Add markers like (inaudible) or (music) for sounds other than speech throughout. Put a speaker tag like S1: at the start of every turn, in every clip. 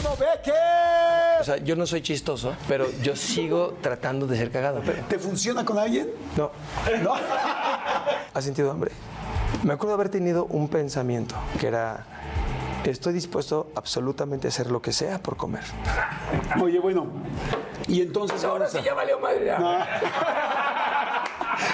S1: ¡Kuno Becker!
S2: O sea, yo no soy chistoso, pero yo sigo tratando de ser cagado.
S1: ¿Te funciona con alguien?
S2: No.
S1: ¿No? (laughs)
S2: ¿Has sentido hambre? Me acuerdo haber tenido un pensamiento que era, estoy dispuesto absolutamente a hacer lo que sea por comer.
S1: Oye, bueno. Y entonces ahora,
S2: sí ya valió madre. (laughs)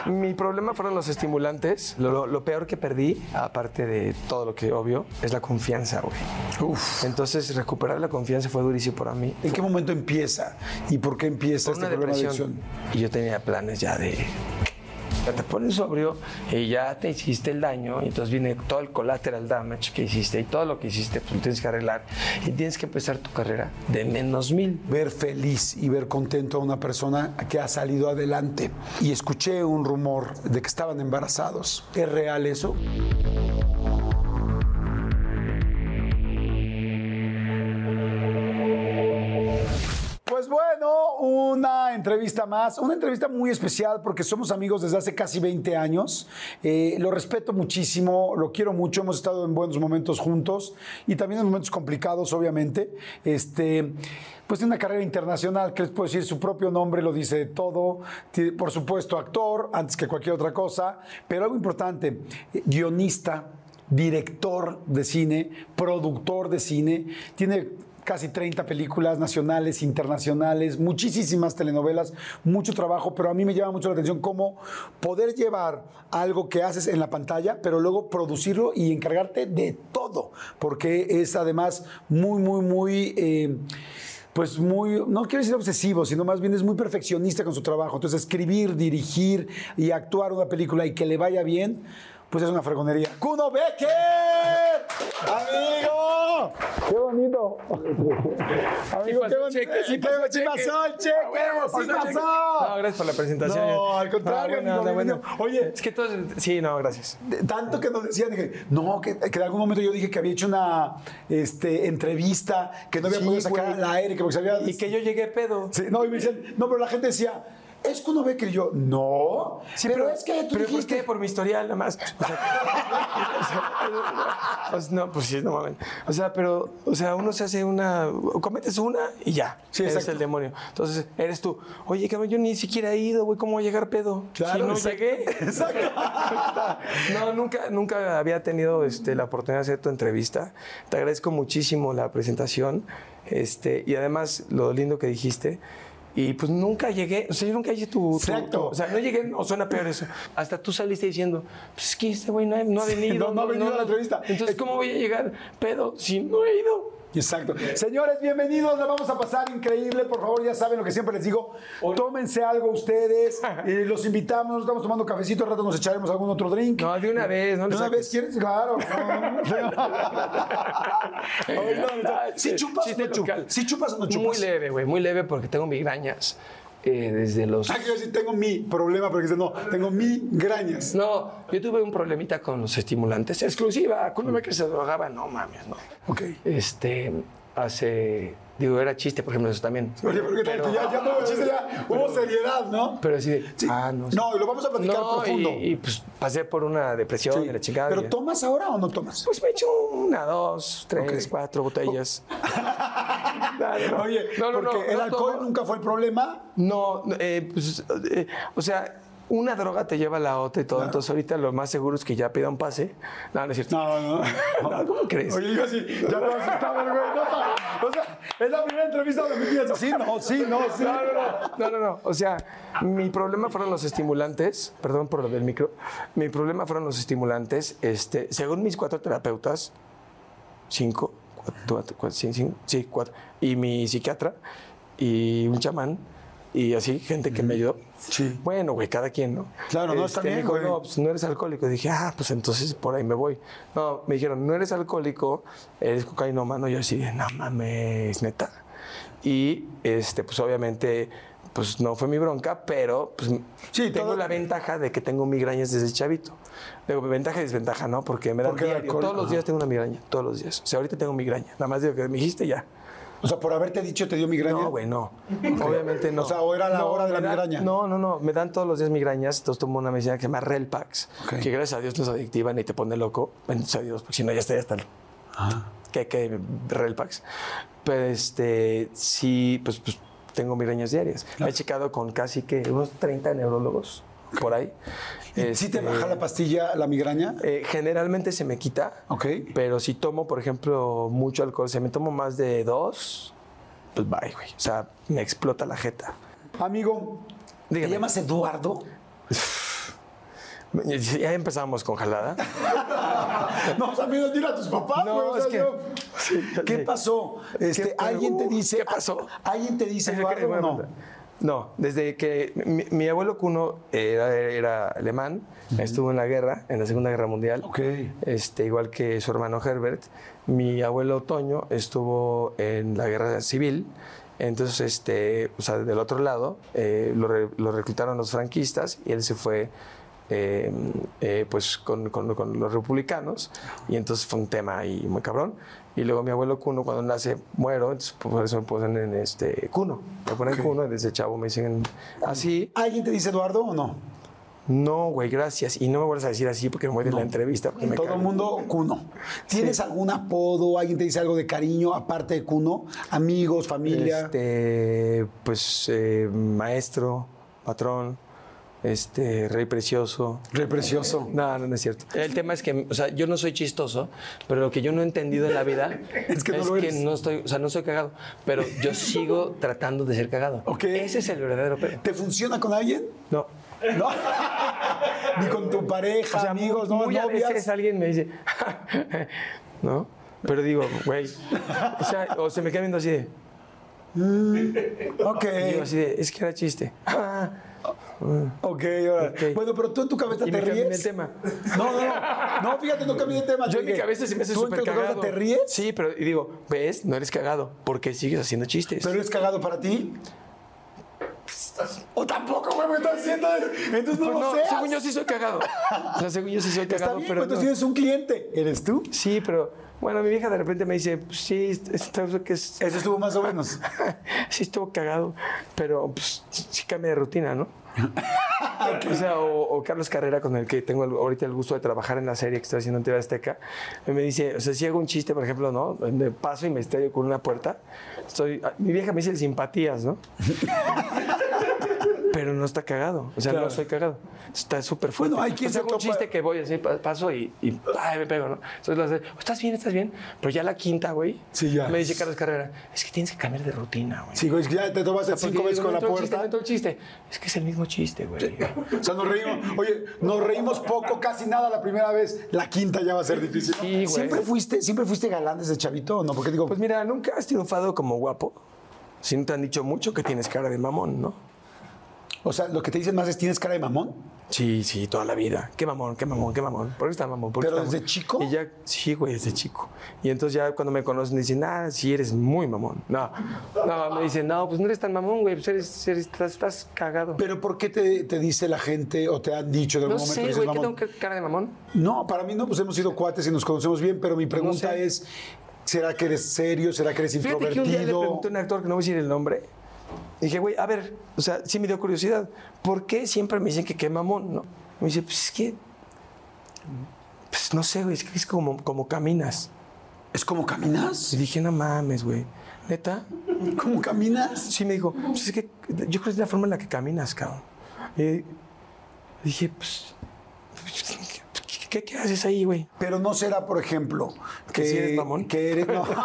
S2: Mi problema fueron los estimulantes. Lo, lo peor que perdí, aparte de todo lo que obvio, es la confianza, güey.
S1: Uf.
S2: Entonces, recuperar la confianza fue durísimo para mí.
S1: ¿En qué momento empieza? ¿Y por qué empieza
S2: Por
S1: este
S2: una
S1: problema de
S2: depresión.
S1: adicción?
S2: Y yo tenía planes ya de. Ya Te pones sobrio y ya te hiciste el daño, y entonces viene todo el collateral damage que hiciste y todo lo que hiciste, pues lo tienes que arreglar y tienes que empezar tu carrera de menos mil.
S1: Ver feliz y ver contento a una persona que ha salido adelante. Y escuché un rumor de que estaban embarazados. ¿Es real eso? Pues bueno, una entrevista más, una entrevista muy especial porque somos amigos desde hace casi 20 años. Eh, lo respeto muchísimo, lo quiero mucho, hemos estado en buenos momentos juntos y también en momentos complicados, obviamente. Este, pues tiene una carrera internacional, que les puedo decir, su propio nombre lo dice todo. Por supuesto, actor, antes que cualquier otra cosa, pero algo importante, eh, guionista, director de cine, productor de cine, tiene casi 30 películas nacionales, internacionales, muchísimas telenovelas, mucho trabajo, pero a mí me llama mucho la atención cómo poder llevar algo que haces en la pantalla, pero luego producirlo y encargarte de todo, porque es además muy, muy, muy... eh, pues muy, no quiero decir obsesivo, sino más bien es muy perfeccionista con su trabajo. Entonces, escribir, dirigir y actuar una película y que le vaya bien, pues es una fregonería. ¡Kuno Becker! ¡Amigo! ¡Qué bonito! Amigo, qué bonito.
S2: cheque, sí
S1: ¿Qué-
S2: pasó cheque.
S1: pasó el cheque! ¡Sí pasó!
S2: No, gracias por la presentación.
S1: No, al contrario,
S2: Ah, bueno,
S1: amigo,
S2: no, bueno.
S1: Oye,
S2: es que todos. Sí, no, gracias.
S1: tanto que nos decían, dije, no, que, que en algún momento yo dije que había hecho una este, entrevista, que no había
S2: Sí,
S1: podido sacar al aire, que porque se había...
S2: Y que yo llegué pedo.
S1: Sí, no, y me decían, no, pero la gente decía, es que uno ve que yo, no,
S2: Sí,
S1: pero, es que tú
S2: pero ¿por
S1: dijiste...
S2: qué? Por mi historial, nada más. O sea, (laughs) o sea, no, pues sí, no mames. O sea, pero, o sea, uno se hace una, cometes una y ya.
S1: Sí,
S2: eres
S1: exacto.
S2: el demonio. Entonces, eres tú. Oye, cabrón, yo ni siquiera he ido, güey, ¿cómo voy a llegar pedo?
S1: Claro,
S2: si no
S1: exacto.
S2: llegué. (laughs)
S1: Exacto.
S2: No, nunca, nunca había tenido este, la oportunidad de hacer tu entrevista. Te agradezco muchísimo la presentación. Este, y además, lo lindo que dijiste. Y pues nunca llegué, o sea, yo nunca hice tu, tu-
S1: Exacto.
S2: tu- o sea, no llegué, o suena peor eso. Hasta tú saliste diciendo, pues es que este güey no, ha- no ha venido.
S1: no, no ha venido a la entrevista.
S2: Entonces, ¿cómo voy a llegar pedo si no he ido?
S1: Exacto. Señores, bienvenidos, la vamos a pasar increíble. Por favor, ya saben lo que siempre les digo. Tómense algo ustedes. (laughs) eh, los invitamos, nos estamos tomando cafecito, al rato nos echaremos algún otro drink.
S2: No, de una vez, no
S1: ¿De una vez quieres? Claro. (laughs) No, ¿Sí chupas no chupas? ¿Sí chupas o no chupas?
S2: Muy leve, güey, muy leve porque tengo migrañas eh, desde los...
S1: Ah, quiero decir, tengo mi problema, porque no, tengo migrañas.
S2: No, yo tuve un problemita con los estimulantes. Exclusiva, cuando me que se drogaba, no mames, no.
S1: Ok.
S2: Este, hace, digo, era chiste, por ejemplo, eso también.
S1: Oye, porque
S2: Pero-
S1: ya, ya no chiste, ya hubo seriedad, ¿no?
S2: Pero así de,
S1: Sí.
S2: ah, no.
S1: No, y lo vamos a platicar
S2: No,
S1: profundo.
S2: Y, y, pues pasé por una depresión
S1: Sí.
S2: y la chingada.
S1: ¿Pero
S2: y-
S1: tomas ahora o no tomas?
S2: Pues me echo una, dos, tres, cuatro botellas. (laughs) (laughs)
S1: Oye,
S2: No, no, no,
S1: porque el alcohol nunca fue el problema.
S2: No, eh, pues, eh, o sea, una droga te lleva a la otra y todo. Entonces, ahorita lo más seguro es que ya pida un pase. No, no es cierto.
S1: No, no.
S2: No, (laughs) ¿Cómo crees?
S1: Oye, yo así, ya no asustaba el güey. No, O sea, es la primera entrevista donde me dices sí, no, sí, no, sí.
S2: No, no, no, no, no, no. O sea, mi problema fueron los estimulantes, perdón por lo del micro, mi problema fueron los estimulantes, este, según mis cuatro terapeutas, cinco, cuatro, cuatro, sí, cinco, sí, cuatro, y mi psiquiatra y un chamán, y así, gente que me ayudó.
S1: Sí.
S2: Bueno, güey, cada quien, ¿no?
S1: Claro, no, está
S2: Este, me
S1: bien,
S2: dijo,
S1: güey.
S2: no, pues no eres alcohólico. dije, ah, pues entonces por ahí me voy. No, me dijeron, no eres alcohólico, eres cocainómano. Yo así, no mames, neta. Y, este, pues obviamente, pues no fue mi bronca, pero pues
S1: Sí,
S2: tengo
S1: todo-
S2: la ventaja de que tengo migrañas desde chavito. Digo, ventaja y desventaja, ¿no? Porque me
S1: el
S2: diario. todos los días tengo una migraña, todos los días. O sea, ahorita tengo migraña. Nada más digo que me dijiste ya.
S1: O sea, por haberte dicho te dio migraña.
S2: No, güey, no. Obviamente no.
S1: O sea, ¿o era la hora de la
S2: dan-
S1: migraña?
S2: No, no, no. Me dan todos los días migrañas. Entonces tomo una medicina que se llama Relpax.
S1: Ok.
S2: Que gracias a Dios no es adictiva ni te pone loco. Bendito sea Dios, porque si no ya estaría hasta el... ¿Qué, qué? Relpax. Pero este, sí, pues, pues tengo migrañas diarias. Me he checado con casi que unos 30 neurólogos por ahí.
S1: ¿Y ¿Sí te
S2: Este,
S1: baja la pastilla, la migraña?
S2: eh, generalmente se me quita.
S1: Ok.
S2: Pero si tomo, por ejemplo, mucho alcohol, si me tomo más de dos, pues bye, güey. O sea, me explota la jeta.
S1: Amigo, ¿te llamas Eduardo? (laughs)
S2: Ya empezamos con jalada. (laughs)
S1: No, dile a tus papás,
S2: No,
S1: güey, o sea,
S2: es que-
S1: yo- (laughs)
S2: Sí, ya
S1: ¿Qué pasó? Este,
S2: ¿Qué-
S1: ¿Alguien te dice...
S2: ¿Qué pasó?
S1: ¿Alguien te dice Eduardo o no?
S2: No, desde que mi, mi abuelo Cuno era, era alemán, estuvo en la guerra, en la Segunda Guerra Mundial,
S1: Ok.
S2: este, igual que su hermano Herbert. Mi abuelo Toño estuvo en la Guerra Civil, entonces, este, o sea, del otro lado, eh, lo, re- lo reclutaron los franquistas y él se fue eh, eh, pues con, con- con los republicanos y entonces fue un tema ahí muy cabrón. Y luego mi abuelo Cuno cuando nace muero, entonces por eso me ponen en este Cuno. Me ponen Cuno y desde chavo me dicen así.
S1: ¿Alguien te dice Eduardo o no?
S2: No, güey, gracias. Y no me vuelvas a decir así porque me voy de la entrevista. me
S1: Todo el mundo Cuno. ¿Tienes algún apodo? ¿Alguien te dice algo de cariño aparte de Cuno? ¿Amigos, familia?
S2: Este, pues eh, maestro, patrón, este, rey precioso.
S1: Re precioso.
S2: No, no, no es cierto. El tema es que, o sea, yo no soy chistoso, pero lo que yo no he entendido en la vida (laughs)
S1: Es que no lo eres.
S2: no estoy, o sea, no soy cagado, pero yo (laughs) sigo tratando de ser cagado.
S1: Ok.
S2: Ese es el verdadero pedo.
S1: ¿Te funciona con alguien?
S2: No.
S1: No. (laughs) Ni con tu pareja,
S2: O sea,
S1: amigos,
S2: muy,
S1: no,
S2: muy a
S1: novias.
S2: veces alguien me dice, ¿no? Pero digo, güey, o sea, o se me queda viendo así de,
S1: Ok.
S2: y yo así de, es que era chiste.
S1: Ok, ahora.
S2: Ok.
S1: Bueno, pero tú en tu cabeza
S2: Y
S1: te
S2: me
S1: ríes.
S2: el tema.
S1: No, no, no. No, fíjate, no cambié de tema.
S2: Yo en mi cabeza se me hace
S1: ¿Tú en
S2: súper
S1: tu cabeza
S2: cagado.
S1: te ríes?
S2: Sí, pero y digo, ¿ves? No eres cagado. porque sigues haciendo chistes?
S1: ¿Pero eres cagado para ti? O tampoco, güey, me estás haciendo. Entonces no
S2: Pues
S1: lo
S2: no,
S1: seas.
S2: según yo sí soy cagado. O sea, según yo sí soy
S1: Está
S2: cagado,
S1: bien,
S2: pero.
S1: entonces
S2: no.
S1: tienes un cliente. ¿Eres tú?
S2: Sí, pero bueno, mi vieja de repente me dice, pues, sí, esto que es.
S1: Eso estuvo más o menos. (laughs)
S2: sí estuvo cagado, pero pues, sí cambia de rutina, ¿no? O Carlos Carrera, con el que tengo el- ahorita el gusto de trabajar en la serie que estoy haciendo en TV Azteca, me dice, o sea, si hago un chiste, por ejemplo, ¿no? Paso y me estrello con una puerta, estoy, mi vieja me dice simpatías, ¿no? (laughs) Pero no está cagado, o sea,
S1: Claro.
S2: no soy cagado. Está súper fuerte.
S1: Bueno, hay quien
S2: O sea,
S1: se
S2: un chiste que voy así, pa- paso y, y ay, me pego, ¿no? Entonces lo hace, ¿estás bien? ¿Estás bien? Pero ya la quinta, güey.
S1: Sí, ya.
S2: Me dice Carlos Carrera, es que tienes que cambiar de rutina, güey.
S1: Sí, güey, es que ya te tomaste
S2: Porque
S1: cinco veces con la
S2: el chiste,
S1: puerta.
S2: entró el chiste. Es que es el mismo chiste, güey.
S1: O sea, nos reímos. Oye, nos reímos poco, casi nada la primera vez. La quinta ya va a ser difícil. ¿no?
S2: Sí, güey.
S1: ¿Siempre fuiste, ¿Siempre fuiste galán desde chavito o no? Porque digo,
S2: Pues mira, nunca has triunfado como guapo. Si no te han dicho mucho que tienes cara de mamón, ¿no?
S1: O sea, lo que te dicen más es tienes cara de mamón.
S2: Sí, sí, toda la vida. Qué mamón, qué mamón, qué mamón. ¿Por qué está mamón? ¿Por qué
S1: ¿Pero
S2: está
S1: desde
S2: mamón?
S1: chico?
S2: Y ya, sí, güey, desde chico. Y entonces ya cuando me conocen dicen, ah, sí, eres muy mamón. No, no, me dicen, no, pues no eres tan mamón, güey, pues eres, eres- estás, estás cagado.
S1: ¿Pero por qué te, te dice la gente o te han dicho de algún
S2: no
S1: momento
S2: sé,
S1: que dices
S2: güey, ¿qué tengo cara de mamón?
S1: No, para mí no, pues hemos sido cuates y nos conocemos bien, pero mi pregunta
S2: sé.
S1: es, ¿será que eres serio? ¿Será que eres
S2: Fíjate que un día le
S1: introvertido?
S2: pregunté a un actor que no voy a decir el nombre. Y dije, güey, a ver, o sea, sí me dio curiosidad. ¿Por qué siempre me dicen que qué mamón, no? Me dice, pues es que. Pues no sé, güey, es que es como, como caminas.
S1: ¿Es como caminas?
S2: Y dije, no mames, güey. ¿Neta?
S1: ¿Cómo caminas?
S2: Sí, me dijo, pues es que yo creo que es la forma en la que caminas, cabrón. Y dije, pues. ¿Qué, qué haces ahí, güey?
S1: Pero no será, por ejemplo, que,
S2: ¿Que sí eres mamón?
S1: que eres, no. (laughs)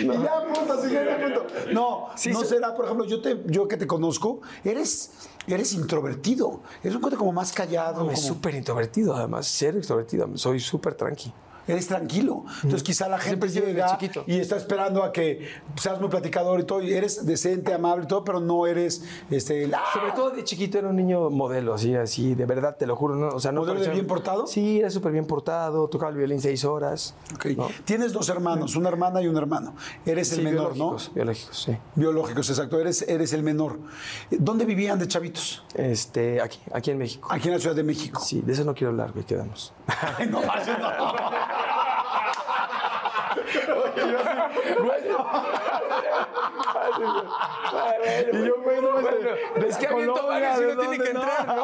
S1: Y ya, punto, siguiente punto. No, será, por ejemplo, yo, te, yo que te conozco, eres, eres introvertido. Eres un cuate como más callado.
S2: No, es
S1: como-
S2: súper introvertido, además, ser extrovertido. Soy súper tranqui.
S1: Eres tranquilo. Entonces, quizá la gente llega y está esperando a que seas muy platicador y todo. Y eres decente, amable y todo, pero no eres este,
S2: Sobre todo de chiquito era un niño modelo, así, así, de verdad, te lo juro. ¿no? O sea, no
S1: ¿Modelo de bien portado?
S2: Sí, era súper bien portado, tocaba el violín seis horas.
S1: Ok.
S2: ¿no?
S1: Tienes dos hermanos, una hermana y un hermano. Eres el menor,
S2: biológicos, biológicos, sí.
S1: ¿no? Biológicos, exacto. Eres, eres el menor. ¿Dónde vivían de chavitos?
S2: Este, aquí, aquí en México.
S1: Aquí en la Ciudad de México.
S2: Sí, de eso no quiero hablar, güey, quedamos. (laughs)
S1: Ay, no, no. Y yo, güey, no,
S2: Bueno, es que aviento varios y
S1: ¿de
S2: uno tiene que
S1: No.
S2: entrar, ¿no?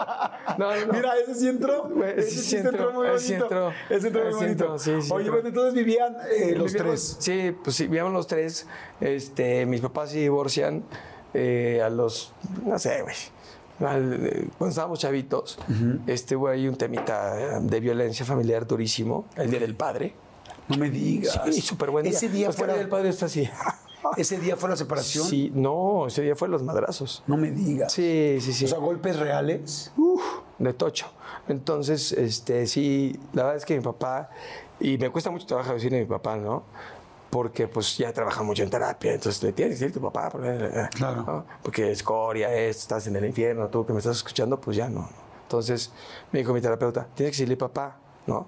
S2: No, no, no.
S1: Mira, ese sí entró.
S2: Güey,
S1: Ese
S2: sí entró,
S1: muy
S2: ese
S1: bonito. Ese entró muy bonito.
S2: sí, sí
S1: Oye, bueno, entonces vivían eh, los tres.
S2: Sí, pues sí, vivíamos los tres. Este, mis papás se divorcian eh, a los, no sé, güey. Cuando estábamos chavitos, este, hubo ahí un temita eh, de violencia familiar durísimo, el Día del Padre.
S1: No me digas.
S2: Sí, súper buen día.
S1: Ese día
S2: del Padre está así. (laughs)
S1: ese día fue la separación.
S2: Sí, no, ese día fue los madrazos.
S1: No me digas.
S2: Sí, sí, sí.
S1: O sea, golpes reales.
S2: Uf, de tocho. Entonces, este, sí, la verdad es que mi papá, y me cuesta mucho trabajo decirle a mi papá, ¿no? Porque pues ya trabaja mucho en terapia, entonces le tienes que decir tu papá, porque,
S1: Claro.
S2: ¿no? porque escoria, es, estás en el infierno, tú que me estás escuchando, pues ya no. Entonces me dijo mi terapeuta, tienes que decirle papá, ¿no?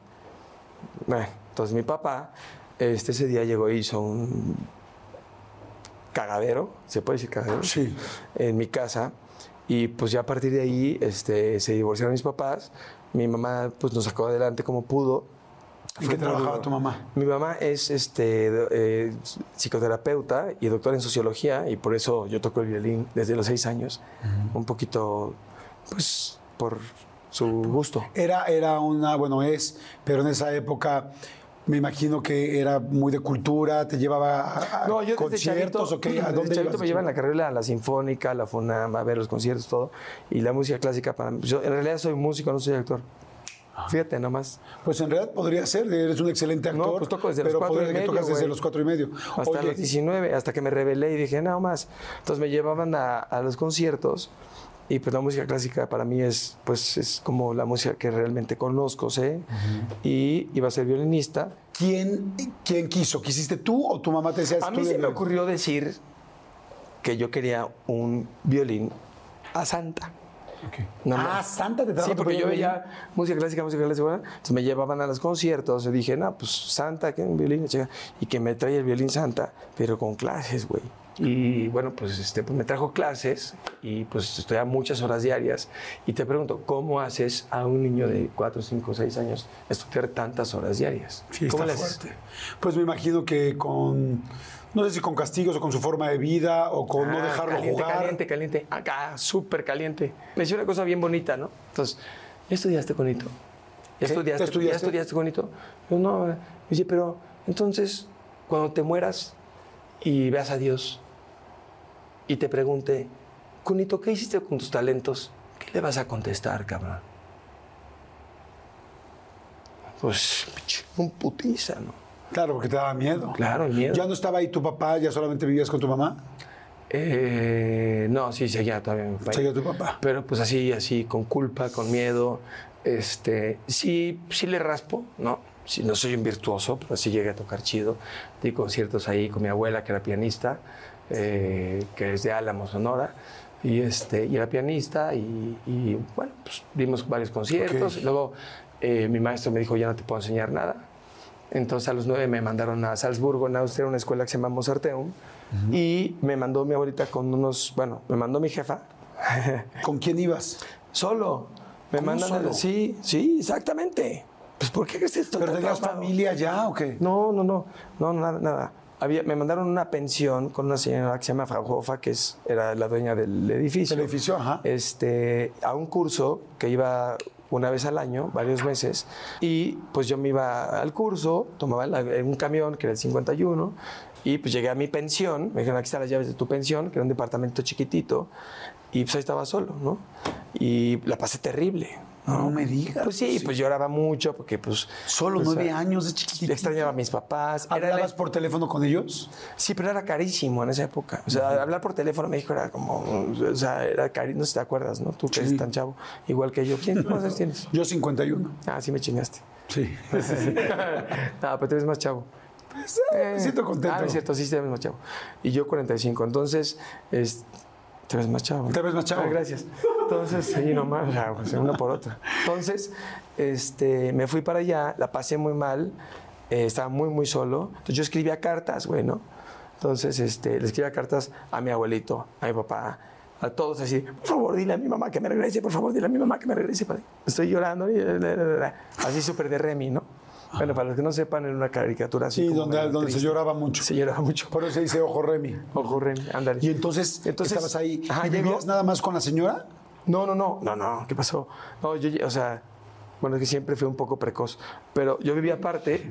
S2: Bueno, entonces mi papá, este, ese día llegó y hizo un cagadero, ¿se puede decir cagadero?
S1: Sí.
S2: En mi casa. Y pues ya a partir de ahí este, se divorciaron mis papás. Mi mamá pues nos sacó adelante como pudo.
S1: ¿En qué trabajaba tu mamá?
S2: Mi mamá es este, eh, psicoterapeuta y doctora en sociología y por eso yo toco el violín desde los seis años. Un poquito, pues, por su gusto.
S1: Era, era una, bueno, es, pero en esa época me imagino que era muy de cultura, te llevaba a, a
S2: No, yo desde
S1: conciertos
S2: chavito,
S1: o qué, ¿a
S2: desde
S1: dónde
S2: chavito
S1: ibas?
S2: me llevan la carrera a la Sinfónica, a la FUNAM, a ver los conciertos, todo. Y la música clásica para mí. Yo en realidad soy músico, no soy actor. Fíjate nomás.
S1: Pues en realidad podría ser, eres un excelente
S2: No,
S1: actor.
S2: pues toco desde los
S1: pero
S2: cuatro
S1: podría
S2: y
S1: que
S2: medio,
S1: tocas desde los cuatro y medio.
S2: Hasta
S1: Oye,
S2: los 19, hasta que me rebelé y dije, nada más. Entonces me llevaban a, a los conciertos y pues la música clásica para mí es, pues, es como la música que realmente conozco, sé. Y iba a ser violinista.
S1: ¿quién, ¿quién quiso? ¿Quisiste tú o tu mamá te decía
S2: A mí
S1: "Estudia
S2: se me
S1: violín"?
S2: ocurrió decir que yo quería un violín a Santa. Nada
S1: Ah,
S2: más.
S1: Santa te trajo
S2: Sí, porque yo veía música clásica, música clásica, ¿verdad? entonces me llevaban a los conciertos y dije, no, pues Santa, que un violín, chica, y que me trae el violín Santa, pero con clases, güey. Y bueno, pues, este, pues me trajo clases y pues estoy a muchas horas diarias. Y te pregunto, ¿cómo haces a un niño de 4, 5, 6 años estudiar tantas horas diarias?
S1: Sí,
S2: ¿Cómo
S1: está fuerte. Pues me imagino que con, no sé si con castigos o con su forma de vida o con no
S2: Ah,
S1: dejarlo
S2: caliente,
S1: jugar.
S2: Caliente, caliente. Acá, súper caliente. Me decía una cosa bien bonita, ¿no? Entonces, ¿ya estudiaste conito? ¿Ya estudiaste,
S1: ¿Ya estudiaste?
S2: ¿Ya estudiaste conito? Yo no. Me dice, pero entonces, cuando te mueras y veas a Dios y te pregunte, Conito, ¿qué hiciste con tus talentos? ¿Qué le vas a contestar, cabrón? Pues, un putiza, ¿no?
S1: Claro, porque te daba miedo.
S2: Claro, el miedo.
S1: ¿Ya no estaba ahí tu papá? ¿Ya solamente vivías con tu mamá?
S2: Eh, no, sí, seguía todavía mi papá.
S1: Seguía tu papá.
S2: Pero pues así, así, con culpa, con miedo. Este, sí, sí le raspo, ¿no? Sí, no soy un virtuoso, pero sí llegué a tocar chido. Di conciertos ahí con mi abuela, que era pianista, eh, que es de Álamo, Sonora. Y, este, y era pianista y, y, bueno, pues dimos varios conciertos. Luego eh, mi maestro me dijo, ya no te puedo enseñar nada. Entonces a los nueve me mandaron a Salzburgo, en Austria, una escuela que se llama Mozarteum. Y me mandó mi abuelita con unos, bueno, me mandó mi jefa. (laughs)
S1: ¿Con quién ibas?
S2: Solo. Me
S1: ¿Cómo
S2: mandan a-
S1: solo?
S2: Sí, sí, exactamente. Pues ¿por qué crees esto?
S1: ¿Pero tenías familia ya o qué?
S2: No, no, no, no, nada, nada. Había, me mandaron una pensión con una señora que se llama Frau Hofa, que es, era la dueña del edificio.
S1: El edificio, ajá.
S2: Este, a un curso que iba una vez al año, varios meses, y pues yo me iba al curso, tomaba un camión que era el 51, y pues llegué a mi pensión, me dijeron, aquí están las llaves de tu pensión, que era un departamento chiquitito, y pues ahí estaba solo, ¿no? Y la pasé terrible,
S1: No, me digas.
S2: Pues sí, pues lloraba mucho porque pues...
S1: Solo
S2: pues,
S1: nueve
S2: ah,
S1: años de chiquitito.
S2: Extrañaba a mis papás. Era
S1: ¿Hablabas por teléfono con ellos?
S2: Sí, pero era carísimo en esa época. O sea, hablar por teléfono en México era como, o sea, era carísimo, no sé si te acuerdas, ¿no? Tú que eres tan chavo, igual que yo. ¿Quién cuántos años tienes?
S1: Yo 51.
S2: Ah, sí me chingaste.
S1: Sí. (laughs)
S2: no, pero tú eres más chavo.
S1: me siento contento.
S2: Ah, es cierto, sí, te ves más chavo. Y yo 45. Entonces, es, te ves más chavo.
S1: Te ves más chavo.
S2: Ah, gracias. Entonces, sí, nomás, o sea, uno por otro. Entonces, este, me fui para allá, la pasé muy mal, eh, estaba muy, muy solo. Entonces, yo escribía cartas, güey, ¿no? Entonces, este, le escribía cartas a mi abuelito, a mi papá, a todos así, por favor, dile a mi mamá que me regrese, por favor, dile a mi mamá que me regrese. padre. Estoy llorando, y así súper de Remy, ¿no? Bueno, para los que no sepan, era una caricatura así.
S1: Sí,
S2: como
S1: donde, donde se lloraba mucho.
S2: Se lloraba mucho.
S1: Por eso se dice ojo Remy.
S2: Ojo, Remy, ándale.
S1: Y entonces,
S2: Entonces,
S1: estabas ahí.
S2: ajá,
S1: ¿Y vivías nada más con la señora?
S2: No, no, no, no, no, ¿qué pasó? No, yo, o sea, bueno, es que siempre fui un poco precoz, pero yo vivía aparte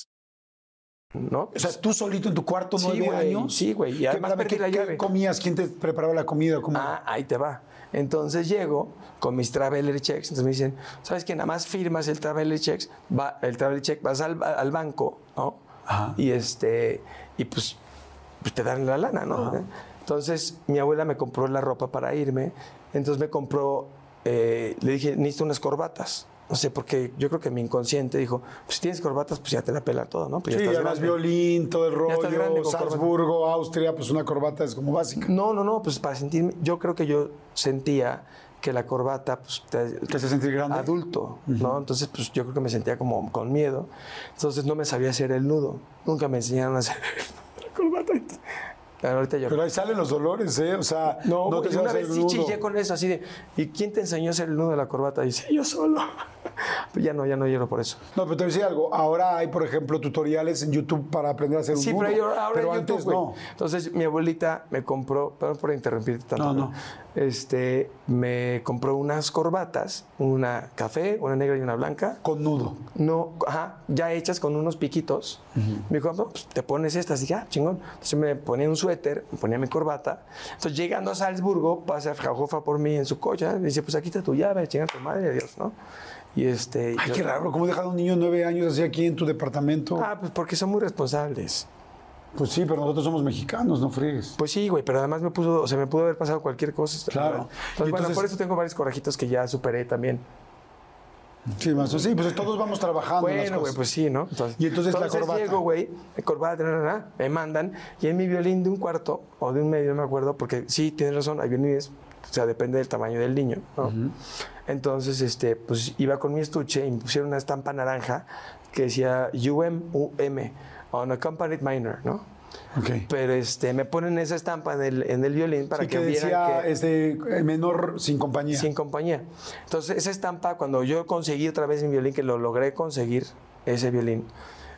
S2: ¿No?
S1: O sea, tú solito en tu cuarto,
S2: Sí,
S1: nueve
S2: güey,
S1: años.
S2: sí, güey, y
S1: ¿Qué-
S2: además perdí
S1: ¿qué- qué comías? ¿Quién te preparaba la comida? ¿Cómo?
S2: Ah, ahí te va. Entonces llego con mis traveler checks. Entonces me dicen, ¿sabes que Nada más firmas el traveler checks, va, el traveler check, vas al, al banco, ¿no?
S1: Ajá.
S2: Y este, y pues, pues te dan la lana, ¿no? Entonces mi abuela me compró la ropa para irme. Entonces me compró, eh, le dije, necesito unas corbatas. No sé, porque yo creo que mi inconsciente dijo, pues si tienes corbatas, pues ya te la pela todo, ¿no? Pues ya
S1: Sí,
S2: estás
S1: además
S2: grande.
S1: violín, todo el
S2: Ya estás grande
S1: rollo,
S2: corbata.
S1: Salzburgo, Austria, pues una corbata es como básica.
S2: No, no, no, pues para sentirme, yo creo que yo sentía que la corbata pues, te,
S1: ¿Te hace sentir grande?
S2: adulto, ¿no? Entonces, pues yo creo que me sentía como con miedo. Entonces no me sabía hacer el nudo. Nunca me enseñaron a hacer (laughs) la corbata. Claro, ahorita yo.
S1: Pero ahí salen los dolores, ¿eh? O sea,
S2: no,
S1: no, te
S2: una vez sí chillé con eso, así de, ¿y quién te enseñó a hacer el nudo de la corbata? dice, yo solo. Pues ya no, ya no lloro por eso.
S1: No, pero te voy a decir algo. Ahora hay, por ejemplo, tutoriales en YouTube para aprender a hacer un
S2: Sí,
S1: nudo.
S2: pero yo- ahora
S1: pero
S2: en
S1: antes
S2: YouTube,
S1: no.
S2: Entonces, mi abuelita me compró, perdón por interrumpirte tanto.
S1: No,
S2: ¿no? Este, me compró unas corbatas, una café, una negra y una blanca.
S1: Con nudo.
S2: No, ajá, ya hechas con unos piquitos. Me dijo, pues te pones estas. dije, ah, chingón. Entonces me ponía un suéter, me ponía mi corbata. Entonces llegando a Salzburgo, pasa Jajofa por mí en su coche. Me dice, pues aquí está tu llave, chinga tu madre, adiós, ¿no? Y este.
S1: Ay,
S2: yo-
S1: qué raro. ¿Cómo dejar a un niño de nueve años así aquí en tu departamento?
S2: Ah, pues porque son muy responsables.
S1: Pues sí, pero nosotros somos mexicanos, no friegues.
S2: Pues sí, güey, pero además me puso, o sea, me pudo haber pasado cualquier cosa.
S1: Claro.
S2: Entonces, bueno,
S1: entonces-
S2: por eso tengo varios corajitos que ya superé también.
S1: Sí, más, sí, pues todos vamos trabajando.
S2: Bueno, güey, pues sí, ¿no? Entonces,
S1: Y entonces la corbata.
S2: llego, güey, corbata, na, na, na, me mandan, y en mi violín de un cuarto o de un medio, no me acuerdo, porque sí, tienes razón, hay violines, o sea, depende del tamaño del niño, ¿no? Entonces, este, pues iba con mi estuche y me pusieron una estampa naranja que decía UM, UM, on accompanied minor, ¿no?
S1: Ok.
S2: Pero este, me ponen esa estampa en el, en el violín para
S1: Sí,
S2: que,
S1: que
S2: vieran
S1: decía
S2: que...
S1: este, eh, menor sin compañía.
S2: Sin compañía. Entonces, esa estampa, cuando yo conseguí otra vez mi violín, que lo logré conseguir, ese violín,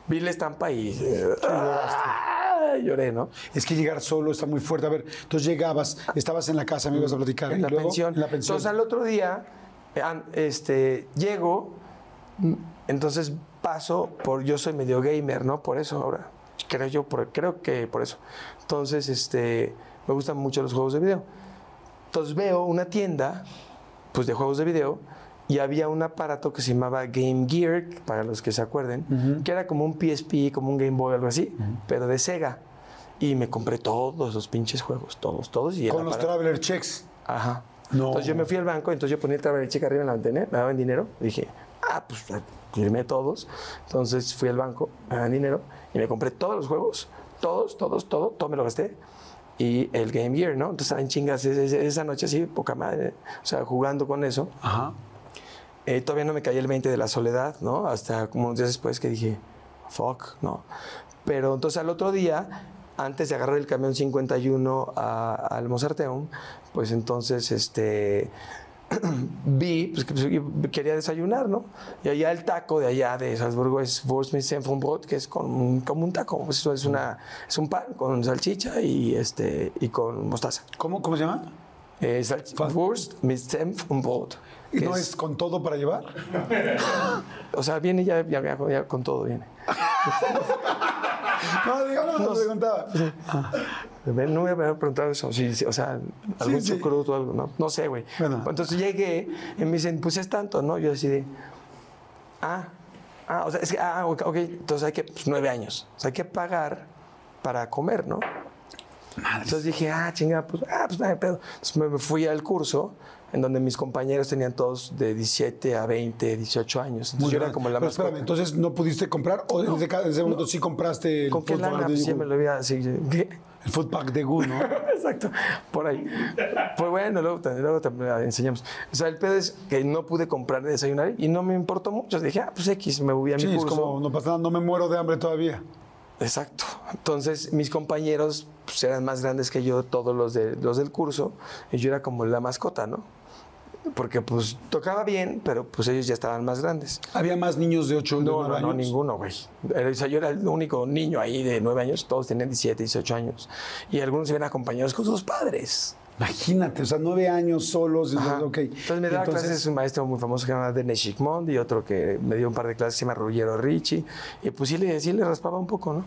S2: vi la estampa y. ¡Ah! Lloré, ¿no?
S1: Es que llegar solo está muy fuerte. A ver, entonces llegabas, estabas en la casa, me ibas a platicar.
S2: En la,
S1: luego,
S2: pensión.
S1: En la pensión.
S2: Entonces, al otro día, este, llego, entonces paso por. Yo soy medio gamer, ¿no? Por eso ahora. Creo yo, por- creo que por eso. Entonces, este, me gustan mucho los juegos de video. Entonces veo una tienda, pues de juegos de video, y había un aparato que se llamaba Game Gear, para los que se acuerden, que era como un PSP, como un Game Boy, algo así, pero de Sega. Y me compré todos esos pinches juegos, todos, todos. Y
S1: Con los Traveler Checks.
S2: Ajá.
S1: No.
S2: Entonces yo me fui al banco, entonces yo ponía el cheque arriba en la ventana, me daban dinero. dije, ah, pues firmé todos. Entonces fui al banco, me daban dinero y me compré todos los juegos, todos, todos, todo, todo me lo gasté. Y el Game Gear, ¿no? Entonces estaba en chingas esa noche así, poca madre, o sea, jugando con eso.
S1: Ajá.
S2: Eh, todavía no me caía el 20 de la soledad, ¿no? Hasta como unos días después que dije, fuck, ¿no? Pero entonces al otro día, antes de agarrar el camión 51 a- al Mozarteum, pues entonces este, (clears throat) vi, pues que pues, quería desayunar, ¿no? Y allá el taco de allá de Salzburgo es Wurstmissenbrot, que es con, como un taco, pues eso es, una, es un pan con salchicha y, este, y con mostaza.
S1: ¿Cómo, ¿Cómo se llama?
S2: Eh, Wurst mit Senf und Brot.
S1: ¿Y no es con todo para llevar? (laughs)
S2: O sea, viene ya, ya- ya- ya con todo, viene. (laughs)
S1: No, digo, no, preguntaba.
S2: No me había preguntado eso. sí, sí, o sea, algún
S1: sí.
S2: chucrut o algo, ¿no? No sé, güey.
S1: Bueno.
S2: Entonces llegué y me dicen, pues es tanto, ¿no? Yo decidí, ah, ah, o sea, es que, ah, ok, ok, entonces hay que, pues nueve años. O sea, hay que pagar para comer, ¿no? Entonces dije, ah, chinga, pues, ah, pues hay pedo. Entonces me fui al curso en donde mis compañeros tenían todos de 17 a 20, 18 años. Entonces
S1: Muy
S2: yo era como la
S1: Pero
S2: más
S1: espérame, entonces no pudiste comprar o desde ca- desde ese momento sí compraste el
S2: ¿Con qué lana?
S1: de
S2: Pues ya
S1: Gu?
S2: me lo había así, ¿qué?
S1: El food pack de Gu, ¿no? (laughs)
S2: Exacto, por ahí. Pues bueno, luego, te- luego te enseñamos. O sea, el pedo es que no pude comprar de desayunar y no me importó mucho. Dije, ah, pues X, me voy a mi
S1: Sí, es
S2: curso.
S1: como, no pasa nada, no me muero de hambre todavía.
S2: Exacto. Entonces, mis compañeros pues, eran más grandes que yo, todos los, de, los del curso, y yo era como la mascota, ¿no? Porque pues tocaba bien, pero pues ellos ya estaban más grandes.
S1: ¿Había más niños de 8 de
S2: No,
S1: 9
S2: no,
S1: años?
S2: no, ninguno, güey. O sea, yo era el único niño ahí de nueve años, todos tenían 17, 18 años. Y algunos se ven acompañados con sus padres.
S1: Imagínate, o sea, 9 años solos. y-
S2: Ajá.
S1: ok.
S2: Entonces me daba
S1: Entonces,
S2: clases un maestro muy famoso que se llama Denis Chigmond y otro que me dio un par de clases que se llama Ruggiero Ricci. Y pues sí le, sí le raspaba un poco, ¿no?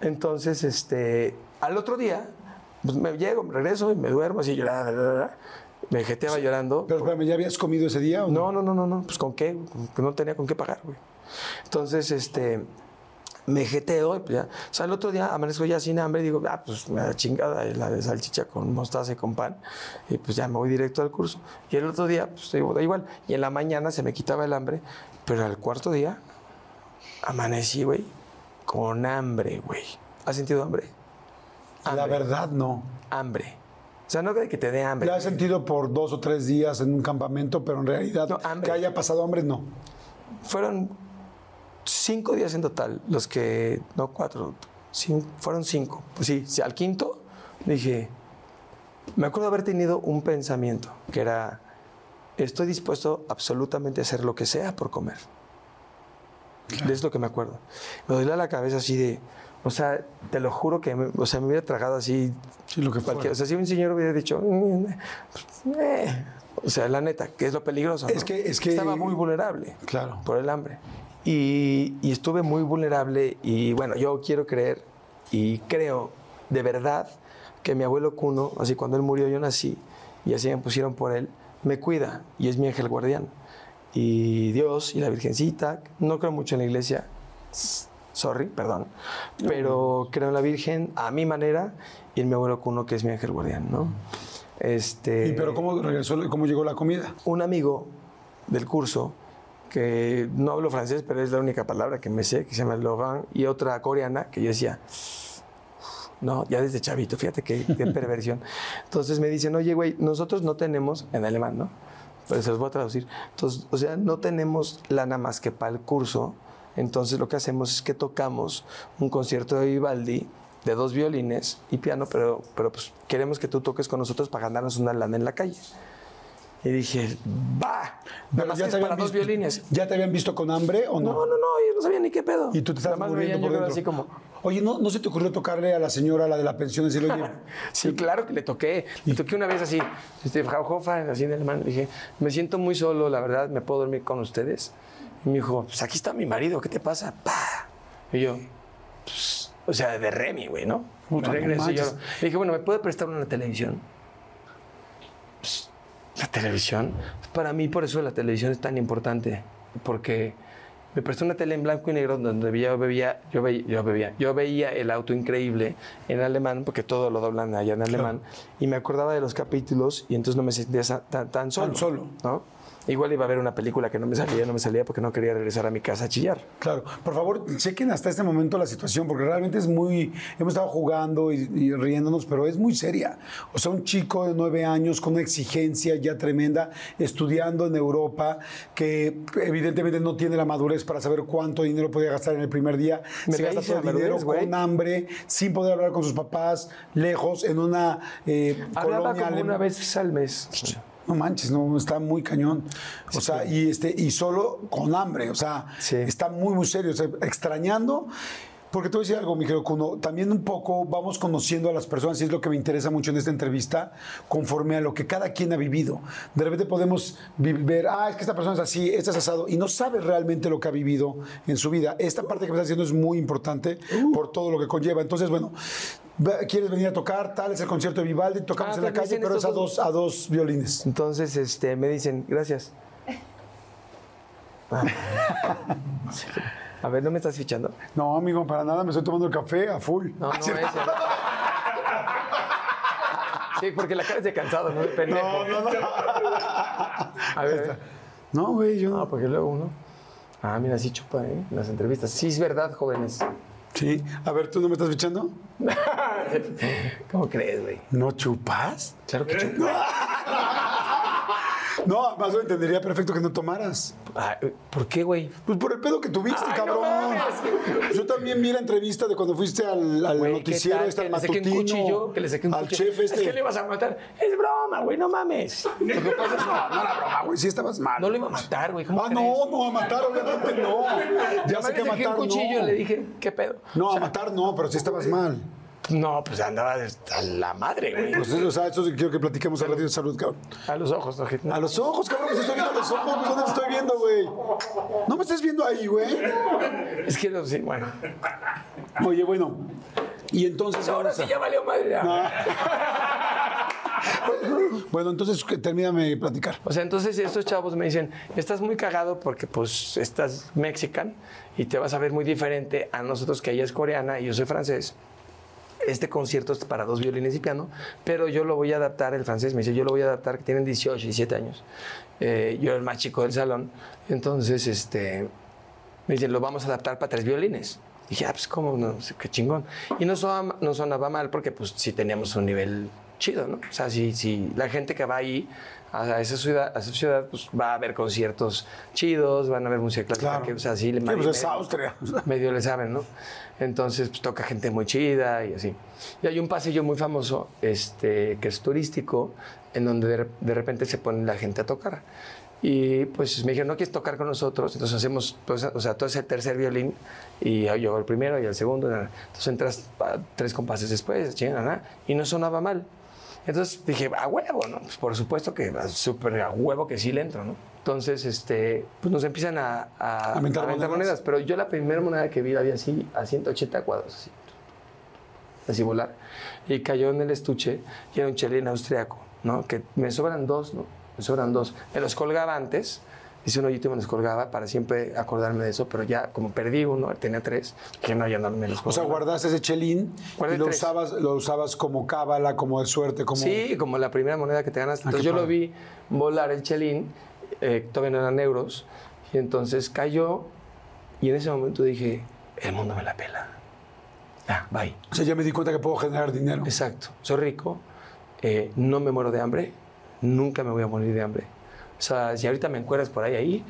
S2: Entonces, este, al otro día, pues me llego, me regreso y me duermo así llorando. Jeteaba llorando.
S1: Pero espérame, ¿ya habías comido ese día o no?
S2: No, no, no, no, no. Pues con qué, no tenía con qué pagar, güey. Entonces, este, me jeteo, y pues ya. O sea, el otro día amanezco ya sin hambre y digo, ah, pues me da chingada la de salchicha con mostaza y con pan. Y pues ya me voy directo al curso. Y el otro día, pues digo, da igual. Y en la mañana se me quitaba el hambre, pero al cuarto día amanecí, güey, con hambre, güey. ¿Has sentido hambre?
S1: La verdad, no.
S2: Hambre. O sea, no de que te dé hambre.
S1: La he sentido por dos o tres días en un campamento, pero en realidad
S2: No,
S1: que haya pasado hambre, no.
S2: Fueron cinco días en total, los que, no cuatro, cin- fueron cinco. Pues sí, sí, al quinto dije, me acuerdo haber tenido un pensamiento que era, estoy dispuesto absolutamente a hacer lo que sea por comer. De eso es lo que me acuerdo. Me dolía la cabeza así de, o sea, te lo juro que, me, o sea, me hubiera tragado así
S1: Sí, lo que
S2: cualquier, o sea, si un señor hubiera dicho, "Mm, pues, eh", o sea, la neta, que es lo peligroso.
S1: Es
S2: ¿no?
S1: que- es que-
S2: estaba muy vulnerable
S1: Claro.
S2: por el hambre. Y, y estuve muy vulnerable y bueno, yo quiero creer y creo de verdad que mi abuelo Cuno, así cuando él murió yo nací y así me pusieron por él, me cuida y es mi ángel guardián. Y Dios y la Virgencita, no creo mucho en la iglesia, sorry, perdón, pero creo en la Virgen a mi manera y en mi abuelo Cuno que es mi ángel guardián, ¿no? Este,
S1: ¿Y pero cómo regresó, cómo llegó la comida?
S2: un amigo del curso que no hablo francés, pero es la única palabra que me sé, que se llama Laurent, y otra coreana que yo decía, no, ya desde chavito, fíjate qué, qué (laughs) perversión. Entonces me dicen, oye, güey, nosotros no tenemos, en alemán, ¿no? Pero se los voy a traducir. Entonces, o sea, no tenemos lana más que para el curso. Entonces lo que hacemos es que tocamos un concierto de Vivaldi de dos violines y piano, pero, pero pues queremos que tú toques con nosotros para ganarnos una lana en la calle. Y dije, va, nada más que es
S1: te
S2: para
S1: habían
S2: dos
S1: visto-
S2: violines.
S1: ¿Ya te habían visto con hambre o no?
S2: No, no, no, yo no sabía ni qué pedo.
S1: Y tú te estabas muriendo por dentro.
S2: así como,
S1: Oye, ¿no, ¿no se te ocurrió tocarle a la señora, la de la pensión, y decirle, oye, (laughs)
S2: Sí, claro que le toqué. Le toqué una vez así, este, así en alemán. Le dije, me siento muy solo, la verdad, ¿me puedo dormir con ustedes? Y me dijo, pues aquí está mi marido, ¿qué te pasa? ¡Pah! Y yo, pues, o sea, de Remy, güey, ¿no?
S1: Puta,
S2: Me
S1: no
S2: regreso y yo le dije, bueno, ¿me puede prestar una televisión? Pues, la televisión, para mí por eso la televisión es tan importante, porque me prestó una tele en blanco y negro donde yo veía, yo veía, yo veía, yo veía el auto increíble en alemán, porque todo lo doblan allá en alemán, y me acordaba de los capítulos y entonces no me sentía tan, tan solo.
S1: solo.
S2: ¿no? Igual iba a ver una película que no me salía, no me salía porque no quería regresar a mi casa a chillar.
S1: Claro, por favor, chequen hasta este momento la situación, porque realmente es muy. Hemos estado jugando y, y riéndonos, pero es muy seria. O sea, un chico de nueve años con una exigencia ya tremenda, estudiando en Europa, que evidentemente no tiene la madurez para saber cuánto dinero podía gastar en el primer día.
S2: Me
S1: Se gasta todo el dinero
S2: madurez,
S1: con hambre, sin poder hablar con sus papás, lejos, en una eh,
S2: Hablaba
S1: colonia
S2: como una vez al mes.
S1: No manches, no, está muy cañón. O sea, y este, y solo con hambre. O sea,
S2: Sí.
S1: está muy, muy serio. O sea, extrañando. Porque te voy a decir algo, mi querido Kuno, también un poco vamos conociendo a las personas, y es lo que me interesa mucho en esta entrevista, conforme a lo que cada quien ha vivido. De repente podemos ver, ah, es que esta persona es así, este es asado, y no sabe realmente lo que ha vivido en su vida. Esta parte que me estás diciendo es muy importante por todo lo que conlleva. Entonces, bueno, ¿quieres venir a tocar? Tal es el concierto de Vivaldi, tocamos
S2: Ah,
S1: en la calle, pero es a dos, a dos violines.
S2: Entonces este, me dicen, gracias. Ah. (laughs) A ver, ¿no me estás fichando?
S1: No, amigo, para nada, me estoy tomando el café a full.
S2: No, no ese. Sí, porque la cara es de cansado, no de pendejo.
S1: No, no, no.
S2: A ver.
S1: No, güey, yo
S2: No,
S1: no.
S2: porque luego uno. Ah, mira, sí chupa, ¿eh? En las entrevistas. Sí, es verdad, jóvenes.
S1: Sí. A ver, ¿tú no me estás fichando? (laughs)
S2: ¿Cómo crees, güey?
S1: ¿No chupas?
S2: Claro que chupa. (laughs)
S1: No, más lo entendería perfecto que no tomaras.
S2: Ah, ¿Por qué, güey?
S1: Pues por el pedo que tuviste,
S2: Ay,
S1: cabrón. Yo también vi la entrevista de cuando fuiste al, al
S2: Güey, ¿qué
S1: noticiero
S2: tal?
S1: este al
S2: que le saqué un
S1: matutino.
S2: cuchillo, que le saqué un
S1: al
S2: cuchillo.
S1: chef este.
S2: Es que le ibas a matar. Es broma, güey, no mames. Lo que pasa es que
S1: No, no era broma, güey. Sí estabas mal.
S2: no lo iba a matar, güey. ¿Cómo
S1: Ah,
S2: crees?
S1: no, no, a matar, obviamente no. Ya sé
S2: le
S1: que
S2: saqué
S1: matar
S2: un cuchillo
S1: no.
S2: le dije, ¿qué pedo?
S1: No,
S2: O sea,
S1: a matar no, pero sí estabas mal.
S2: No, pues andaba a la madre, güey.
S1: Pues eso, o sea, eso quiero que platiquemos al ratito de salud, cabrón.
S2: A los ojos, ¿no?
S1: A los ojos, cabrón, que te estoy viendo a los ojos. ¿Dónde te estoy viendo, güey? No me estés viendo ahí, güey.
S2: Es que, no, sí, bueno.
S1: Oye, bueno. Y entonces
S2: Ahora sí
S1: a-
S2: ya valió madre. ya.
S1: Bueno, entonces termíname de platicar.
S2: O sea, entonces estos chavos me dicen, estás muy cagado porque pues estás mexican y te vas a ver muy diferente a nosotros que ella es coreana y yo soy francés. Este concierto es para dos violines y piano, pero yo lo voy a adaptar, el francés me dice, yo lo voy a adaptar, que tienen 18, 17 años. Eh, yo el más chico del salón. Entonces, este, me dicen, lo vamos a adaptar para tres violines. dije, ah, pues cómo, no, qué chingón. Y no sonaba, no sonaba mal porque pues sí teníamos un nivel chido, ¿no? O sea, si, si la gente que va ahí a esa ciudad, a esa ciudad pues va a ver conciertos chidos, van a ver música clásica,
S1: Claro.
S2: que, o sea, sí,
S1: Sí, pues
S2: medio-
S1: es Austria. (laughs)
S2: medio le saben, ¿no? Entonces, pues toca gente muy chida y así. Y hay un pasillo muy famoso, este, que es turístico, en donde de, de repente se pone la gente a tocar. Y pues me dijeron, ¿no quieres tocar con nosotros? Entonces hacemos, pues, o sea, todo ese tercer violín, y yo hago el primero y el segundo. Entonces entras tres compases después, y no sonaba mal. Entonces dije, a huevo, ¿no? Pues por supuesto que a súper a huevo que sí le entro, ¿no? Entonces, este, pues nos empiezan a, a,
S1: A mentar
S2: a mentar
S1: monedas.
S2: monedas. Pero yo la primera moneda que vi la vi así, a 180 cuadros, así, así volar. Y cayó en el estuche y era un chelín austriaco, ¿no? Que me sobran dos, ¿no? Me sobran dos. Me los colgaba antes, hice un hoyito y me los colgaba para siempre acordarme de eso, pero ya como perdí uno, tenía tres, dije, no, ya no me los
S1: O sea,
S2: colgaba.
S1: guardaste ese chelín
S2: Guardé
S1: y lo
S2: tres.
S1: usabas, lo usabas como cábala, como de suerte, como...
S2: Sí, como la primera moneda que te ganas.
S1: Ah,
S2: Entonces yo lo vi volar el chelín, eh, todavía no eran euros, y entonces cayó, y en ese momento dije, el mundo me la pela. Ah, bye.
S1: O sea, ya me di cuenta que puedo generar dinero.
S2: Exacto. Soy rico, eh, no me muero de hambre, nunca me voy a morir de hambre. O sea, si ahorita me encuentras por ahí, ahí,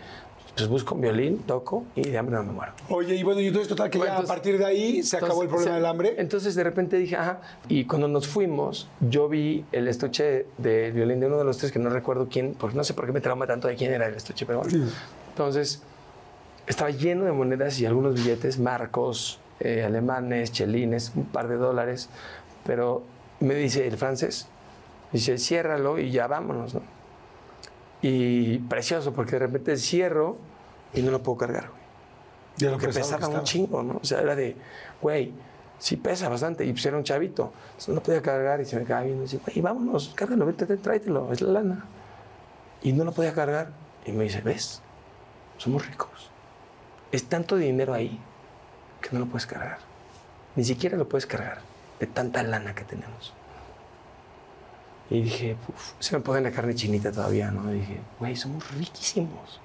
S2: pues busco un violín, toco y de hambre no me muero.
S1: Oye, y bueno, y entonces total que
S2: Bueno,
S1: ya
S2: entonces-
S1: a partir de ahí se acabó el problema del hambre.
S2: Entonces de repente dije, ajá. Y cuando nos fuimos, yo vi el estuche del violín de uno de los tres, que no recuerdo quién, porque no sé por qué me trauma tanto de quién era el estuche, pero bueno. Entonces, estaba lleno de monedas y algunos billetes, marcos, eh, alemanes, chelines, un par de dólares. Pero me dice el francés, dice, ciérralo y ya vámonos, ¿no? Y precioso, porque de repente cierro y no lo puedo cargar, güey
S1: lo pesado
S2: pesaba
S1: que
S2: un
S1: estaba.
S2: chingo, ¿no? O sea, era de, güey, sí pesa bastante. Y pues era un chavito. Entonces no lo podía cargar y se me quedaba viendo. Y decía, güey, vámonos, cárgalo, vete, tráetelo, es la lana. Y no lo podía cargar. Y me dice, ¿ves? Somos ricos. Es tanto dinero ahí que no lo puedes cargar. Ni siquiera lo puedes cargar de tanta lana que tenemos. Y dije, "Uf, se me pone la carne chinita todavía, ¿no? Y dije, güey, somos riquísimos.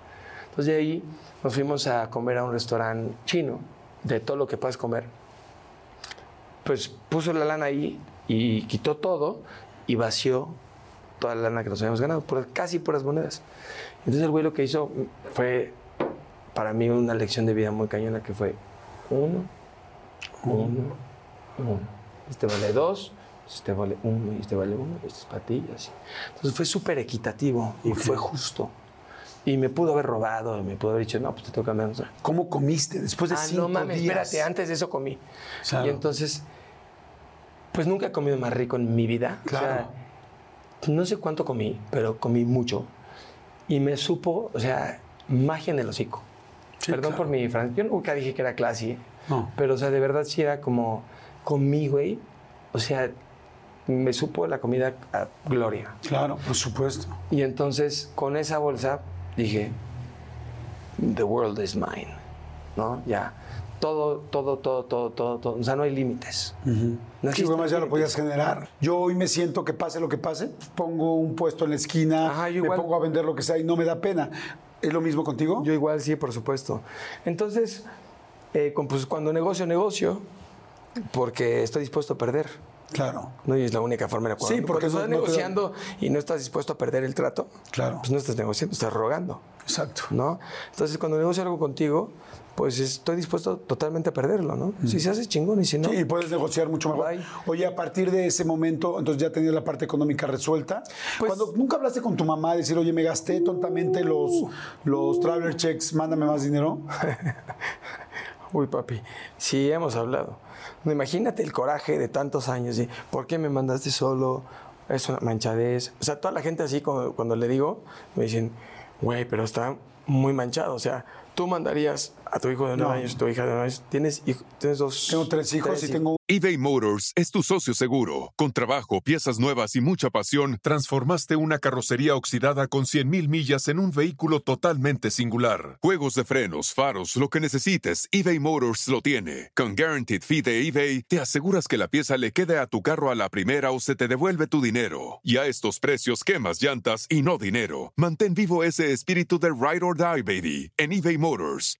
S2: Entonces de ahí nos fuimos a comer a un restaurante chino, de todo lo que puedes comer. Pues puso la lana ahí y quitó todo y vació toda la lana que nos habíamos ganado, por casi puras monedas. Entonces el güey lo que hizo fue para mí una lección de vida muy cañona que fue uno, uno, uno. Este vale dos, este vale uno y este vale uno, este es para ti y así. Entonces fue súper equitativo y fue justo. Y me pudo haber robado, y me pudo haber dicho, no, pues te toca menos.
S1: ¿Cómo comiste después de
S2: Ah,
S1: cinco
S2: no mames,
S1: días?
S2: espérate, antes de eso comí.
S1: Claro.
S2: Y entonces, pues nunca he comido más rico en mi vida. O sea,
S1: Claro.
S2: no sé cuánto comí, pero comí mucho. Y me supo, o sea, magia en el hocico.
S1: Sí,
S2: Perdón
S1: claro.
S2: por mi francés. Yo nunca dije que era clase.
S1: No.
S2: Pero, o sea, de verdad sí era como, comí, güey. O sea, me supo la comida a gloria.
S1: Claro, por supuesto.
S2: Y entonces, con esa bolsa, dije, the world is mine, ¿no? Ya, todo, todo, todo, todo, todo, todo. O sea, no hay límites. No
S1: Sí,
S2: existen
S1: además ya lo podías generar. Yo hoy me siento que pase lo que pase, pongo un puesto en la esquina,
S2: Ajá,
S1: me pongo a vender lo que sea y no me da pena. ¿Es lo mismo contigo?
S2: Yo igual, sí, por supuesto. Entonces, eh, pues, cuando negocio, negocio, porque estoy dispuesto a perder.
S1: Claro,
S2: No, y es la única forma de acuerdo.
S1: Sí, porque
S2: Cuando
S1: no-
S2: estás
S1: no te da-
S2: negociando y no estás dispuesto a perder el trato,
S1: Claro.
S2: pues no estás negociando, estás rogando.
S1: exacto.
S2: ¿no? Entonces, cuando negocio algo contigo, pues estoy dispuesto totalmente a perderlo, ¿no? Si se hace chingón y si no.
S1: Sí, y puedes negociar mucho mejor.
S2: Bye.
S1: Oye, a partir de ese momento, entonces ya tenías la parte económica resuelta.
S2: Pues-
S1: Cuando nunca hablaste con tu mamá, decir, oye, me gasté tontamente los, los traveler checks, mándame más dinero. (laughs)
S2: Uy, papi, sí hemos hablado. Imagínate el coraje de tantos años. ¿Por qué me mandaste solo? Es una manchadez. O sea, toda la gente así cuando, cuando le digo, me dicen, güey, pero está muy manchado. O sea, tú mandarías a tu hijo de nueve
S1: No.
S2: años, tu hija de nueve años. Tienes, hijo- tienes dos.
S1: Tengo tres hijos y tengo
S3: eBay Motors es tu socio seguro. Con trabajo, piezas nuevas y mucha pasión, transformaste una carrocería oxidada con 100.000 millas en un vehículo totalmente singular. Juegos de frenos, faros, lo que necesites, eBay Motors lo tiene. Con Guaranteed Fee de eBay, te aseguras que la pieza le quede a tu carro a la primera o se te devuelve tu dinero. Y a estos precios, quemas llantas y no dinero. Mantén vivo ese espíritu de Ride or Die, baby, en eBay Motors.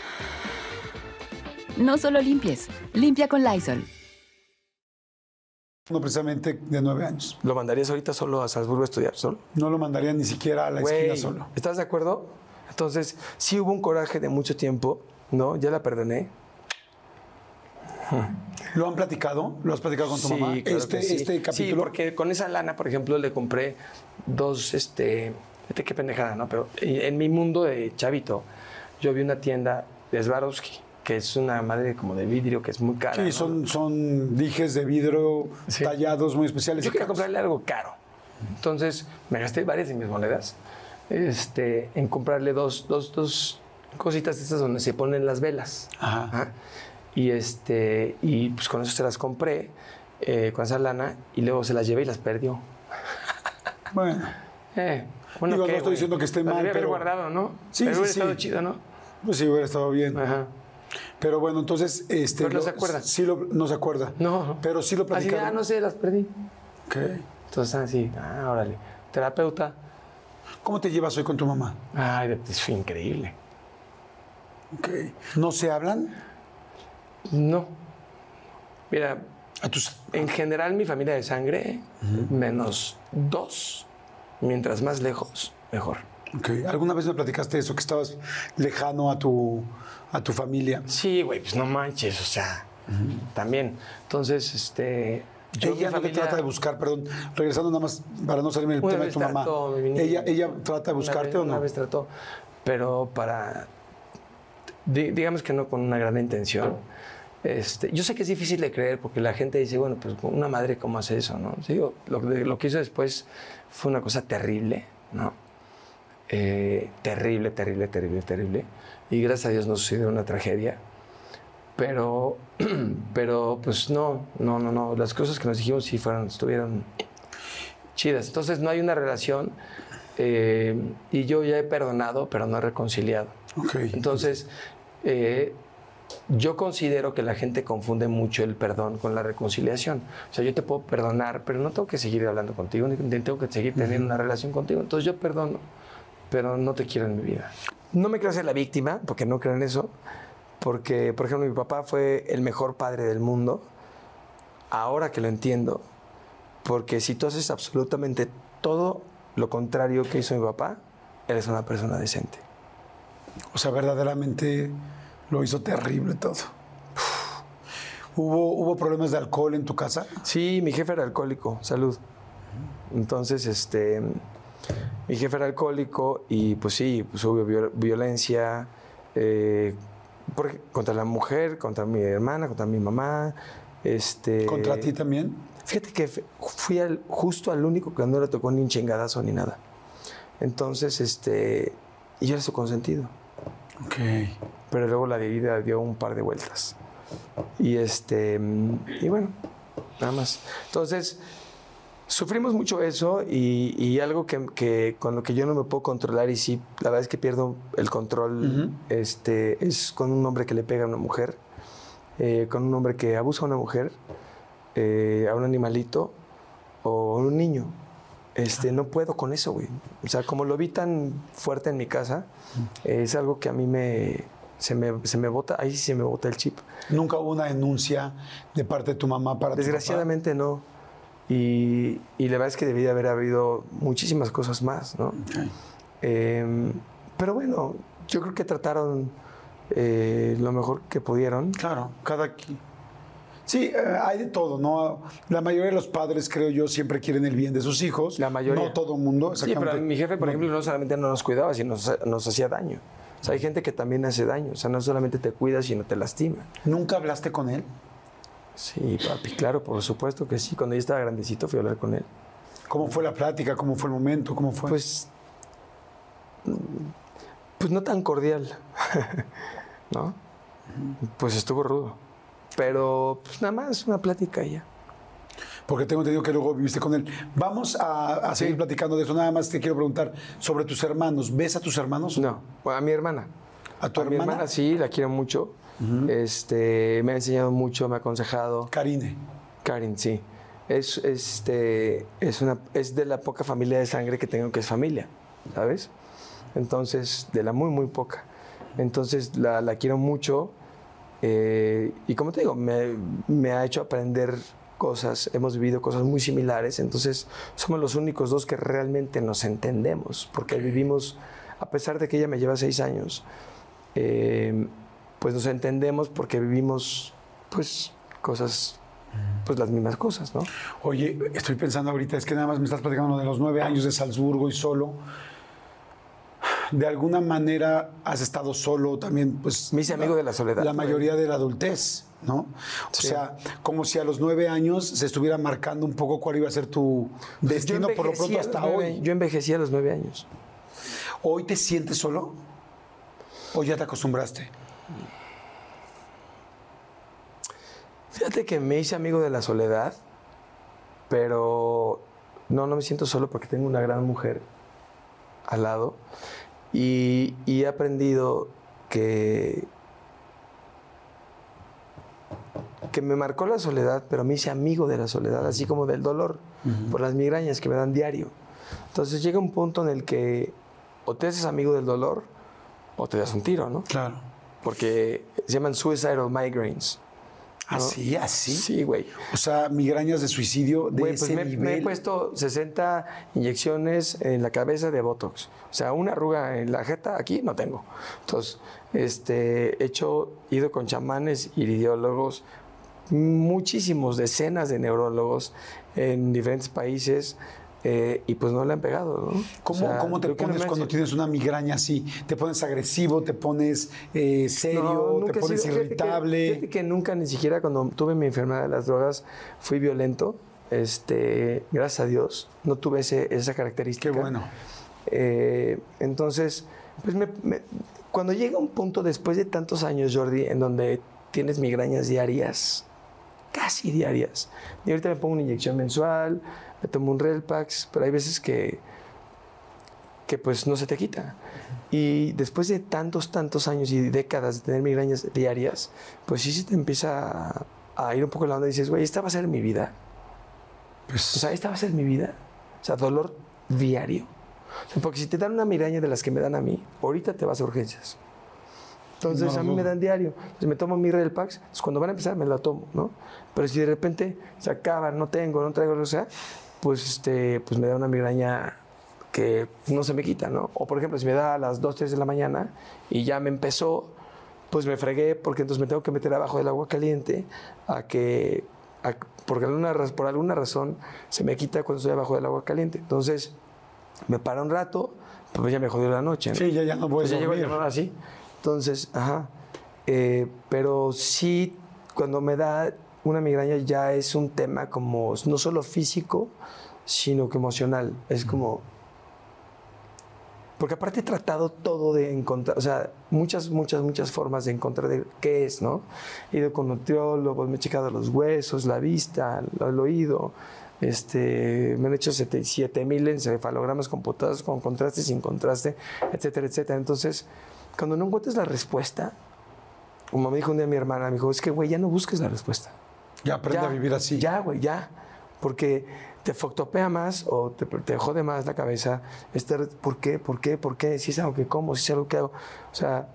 S4: No solo limpies, limpia con Lysol.
S1: uno precisamente de nueve años.
S2: ¿Lo mandarías ahorita solo a Salzburgo a estudiar solo?
S1: No lo mandaría ni siquiera a la esquina
S2: Güey,
S1: solo.
S2: ¿Estás de acuerdo? Entonces, sí hubo un coraje de mucho tiempo, ¿no? Ya la perdoné. (laughs)
S1: ¿Lo han platicado? ¿Lo has platicado con tu mamá?
S2: claro
S1: este,
S2: que sí.
S1: este
S2: Sí,
S1: capítulo.
S2: porque con esa lana, por ejemplo, le compré dos, este, fíjate qué pendejada, ¿no? Pero en mi mundo de chavito, yo vi una tienda de Swarovski, que es una madre como de vidrio, que es muy cara.
S1: Sí,
S2: ¿no?
S1: son, son dijes de vidrio
S2: Sí.
S1: tallados muy especiales.
S2: Yo quería comprarle algo caro. Entonces, me gasté varias de mis monedas este, en comprarle dos, dos, dos cositas de estas donde se ponen las velas.
S1: Ajá.
S2: Ajá. Y, este, y pues con eso se las compré, eh, con esa lana, y luego se las llevé y las perdió. (laughs)
S1: Bueno,
S2: Eh,
S1: Digo, no
S2: ¿qué,
S1: estoy diciendo que esté mal,
S2: debí haber
S1: pero-
S2: guardado, ¿no?
S1: Sí,
S2: pero
S1: sí,
S2: hubiera
S1: sí.
S2: estado chido, ¿no?
S1: pues sí, hubiera estado bien.
S2: Ajá.
S1: Pero bueno, entonces. Este,
S2: Pero no
S1: lo-
S2: se acuerda.
S1: Sí, lo- no se acuerda.
S2: No.
S1: Pero sí lo
S2: Así de,
S1: platicaron.
S2: ah, no sé, las perdí.
S1: Ok.
S2: Entonces, así, ah, órale. Terapeuta.
S1: ¿Cómo te llevas hoy con tu mamá?
S2: Ay, es increíble.
S1: Ok. ¿No se hablan?
S2: No. Mira,
S1: A tus.
S2: En general, mi familia de sangre, menos dos. Mientras más lejos, mejor.
S1: Ok. ¿Alguna vez me platicaste eso, que estabas lejano a tu, a tu familia?
S2: Sí, güey, pues no manches, o sea, también. Entonces, este, Yo,
S1: ella no te
S2: familia-
S1: trata de buscar, perdón, regresando nada más para no salirme del tema de tu mamá.
S2: trató.
S1: Ella, ella trata de buscarte
S2: vez-
S1: o no?
S2: Una vez trató, pero para, di- digamos que no con una gran intención. Este, yo sé que es difícil de creer porque la gente dice, bueno, pues una madre cómo hace eso, ¿no? Sí, digo, lo, lo que hizo después fue una cosa terrible, ¿no? Eh, terrible, terrible, terrible, terrible. Y gracias a Dios no sucedió una tragedia. Pero, (clears throat) pero pues no, no, no, no. Las cosas que nos dijimos sí fueron, estuvieron chidas. Entonces no hay una relación eh, y yo ya he perdonado, pero no he reconciliado. Entonces, eh, yo considero que la gente confunde mucho el perdón con la reconciliación. O sea, yo te puedo perdonar, pero no tengo que seguir hablando contigo, ni tengo que seguir teniendo una relación contigo. Entonces yo perdono, pero no te quiero en mi vida. No me quiero ser la víctima, porque no creo en eso. Porque, por ejemplo, mi papá fue el mejor padre del mundo. Ahora que lo entiendo, porque si tú haces absolutamente todo lo contrario que hizo mi papá, eres una persona decente.
S1: O sea, verdaderamente lo hizo terrible todo. ¿Hubo, ¿Hubo problemas de alcohol en tu casa?
S2: Sí, mi jefe era alcohólico, salud. Entonces, este, mi jefe era alcohólico y pues sí, pues hubo viol- violencia eh, contra la mujer, contra mi hermana, contra mi mamá. Este,
S1: ¿Contra ti también?
S2: Fíjate que fui al- justo al único que no le tocó ni un chingadazo ni nada. Entonces, este, y yo era su consentido.
S1: Ok.
S2: Pero luego la vida dio un par de vueltas. Y este, y bueno, nada más. Entonces, sufrimos mucho eso y, y algo que, que con lo que yo no me puedo controlar y sí, la verdad es que pierdo el control, este, es con un hombre que le pega a una mujer, eh, con un hombre que abusa a una mujer, eh, a un animalito o a un niño. Este, no puedo con eso, güey. O sea, como lo vi tan fuerte en mi casa, eh, es algo que a mí me se, me se me bota, ahí sí se me bota el chip.
S1: ¿Nunca hubo una denuncia de parte de tu mamá para tu?
S2: Desgraciadamente no. Y, y la verdad es que debía haber habido muchísimas cosas más, ¿no?
S1: Ok.
S2: Eh, pero bueno, yo creo que trataron eh, lo mejor que pudieron.
S1: Claro, cada quien. Sí, eh, hay de todo, ¿no? La mayoría de los padres, creo yo, siempre quieren el bien de sus hijos.
S2: La mayoría.
S1: No todo el mundo,
S2: Sí, pero mi jefe, por ejemplo, no solamente no nos cuidaba, sino nos, nos hacía daño. O sea, hay gente que también hace daño. O sea, no solamente te cuida, sino te lastima.
S1: ¿Nunca hablaste con él?
S2: Sí, papi, claro, por supuesto que sí. Cuando yo estaba grandecito fui a hablar con él.
S1: ¿Cómo fue la plática? ¿Cómo fue el momento? ¿Cómo fue?
S2: Pues, pues no tan cordial, (laughs) ¿no? Pues estuvo rudo. Pero, pues nada más una plática ya.
S1: Porque tengo entendido que luego viviste con él. Vamos a, a seguir platicando de eso. Nada más te quiero preguntar sobre tus hermanos. ¿Ves a tus hermanos?
S2: No, a mi hermana.
S1: ¿A tu
S2: a mi
S1: hermana?
S2: hermana sí, la quiero mucho. Este, me ha enseñado mucho, me ha aconsejado.
S1: Karine.
S2: Karin, sí. Es, este, es, una, es de la poca familia de sangre que tengo que es familia, ¿sabes? Entonces, de la muy, muy poca. Entonces, la, la quiero mucho. eh, y como te digo, me, me ha hecho aprender cosas, hemos vivido cosas muy similares, entonces somos los únicos dos que realmente nos entendemos, porque vivimos, a pesar de que ella me lleva seis años, eh, pues nos entendemos porque vivimos, pues, cosas, pues las mismas cosas, ¿no?
S1: Oye, estoy pensando ahorita, es que nada más me estás platicando de los nueve años de Salzburgo y solo. De alguna manera has estado solo también, pues.
S2: Me hice amigo de la soledad,
S1: La mayoría de la adultez, ¿no? O
S2: Sí.
S1: sea, como si a los nueve años se estuviera marcando un poco cuál iba a ser tu destino por lo pronto hasta
S2: nueve-
S1: hoy.
S2: Yo envejecí a los nueve años.
S1: ¿Hoy te sientes solo? ¿O ya te acostumbraste?
S2: Fíjate que me hice amigo de la soledad, pero no, no me siento solo porque tengo una gran mujer al lado y, y he aprendido que, que me marcó la soledad, pero me hice amigo de la soledad, así como del dolor, por las migrañas que me dan diario. Entonces llega un punto en el que o te haces amigo del dolor o te das un tiro, ¿no?
S1: Claro.
S2: Porque se llaman suicidal migraines. ¿no?
S1: ¿Así? ¿Así?
S2: Sí, güey.
S1: O sea, migrañas de suicidio de
S2: Güey,
S1: ese
S2: pues me,
S1: nivel.
S2: me he puesto 60 inyecciones en la cabeza de Botox. O sea, una arruga en la jeta aquí no tengo. Entonces, este, he hecho, ido con chamanes, iridiólogos, muchísimos, decenas de neurólogos en diferentes países. Eh, y pues no le han pegado, ¿no?
S1: ¿Cómo,
S2: O sea,
S1: cómo te pones cuando tienes una migraña así? ¿Te pones agresivo? ¿Te pones eh, serio?
S2: No,
S1: ¿Te pones
S2: sido- fíjate que-
S1: irritable?
S2: Fíjate que, nunca, ni siquiera cuando tuve mi enfermedad de las drogas, fui violento. Este, gracias a Dios, no tuve ese- esa característica.
S1: Qué bueno.
S2: Eh, entonces, pues me- me- cuando llega un punto después de tantos años, Jordi, en donde tienes migrañas diarias, casi diarias, y ahorita me pongo una inyección mensual, me tomo un Relpax, pero hay veces que, que pues no se te quita. Y después de tantos, tantos años y décadas de tener migrañas diarias, pues sí se te empieza a, a ir un poco la onda y dices, güey, esta va a ser mi vida.
S1: Pues,
S2: O sea, esta va a ser mi vida. O sea, dolor diario. O sea, porque si te dan una migraña de las que me dan a mí, ahorita te vas a urgencias. Entonces,
S1: No,
S2: a mí
S1: no.
S2: me dan diario. Entonces, me tomo mi Relpax. Entonces, cuando van a empezar, me la tomo, ¿no? Pero si de repente se acaba, no tengo, no traigo, o sea, pues, este, pues me da una migraña que no se me quita, ¿no? O, por ejemplo, si me da a las 2, 3 de la mañana y ya me empezó, pues me fregué porque entonces me tengo que meter abajo del agua caliente a que, a- porque alguna, por alguna razón se me quita cuando estoy abajo del agua caliente. Entonces me para un rato, pues ya me jodió la noche. ¿no?
S1: sí, ya, ya no puedes
S2: Pues ya llego a así. Entonces, ajá. Eh, pero sí, cuando me da una migraña ya es un tema como no solo físico, sino que emocional. Es como... Porque aparte he tratado todo de encontrar, o sea, muchas, muchas, muchas formas de encontrar de qué es, ¿no? He ido con nutriólogos, me he checado los huesos, la vista, el, oído, este, me han hecho 7 mil encefalogramas computados con contraste, sin contraste, etcétera, etcétera. Entonces, cuando no encuentres la respuesta, como me dijo un día mi hermana, me dijo, es que, güey, ya no busques la respuesta.
S1: Ya aprende
S2: Ya,
S1: a vivir así.
S2: Ya, güey, ya. Porque te foctopea más o te, te jode más la cabeza. Estar, ¿Por qué? ¿Por qué? ¿Por qué? Si es algo que como, si es algo que hago. O sea,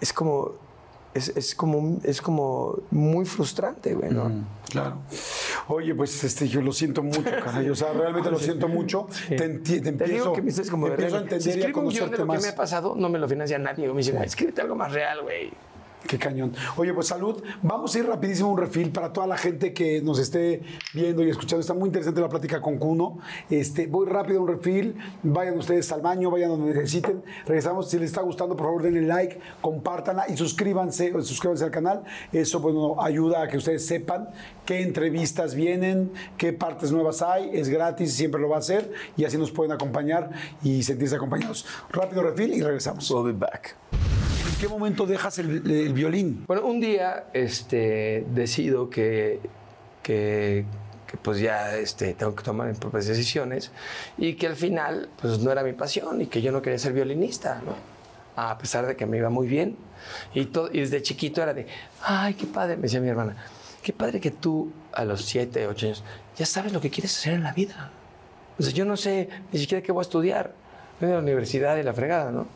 S2: es como, es, es como, es como muy frustrante, güey, ¿no?
S1: Mm, Claro. Oye, pues este, yo lo siento mucho, (laughs) caray. O sea, realmente lo siento mucho. Te, enti- te
S2: Te
S1: empiezo,
S2: que me estás como
S1: te empiezo a
S2: real. Si
S1: entender y a
S2: escribo un guion de
S1: conocerte
S2: lo que
S1: más.
S2: me ha pasado, no me lo financia nadie. Me dice, güey, escríbete algo más real, güey.
S1: Qué cañón. Oye, pues salud. Vamos a ir rapidísimo a un refil para toda la gente que nos esté viendo y escuchando. Está muy interesante la plática con Cuno. Este, voy rápido a un refil. Vayan ustedes al baño, vayan donde necesiten. Regresamos. Si les está gustando, por favor, denle like, compártanla y suscríbanse, suscríbanse al canal. Eso bueno, ayuda a que ustedes sepan qué entrevistas vienen, qué partes nuevas hay. Es gratis, siempre lo va a hacer. Y así nos pueden acompañar y sentirse acompañados. Rápido refil y regresamos.
S2: We'll be back.
S1: ¿En qué momento dejas el, el violín?
S2: Bueno, un día este, decido que, que, que, pues ya este, tengo que tomar mis propias decisiones y que al final pues no era mi pasión y que yo no quería ser violinista, ¿no? A pesar de que me iba muy bien. Y, todo, y desde chiquito era de, ay, qué padre, me decía mi hermana, qué padre que tú a los 7, 8 años ya sabes lo que quieres hacer en la vida. O sea, yo no sé ni siquiera qué voy a estudiar. Vengo de la universidad y la fregada, ¿no?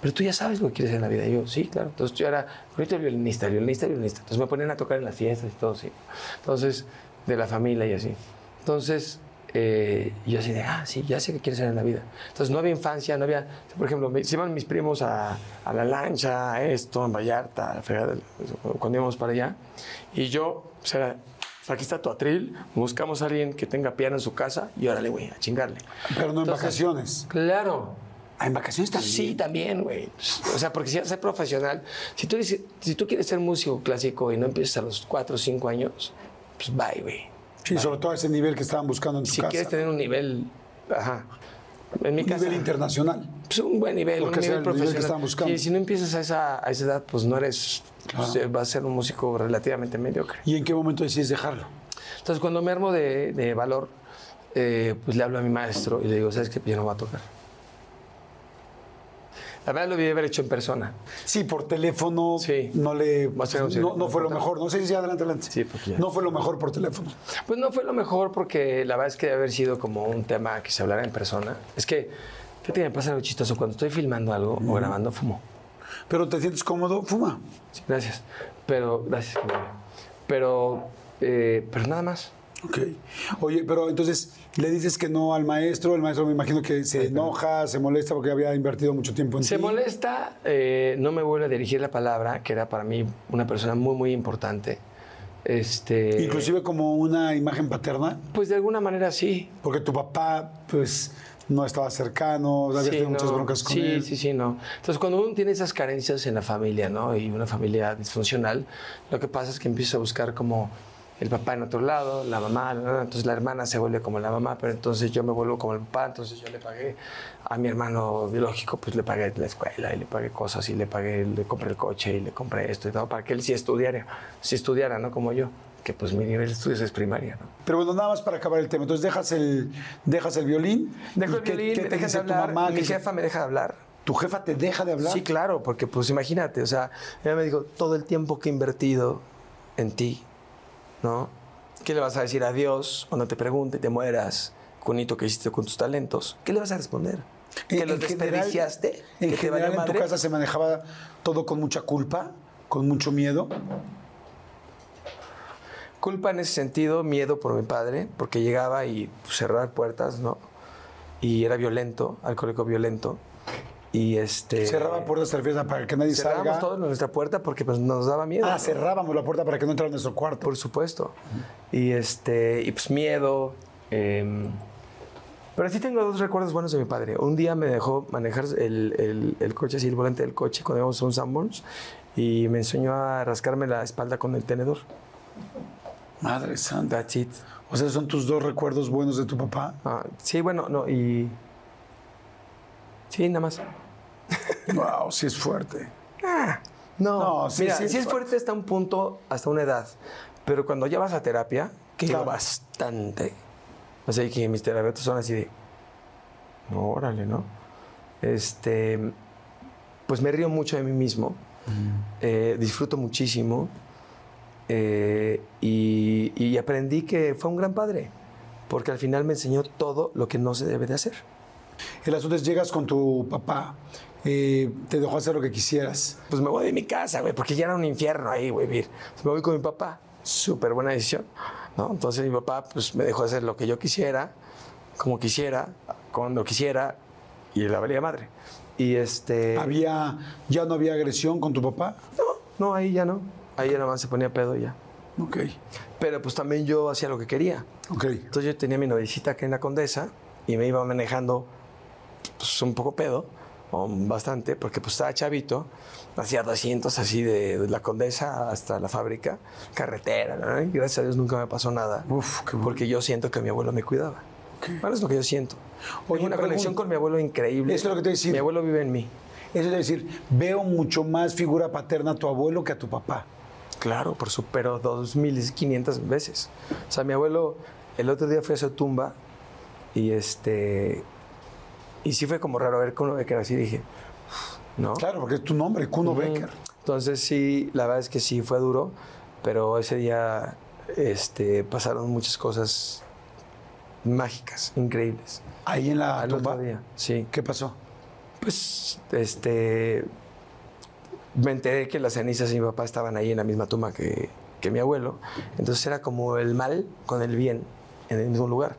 S2: Pero tú ya sabes lo que quieres en la vida. Y yo, sí, claro. Entonces yo era, ahorita el violinista, violinista, violinista. Entonces me ponían a tocar en las fiestas y todo así. Entonces, de la familia y así. Entonces, eh, yo así de, ah, sí, ya sé qué quieres ser en la vida. Entonces no había infancia, no había, por ejemplo, me, se iban mis primos a, a la lancha, a esto, en Vallarta, a la fregada, cuando íbamos para allá. Y yo, o sea, pues aquí está tu atril, buscamos a alguien que tenga piano en su casa y órale, güey, a chingarle.
S1: Pero no en vacaciones.
S2: Claro.
S1: Ah, en vacaciones también.
S2: Sí, también, güey. O sea, porque si vas a ser profesional, si tú, eres- si tú quieres ser músico clásico y no empiezas a los 4 o 5 años, pues bye, güey.
S1: Sí, sobre todo a ese nivel que estaban buscando en tu
S2: Si
S1: casa.
S2: quieres tener un nivel, ajá. En mi
S1: un
S2: casa,
S1: nivel internacional.
S2: pues un buen nivel,
S1: Porque
S2: un nivel
S1: el nivel que
S2: profesional. Y si no empiezas a esa, a esa edad, pues no eres, pues, eh, vas a ser un músico relativamente mediocre.
S1: ¿Y en qué momento decides dejarlo?
S2: Entonces, cuando me armo de, de valor, eh, pues le hablo a mi maestro y le digo, ¿sabes qué? Yo no voy a tocar. La verdad lo debí haber hecho en persona.
S1: Sí, por teléfono
S2: Sí.
S1: no le no, no fue lo mejor. No sé si adelante, adelante.
S2: Sí, porque ya-
S1: No fue lo mejor por teléfono.
S2: Pues no fue lo mejor porque la verdad es que debe haber sido como un tema que se hablara en persona. Es que, fíjate que me pasa algo chistoso. Cuando estoy filmando algo o grabando, fumo.
S1: Pero te sientes cómodo, fuma.
S2: Sí, gracias. Pero, gracias. Pero, eh, pero nada más.
S1: Ok. Oye, pero entonces le dices que no al maestro. El maestro me imagino que se enoja, se molesta porque había invertido mucho tiempo en
S2: Se
S1: ti.
S2: molesta, eh, no me vuelve a dirigir la palabra, que era para mí una persona muy, muy importante. Este,
S1: Inclusive como una imagen paterna,
S2: Pues de alguna manera sí.
S1: porque tu papá, pues, no estaba cercano, había
S2: Sí,
S1: tenido muchas broncas con
S2: sí,
S1: él.
S2: Sí, sí, no. Entonces, cuando uno tiene esas carencias en la familia, ¿no? Y una familia disfuncional, lo que pasa es que empieza a buscar como el papá en otro lado, la mamá, entonces la hermana se vuelve como la mamá, pero entonces yo me vuelvo como el papá, entonces yo le pagué a mi hermano biológico, pues le pagué la escuela y le pagué cosas y le pagué, le compré el coche y le compré esto y todo, para que él sí estudiara, sí estudiara, ¿no? Como yo, que pues mi nivel de estudios es primaria, ¿no?
S1: Pero bueno, nada más para acabar el tema. Entonces dejas el, dejas el violín.
S2: Dejo
S1: ¿y
S2: el violín,
S1: qué te
S2: deja de
S1: dice tu
S2: hablar,
S1: mamá?
S2: mi
S1: ¿Qué-
S2: jefa me deja de hablar.
S1: ¿Tu jefa te deja de hablar?
S2: Sí, claro, porque pues imagínate, o sea, ella me dijo, todo el tiempo que he invertido en ti, ¿no? ¿Qué le vas a decir a Dios cuando te pregunte, te mueras, conito que hiciste con tus talentos? ¿Qué le vas a responder? ¿Que
S1: En-
S2: los desperdiciaste?
S1: En
S2: ¿Que te
S1: general, en tu casa se manejaba todo con mucha culpa, con mucho miedo.
S2: Culpa en ese sentido, miedo por mi padre, porque llegaba y cerrar puertas, ¿no? Y era violento, alcohólico violento. Y este...
S1: Cerraba puertas, a para que nadie
S2: Cerrábamos
S1: salga.
S2: todos nuestra puerta porque pues, nos daba miedo.
S1: Ah, cerrábamos la puerta para que no entrara a nuestro cuarto.
S2: Por supuesto. Y este, y pues miedo. em, pero sí tengo dos recuerdos buenos de mi padre. Un día me dejó manejar el, el- el coche, así el volante del coche, cuando íbamos a un Sanborns, y me enseñó a rascarme la espalda con el tenedor.
S1: Madre santa.
S2: That's it.
S1: O sea, son tus dos recuerdos buenos de tu papá.
S2: Ah, sí, bueno, no, y. Sí, nada más.
S1: Wow, sí es fuerte.
S2: No,
S1: No, sí,
S2: mira,
S1: sí
S2: sí,
S1: es
S2: fuerte hasta un punto, hasta una edad. Pero cuando ya vas a terapia, que
S1: Claro.
S2: bastante. O sea, que mis terapeutas son así de. No, órale, ¿no? Este. Pues me río mucho de mí mismo. eh, disfruto muchísimo. eh, y, y aprendí que fue un gran padre. Porque al final me enseñó todo lo que no se debe de hacer.
S1: El asunto es, llegas con tu papá, eh, te dejó hacer lo que quisieras.
S2: pues me voy de mi casa, güey, porque ya era un infierno ahí, güey, vivir. Me voy con mi papá, súper buena decisión, ¿no? Entonces mi papá, pues me dejó hacer lo que yo quisiera, como quisiera, cuando quisiera, y la valía madre. Y este...
S1: Había, ¿Ya no había agresión con tu papá?
S2: No, no, ahí ya no. Ahí nada más se ponía pedo y ya.
S1: Ok,
S2: Pero pues también yo hacía lo que quería.
S1: ok.
S2: Entonces yo tenía mi novicita acá en la Condesa y me iba manejando pues, un poco pedo, o bastante, porque pues estaba chavito, hacía 200 así de, de la Condesa hasta la fábrica, carretera, ¿no? y gracias a Dios nunca me pasó nada,
S1: Uf, qué bueno.
S2: porque yo siento que mi abuelo me cuidaba. Bueno, es lo que yo siento.
S1: Oye,
S2: Tengo una conexión con mi abuelo increíble.
S1: Eso es lo que te iba a decir.
S2: Mi abuelo vive en mí.
S1: Eso es decir, veo mucho más figura paterna a tu abuelo que a tu papá.
S2: Claro, por su, pero 2.500 veces. O sea, mi abuelo, el otro día fue a su tumba y este. Y sí fue como raro ver Kuno Becker así, dije, ¿no?
S1: Claro, porque es tu nombre, Kuno
S2: Ujú.
S1: Becker.
S2: Entonces sí, la verdad es que sí fue duro, pero ese día este, pasaron muchas cosas mágicas, increíbles.
S1: Ahí en la
S2: Al
S1: tumba.
S2: otro día, sí.
S1: ¿Qué pasó?
S2: Pues, este. Me enteré que las cenizas de mi papá estaban ahí en la misma tumba que, que mi abuelo. Entonces era como el mal con el bien en el mismo lugar.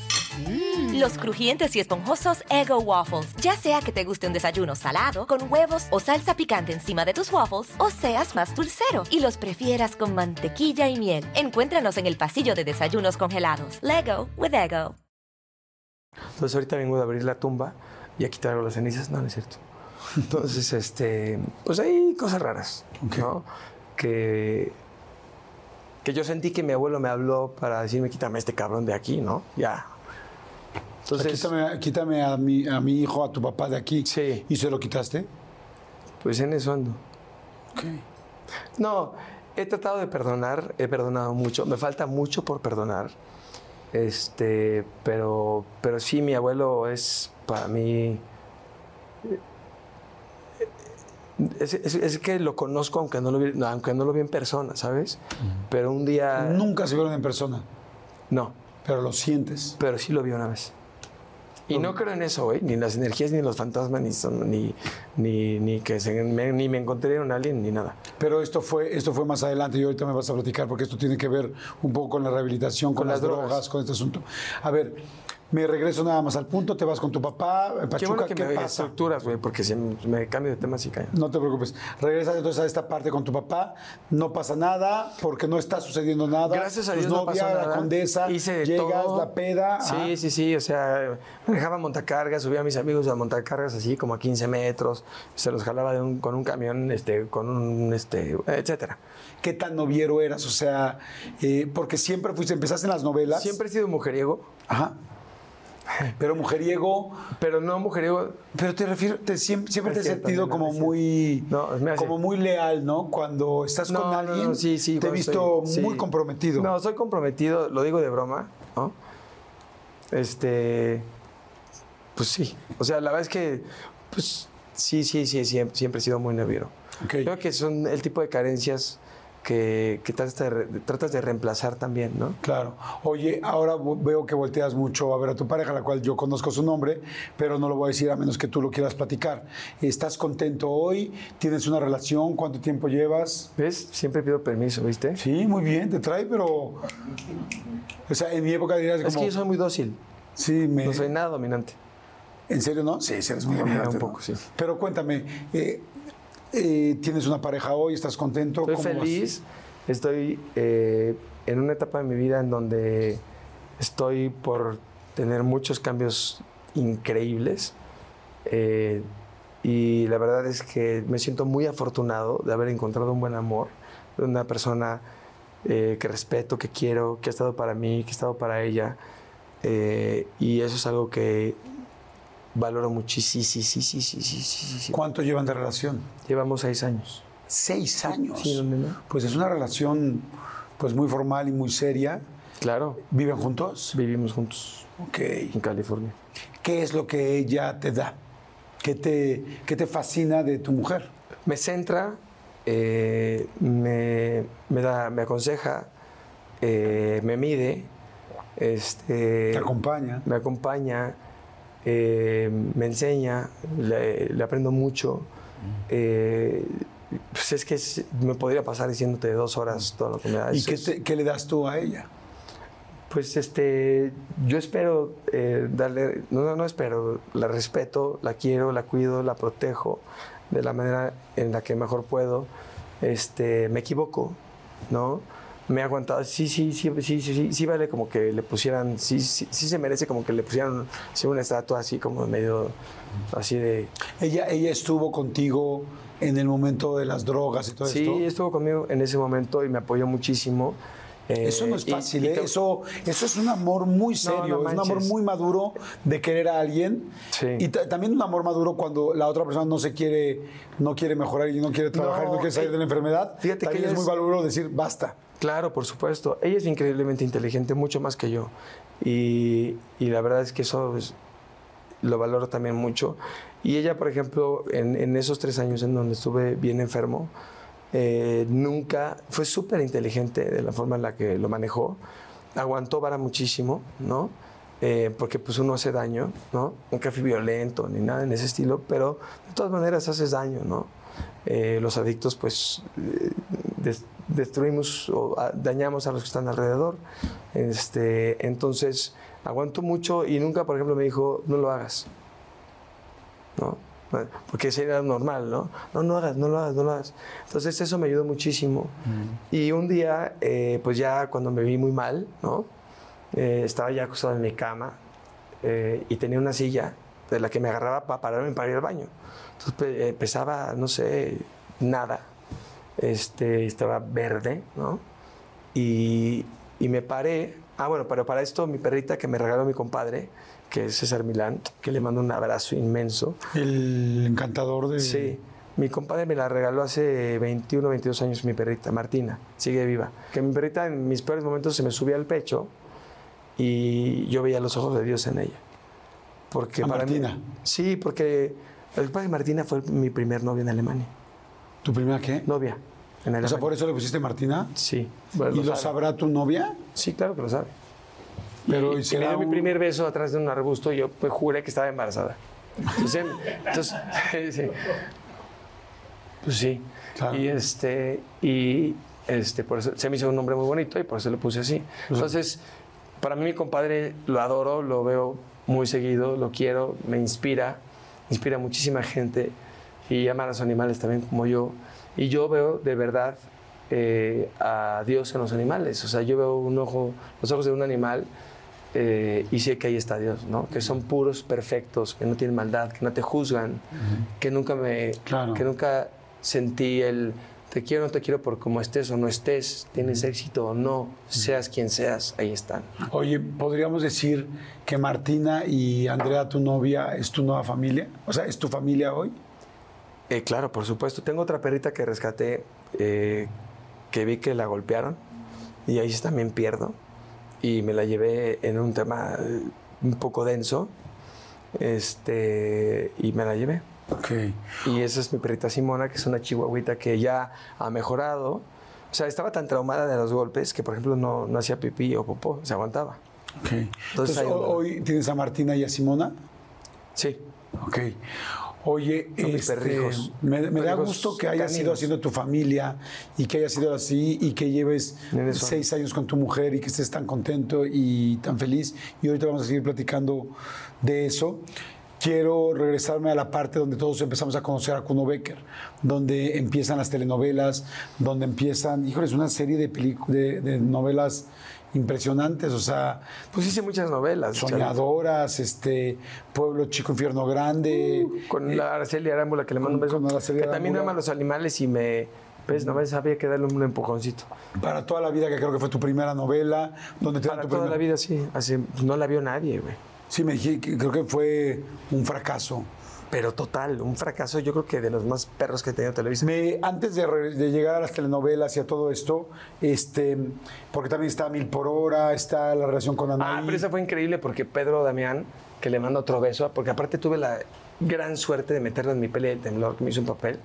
S5: Los crujientes y esponjosos Ego Waffles. Ya sea que te guste un desayuno salado, con huevos o salsa picante encima de tus waffles, o seas más dulcero y los prefieras con mantequilla y miel. Encuéntranos en el pasillo de desayunos congelados. Lego with Ego.
S2: Entonces ahorita vengo de abrir la tumba y a quitar las cenizas. No, no es cierto. Entonces, este, pues hay cosas raras, ¿no? Que, que yo sentí que mi abuelo me habló para decirme, quítame este cabrón de aquí, ¿no? Ya. Entonces,
S1: quítame, quítame a, mi, a mi hijo, a tu papá de aquí.
S2: Sí.
S1: ¿Y se lo quitaste?
S2: pues en eso ando.
S1: Ok.
S2: No, He tratado de perdonar, he perdonado mucho, me falta mucho por perdonar. Este, pero, pero sí, mi abuelo es para mí. Es, es- es que lo conozco aunque no lo vi, no, aunque no lo vi en persona, ¿sabes? Pero un día.
S1: Nunca se vieron en persona,
S2: No,
S1: pero lo sientes.
S2: pero sí lo vi una vez. Y no creo en eso, güey, ni las energías, ni los fantasmas, ni, son- ni, ni, ni que se me, ni me encontré un alien, ni nada.
S1: Pero esto fue, esto fue más adelante y ahorita me vas a platicar porque esto tiene que ver un poco con la rehabilitación, con,
S2: Con
S1: las
S2: las
S1: drogas.
S2: drogas.
S1: con este asunto. A ver, me regreso nada más al punto, te vas con tu papá,
S2: Qué
S1: Pachuca,
S2: bueno que
S1: ¿qué
S2: me
S1: pasa?
S2: estructuras, güey, porque si me, cambio de tema, sí cae.
S1: No te preocupes. Regresas entonces a esta parte con tu papá, no pasa nada, porque no está sucediendo nada.
S2: Gracias a Dios no
S1: novia,
S2: pasó nada.
S1: la condesa,
S2: Hice de
S1: llegas,
S2: todo.
S1: la peda.
S2: Sí,
S1: ajá.
S2: sí, sí. O sea, manejaba montacargas, subía a mis amigos a montacargas así como a 15 metros. Se los jalaba de un- con un camión, este, con un, este, etcétera.
S1: ¿Qué tan noviero eras? O sea, eh, porque siempre fuiste, empezaste en las novelas.
S2: Siempre he sido mujeriego,
S1: Ajá. (laughs) Pero mujeriego,
S2: pero no mujeriego.
S1: pero te refiero, te, siempre, te he sentido como muy,
S2: No,
S1: como muy leal, ¿no? Cuando estás
S2: No,
S1: con alguien,
S2: no, sí, sí.
S1: te he visto
S2: estoy-
S1: muy
S2: sí.
S1: comprometido.
S2: No, soy comprometido, lo digo de broma, ¿no? Este, pues sí. O sea, la verdad es que, pues sí, sí, sí, siempre, siempre he sido muy nervioso. Creo que son el tipo de carencias que, que tratas, de, re- tratas de reemplazar también, ¿no?
S1: Claro. Oye, ahora veo que volteas mucho a ver a tu pareja, la cual yo conozco su nombre, pero no lo voy a decir a menos que tú lo quieras platicar. ¿Estás contento hoy? ¿Tienes una relación? ¿Cuánto tiempo llevas?
S2: ¿Ves? Siempre pido permiso, ¿viste?
S1: Sí, muy bien, te trae, pero... O sea, en mi época dirías
S2: Es
S1: como...
S2: que yo soy muy dócil,
S1: Sí, me...
S2: no soy nada dominante.
S1: ¿En serio no? Sí, sí eres muy dominante,
S2: un
S1: ¿no?
S2: poco, sí.
S1: Pero cuéntame, eh, eh, ¿tienes una pareja hoy? ¿Estás contento?
S2: Estoy feliz, estoy eh, en una etapa de mi vida en donde estoy por tener muchos cambios increíbles eh, y la verdad es que me siento muy afortunado de haber encontrado un buen amor, de una persona que respeto, que quiero, que ha estado para mí, que ha estado para ella y eso es algo que valoro muchísimo. Sí, sí, sí, sí, sí, sí, sí.
S1: ¿Cuánto llevan de relación?
S2: Llevamos seis años.
S1: Seis años.
S2: Sí, ¿dónde no?
S1: Pues es una relación pues muy formal y muy seria.
S2: Claro,
S1: ¿Viven juntos?
S2: vivimos juntos
S1: Ok.
S2: en California.
S1: ¿Qué es lo que ella te da? ¿Qué te, qué te fascina de tu mujer?
S2: Me centra, eh, me, me da, me aconseja, eh, me mide, este,
S1: ¿Te acompaña?
S2: me acompaña, eh, me enseña, le, le aprendo mucho. Eh, pues es que me podría pasar diciéndote dos horas todo lo que me da.
S1: ¿Y
S2: Eso
S1: qué,
S2: es-
S1: te- qué le das tú a ella?
S2: Pues este, yo espero eh, darle, no, no, no espero, la respeto, la quiero, la cuido, la protejo de la manera en la que mejor puedo. Este, me equivoco, ¿no? Me he aguantado, sí, sí, sí, sí, sí, sí, vale como que le pusieran, sí, sí, sí se merece como que le pusieran sí, una estatua así como medio, así de...
S1: Ella, ella estuvo contigo en el momento de las drogas y todo
S2: Sí,
S1: esto.
S2: estuvo conmigo en ese momento y me apoyó muchísimo. Eh,
S1: Eso no es
S2: y-
S1: fácil,
S2: y
S1: ¿eh?
S2: te-
S1: eso, eso es un amor muy
S2: No,
S1: serio,
S2: no
S1: es un amor muy maduro de querer a alguien.
S2: Sí.
S1: Y ta- también un amor maduro cuando la otra persona no se quiere, no quiere mejorar y no quiere trabajar y no
S2: No,
S1: quiere salir
S2: eh,
S1: de la enfermedad.
S2: fíjate que
S1: también
S2: ella
S1: es muy
S2: es-
S1: maduro decir basta.
S2: Claro, por supuesto. Ella es increíblemente inteligente, mucho más que yo. Y, la verdad es que eso es- lo valoro también mucho. Y ella, por ejemplo, en, en esos tres años en donde estuve bien enfermo, eh, nunca fue súper inteligente de la forma en la que lo manejó. Aguantó vara muchísimo, ¿no? Eh, porque pues uno hace daño, ¿no? Nunca fui violento ni nada en ese estilo, pero de todas maneras haces daño, ¿no? Eh, los adictos pues destruimos o ah, dañamos a los que están alrededor. Este, entonces aguanto mucho y nunca, por ejemplo, me dijo, no lo hagas. ¿no? Porque sería normal, ¿no? No, no hagas, no lo hagas, no lo hagas. Entonces eso me ayudó muchísimo. Y un día, eh, pues ya cuando me vi muy mal, ¿no? Eh, estaba ya acostado en mi cama eh, y tenía una silla de la que me agarraba para pararme para ir al baño. Entonces eh, pesaba, no sé, nada. Este, estaba verde, ¿no? Y, y me paré. Ah, bueno, pero para esto mi perrita que me regaló mi compadre, que es César Milán, que le mando un abrazo inmenso.
S1: El encantador de...
S2: Sí, Mi compadre me la regaló hace 21, 22 años mi perrita, Martina, sigue viva. Que mi perrita en mis peores momentos se me subía al pecho y yo veía los ojos de Dios en ella. Porque
S1: ¿A
S2: para mí-
S1: Martina?
S2: sí, porque el padre Martina fue mi primer novio en Alemania.
S1: ¿Tu primera qué?
S2: Novia en
S1: O sea, por eso le pusiste Martina.
S2: Sí. bueno,
S1: ¿Y lo sabrá tu novia?
S2: Sí, claro que lo sabe.
S1: Pero
S2: y, me dio mi primer beso atrás de un arbusto y yo pues, juré que estaba embarazada. Entonces, entonces, (laughs) sí. Pues sí.
S1: Claro.
S2: Y este, y este, por eso se me hizo un nombre muy bonito y por eso lo puse así. Entonces, para mí mi compadre lo adoro, lo veo muy seguido, lo quiero, me inspira, inspira a muchísima gente y ama a los animales también como yo. Y yo veo de verdad eh, a Dios en los animales. O sea, yo veo un ojo, los ojos de un animal eh, y sé que ahí está Dios, ¿no? Que son puros, perfectos, que no tienen maldad, que no te juzgan, que nunca me,
S1: Claro.
S2: que nunca sentí el te quiero o no te quiero por cómo estés o no estés, tienes éxito o no, seas quien seas, ahí están.
S1: Oye, ¿podríamos decir que Martina y Andrea, tu novia, es tu nueva familia? O sea, ¿es tu familia hoy?
S2: Eh, claro, por supuesto. Tengo otra perrita que rescaté, eh, que vi que la golpearon y ahí también pierdo. Y me la llevé en un tema eh, un poco denso. Este, y me la llevé.
S1: Ok.
S2: Y esa es mi perrita Simona, que es una chihuahuita que ya ha mejorado. O sea, estaba tan traumada de los golpes que, por ejemplo, no, no hacía pipí o popó, se aguantaba.
S1: ok. Entonces,
S2: ando.
S1: hoy tienes a Martina y a Simona.
S2: Sí.
S1: Ok. Oye, este, me, me da gusto que hayas ido
S2: caninos.
S1: haciendo tu familia y que hayas sido así y que lleves seis años con tu mujer y que estés tan contento y tan feliz. Y ahorita vamos a seguir platicando de eso. Quiero regresarme a la parte donde todos empezamos a conocer a Kuno Becker, donde empiezan las telenovelas, donde empiezan, híjoles, una serie de, de, de novelas impresionantes, o sea,
S2: Pues hice muchas novelas.
S1: Soñadoras, este, Pueblo Chico, Infierno Grande.
S2: Con la Araceli Arámbula, que le mando un beso. que también
S1: Arámbula.
S2: ama los animales y me. Pues no me sabía que darle un empujoncito.
S1: Para toda la vida, que creo que fue tu primera novela, donde te dan
S2: Para
S1: tu
S2: toda
S1: primer-
S2: la vida, sí. Así, no la vio nadie, güey.
S1: Sí, me dije creo que fue un fracaso.
S2: Pero total, un fracaso, yo creo que de los más perros que he tenido Televisa.
S1: Me, antes de, re- de llegar a las telenovelas y a todo esto, este, porque también está Mil por Hora, está la relación con Anaí.
S2: Ah, pero esa fue increíble porque Pedro Damián, que le mando otro beso, porque aparte tuve la gran suerte de meterlo en mi peli del temblor, que me hizo un papel.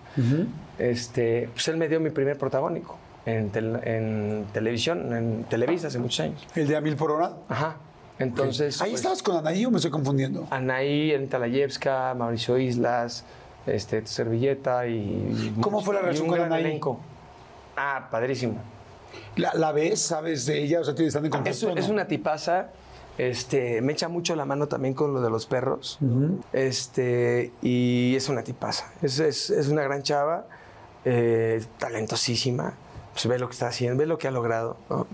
S2: este, pues él me dio mi primer protagónico en, tel- en televisión, en Televisa hace muchos años.
S1: El de A Mil por Hora.
S2: Ajá. Entonces.
S1: ¿Ahí
S2: pues,
S1: estabas con Anaí o me estoy confundiendo?
S2: Anaí, Anita Layevska, Mauricio Islas, este, tu servilleta y.
S1: ¿Cómo fue la relación con Anaí?
S2: elenco. Ah, padrísimo.
S1: ¿La, la ves? ¿Sabes de ella? O sea, ¿te están en contacto?
S2: Es,
S1: o no?
S2: es una tipaza. Este, me echa mucho la mano también con lo de los perros. Este, y es una tipaza. Es, es- es una gran chava, eh, talentosísima. Pues ve lo que está haciendo, ve lo que ha logrado. ¿no?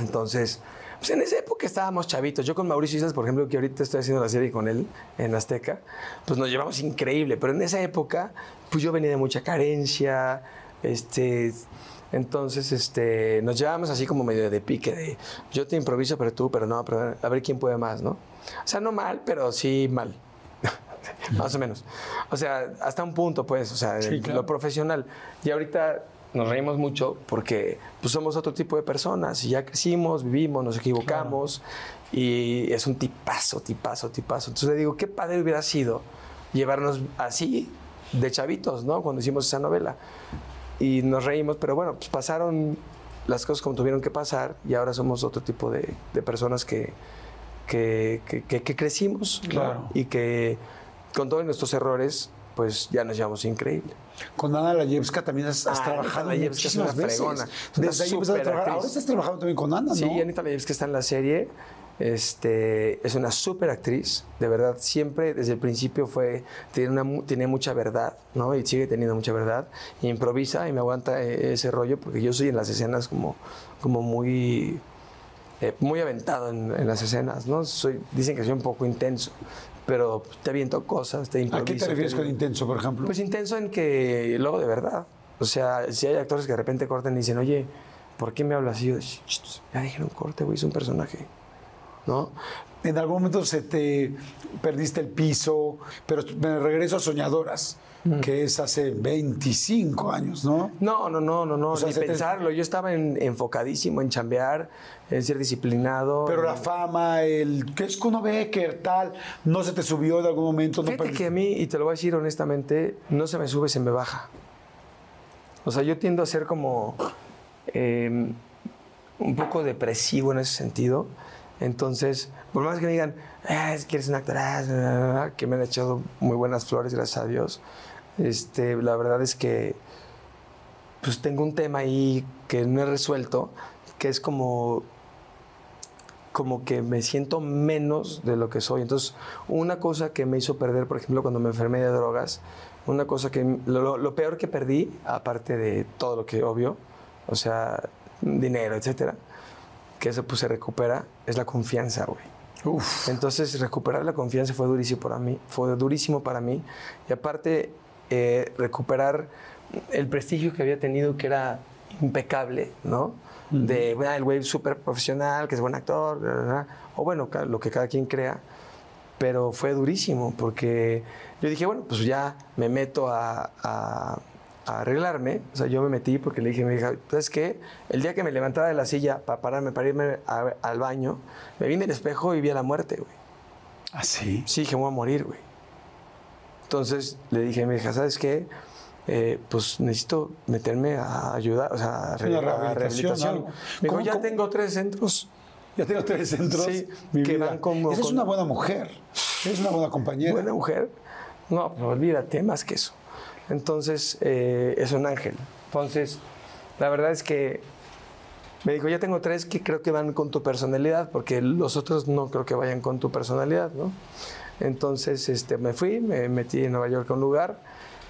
S2: Entonces, pues en esa época estábamos chavitos. Yo con Mauricio Islas, por ejemplo, que ahorita estoy haciendo la serie con él en Azteca, pues nos llevamos increíble. Pero en esa época, pues yo venía de mucha carencia. Este, entonces, este, nos llevábamos así como medio de pique de yo te improviso, pero tú, pero no, pero a ver quién puede más, ¿no? O sea, no mal, pero sí mal. (laughs) más o menos. O sea, hasta un punto, pues, o sea,
S1: Sí,
S2: en
S1: claro.
S2: lo profesional. Y ahorita nos reímos mucho porque pues, somos otro tipo de personas y ya crecimos, vivimos, nos equivocamos y es un tipazo, tipazo, tipazo. Entonces le digo, qué padre hubiera sido llevarnos así de chavitos, ¿no? Cuando hicimos esa novela. Y nos reímos, pero bueno, pues pasaron las cosas como tuvieron que pasar y ahora somos otro tipo de, de personas que, que, que- que- crecimos ¿no?
S1: Claro.
S2: y que con todos nuestros errores, pues ya nos llevamos increíble.
S1: Con Ana Layevska también has, has
S2: Ah,
S1: trabajado
S2: Anita Layevska es
S1: muchísimas
S2: una
S1: veces.
S2: fregona. Es una
S1: Desde ahí empezaste a trabajar. Ahora estás trabajando también con Ana, ¿no?
S2: Sí, Anita Layevska está en la serie. Este, es una súper actriz, de verdad, siempre desde el principio fue, tiene, una, tiene mucha verdad, ¿no? Y sigue teniendo mucha verdad. Y improvisa y me aguanta eh, ese rollo porque yo soy en las escenas como, como muy, eh, muy aventado en, en las escenas, ¿no? Soy, dicen que soy un poco intenso, pero te aviento cosas, te
S1: ¿A
S2: improviso.
S1: qué te refieres con intenso, por ejemplo?
S2: pues intenso en que luego de verdad. O sea, si hay actores que de repente cortan y dicen, oye, ¿por qué me hablas así? Yo, "Sh, sh, ya dijeron corte, güey, es un personaje. ¿no?
S1: En algún momento se te perdiste el piso, pero me regreso a Soñadoras, que es hace 25 años, ¿no?
S2: No, no, no, no, no,
S1: sea,
S2: ni
S1: te-
S2: pensarlo. Yo estaba en- enfocadísimo en chambear, en ser disciplinado.
S1: Pero la fama, el que es Kuno Becker, tal, no se te subió en algún momento. No
S2: Fíjate que a mí, y te lo voy a decir honestamente, no se me sube, se me baja. O sea, yo tiendo a ser como eh, un poco depresivo en ese sentido. Entonces, por más que me digan, "Ah, es que eres un actor, que me han echado muy buenas flores, gracias a Dios, este, la verdad es que pues tengo un tema ahí que no he resuelto, que es como como que me siento menos de lo que soy. Entonces, una cosa que me hizo perder, por ejemplo, cuando me enfermé de drogas, una cosa que lo, lo peor que perdí, aparte de todo lo que obvio, o sea, dinero, etcétera, que eso pues se recupera, es la confianza, güey.
S1: Uf,
S2: Entonces, recuperar la confianza fue durísimo para mí, fue durísimo para mí. Y aparte, eh, recuperar el prestigio que había tenido, que era impecable, ¿no? De, bueno, el güey súper profesional, que es buen actor, bla, bla, bla. o bueno, lo que cada quien crea. Pero fue durísimo, porque yo dije, bueno, pues ya me meto a, a- a arreglarme. O sea, yo me metí porque le dije a mi hija, ¿sabes qué? El día que me levantaba de la silla para pararme, para irme a- al baño, me vi en el espejo y vi a la muerte, güey.
S1: así.
S2: Sí, dije, me voy a morir, güey. Entonces le dije a mi hija, ¿sabes qué? Eh, pues necesito meterme a ayudar, o sea, a,
S1: Sí, una
S2: re- a
S1: rehabilitación.
S2: Me dijo,
S1: ¿Cómo-
S2: ya
S1: cómo?
S2: tengo tres centros.
S1: Ya tengo tres centros.
S2: Sí,
S1: mi
S2: que
S1: vida.
S2: van como
S1: Esa es
S2: con-
S1: una buena mujer. Es una buena compañera.
S2: Buena mujer. No, pero olvídate, más que eso. Entonces, eh, es un ángel. Entonces, la verdad es que me dijo, ya tengo tres que creo que van con tu personalidad, porque los otros no creo que vayan con tu personalidad, ¿no? Entonces, este, me fui, me metí en Nueva York a un lugar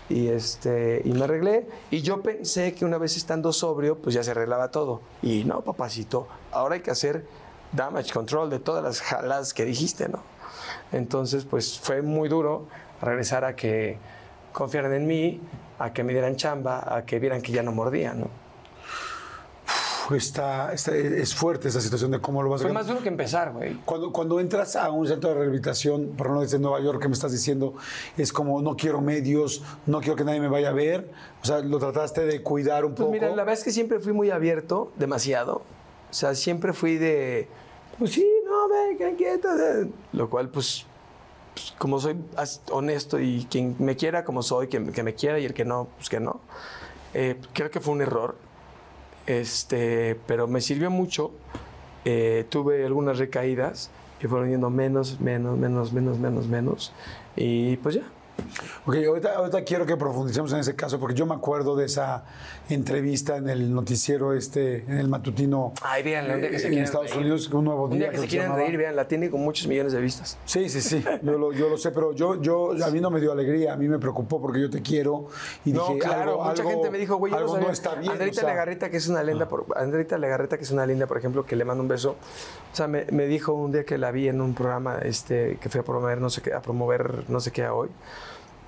S2: y, este, y me arreglé. Y yo pensé que una vez estando sobrio, pues ya se arreglaba todo. Y no, papacito, ahora hay que hacer damage control de todas las jalas que dijiste, ¿no? Entonces, pues fue muy duro regresar a que confiaran en mí, a que me dieran chamba, a que vieran que ya no mordía, ¿no?
S1: Está, está- es fuerte esa situación de cómo lo vas a
S2: Fue más duro que empezar, güey.
S1: Cuando, cuando entras a un centro de rehabilitación, por no desde Nueva York, que me estás diciendo, es como no quiero medios, no quiero que nadie me vaya a ver. O sea, lo trataste de cuidar un
S2: Pues
S1: poco.
S2: mira, la verdad es que siempre fui muy abierto, demasiado. O sea, siempre fui de, pues sí, no, ven, quieto. Lo cual, pues, pues, como soy honesto y quien me quiera como soy, que, que me quiera y el que no, pues que no. Eh, creo que fue un error, este, pero me sirvió mucho. Eh, tuve algunas recaídas y fueron yendo menos, menos, menos, menos, menos, menos. Y pues ya.
S1: Ok, ahorita, ahorita quiero que profundicemos en ese caso, porque yo me acuerdo de esa entrevista en el noticiero este, en el matutino
S2: Ay, véanla, día que se
S1: en Estados
S2: reír.
S1: Unidos, un nuevo
S2: Un
S1: día.
S2: día que
S1: creo
S2: se
S1: llamaba.
S2: reír, vean, la tiene con muchos millones de vistas.
S1: Sí, sí, sí, yo lo, yo lo sé, pero yo, yo, a mí no me dio alegría, a mí me preocupó porque yo te quiero y
S2: No,
S1: dije,
S2: claro,
S1: algo,
S2: mucha
S1: algo-
S2: gente me dijo, güey,
S1: algo
S2: no,
S1: no está bien.
S2: Andreita
S1: o sea,
S2: Legarreta, que es una linda, por, Andreita Legarreta, que es una linda, por ejemplo, que le mando un beso. O sea, me, me dijo un día que la vi en un programa este, que fui a promover no sé qué, a promover no sé qué a hoy.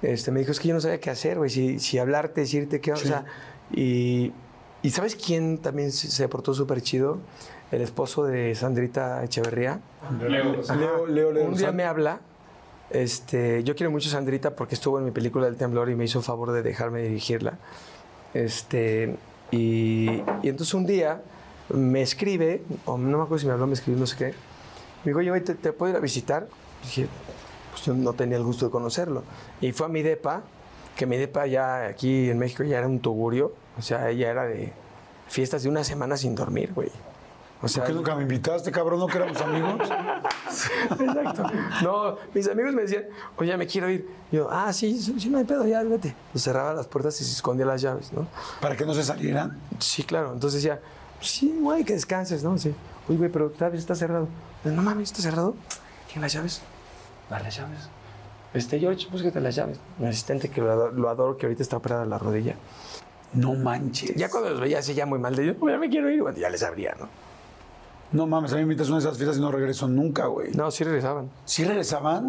S2: Este, me dijo, es que yo no sabía qué hacer, güey, si, si hablarte, decirte qué, o sea, y, y ¿sabes quién también se, se portó súper chido? El esposo de Sandrita Echeverría.
S1: Leo, Leo, Leo
S2: Un día me habla. Este, yo quiero mucho a Sandrita porque estuvo en mi película del temblor y me hizo favor de dejarme dirigirla. Este, y, y entonces un día me escribe, o no me acuerdo si me habló, me escribió, no sé qué. Me dijo, oye, ¿te, te puedo ir a visitar? Dije, pues yo no tenía el gusto de conocerlo. Y fue a mi depa, que mi depa ya aquí en México ya era un tugurio. O sea, ella era de fiestas de una semana sin dormir, güey. O sea,
S1: ¿Por qué nunca me invitaste, cabrón? ¿No que éramos amigos? (laughs)
S2: Exacto. No, mis amigos me decían, oye, me quiero ir. Yo, ah, sí, sí, sí, no hay pedo, ya, vete. Pues cerraba las puertas y se escondía las llaves, ¿no?
S1: Para que no se salieran.
S2: Sí, claro. Entonces decía, sí, güey, que descanses, ¿no? Sí. Oye, güey, pero ¿sabes? Está cerrado. No mames, está cerrado. ¿Tiene las llaves? Dale las llaves. Este, George, búsquete las llaves. Mi asistente, que lo adoro, lo adoro, que ahorita está operada la rodilla.
S1: No manches.
S2: Ya cuando los veía así ya muy mal de ellos, ya me quiero ir, bueno, ya les abría, ¿no?
S1: No mames, a mí me invitas a una de esas fiestas y no regreso nunca, güey.
S2: No, sí regresaban.
S1: ¿Sí regresaban?